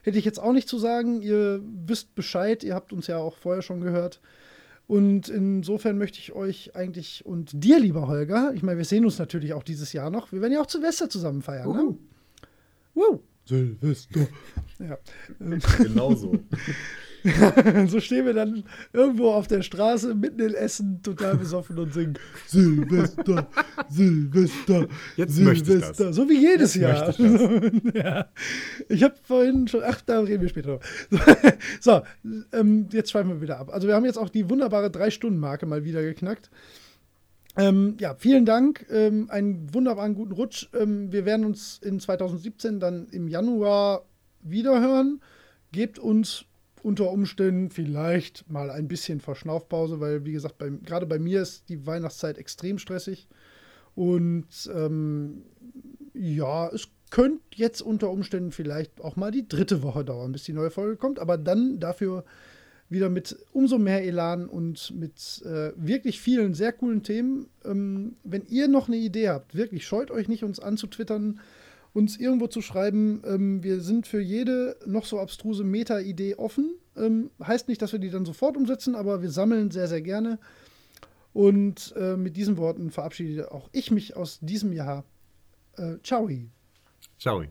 Hätte ich jetzt auch nicht zu sagen. Ihr wisst Bescheid. Ihr habt uns ja auch vorher schon gehört. Und insofern möchte ich euch eigentlich und dir, lieber Holger, ich meine, wir sehen uns natürlich auch dieses Jahr noch. Wir werden ja auch Silvester zusammen feiern. Uh. Ne? Wow. Silvester. Ja. [laughs] Genau so. [laughs] [laughs] so stehen wir dann irgendwo auf der Straße mitten in Essen, total besoffen und singen Silvester, Silvester, Jetzt Silvester. So wie jedes Jetzt Jahr. Ich, [laughs] ja. ich habe vorhin schon, ach, da reden wir später. [laughs] so, ähm, jetzt schweifen wir wieder ab. Also wir haben jetzt auch die wunderbare Drei-Stunden-Marke mal wieder geknackt. Ähm, ja, vielen Dank. Ähm, einen wunderbaren guten Rutsch. Ähm, wir werden uns in 2017 dann im Januar wiederhören. Gebt uns unter Umständen vielleicht mal ein bisschen Verschnaufpause, weil, wie gesagt, bei, gerade bei mir ist die Weihnachtszeit extrem stressig. Und ähm, ja, es könnte jetzt unter Umständen vielleicht auch mal die dritte Woche dauern, bis die neue Folge kommt, aber dann dafür wieder mit umso mehr Elan und mit äh, wirklich vielen sehr coolen Themen. Ähm, wenn ihr noch eine Idee habt, wirklich scheut euch nicht, uns anzutwittern, uns irgendwo zu schreiben. Ähm, wir sind für jede noch so abstruse Meta-Idee offen. Ähm, heißt nicht, dass wir die dann sofort umsetzen, aber wir sammeln sehr, sehr gerne. Und äh, mit diesen Worten verabschiede auch ich mich aus diesem Jahr. Äh, ciao. Ciao.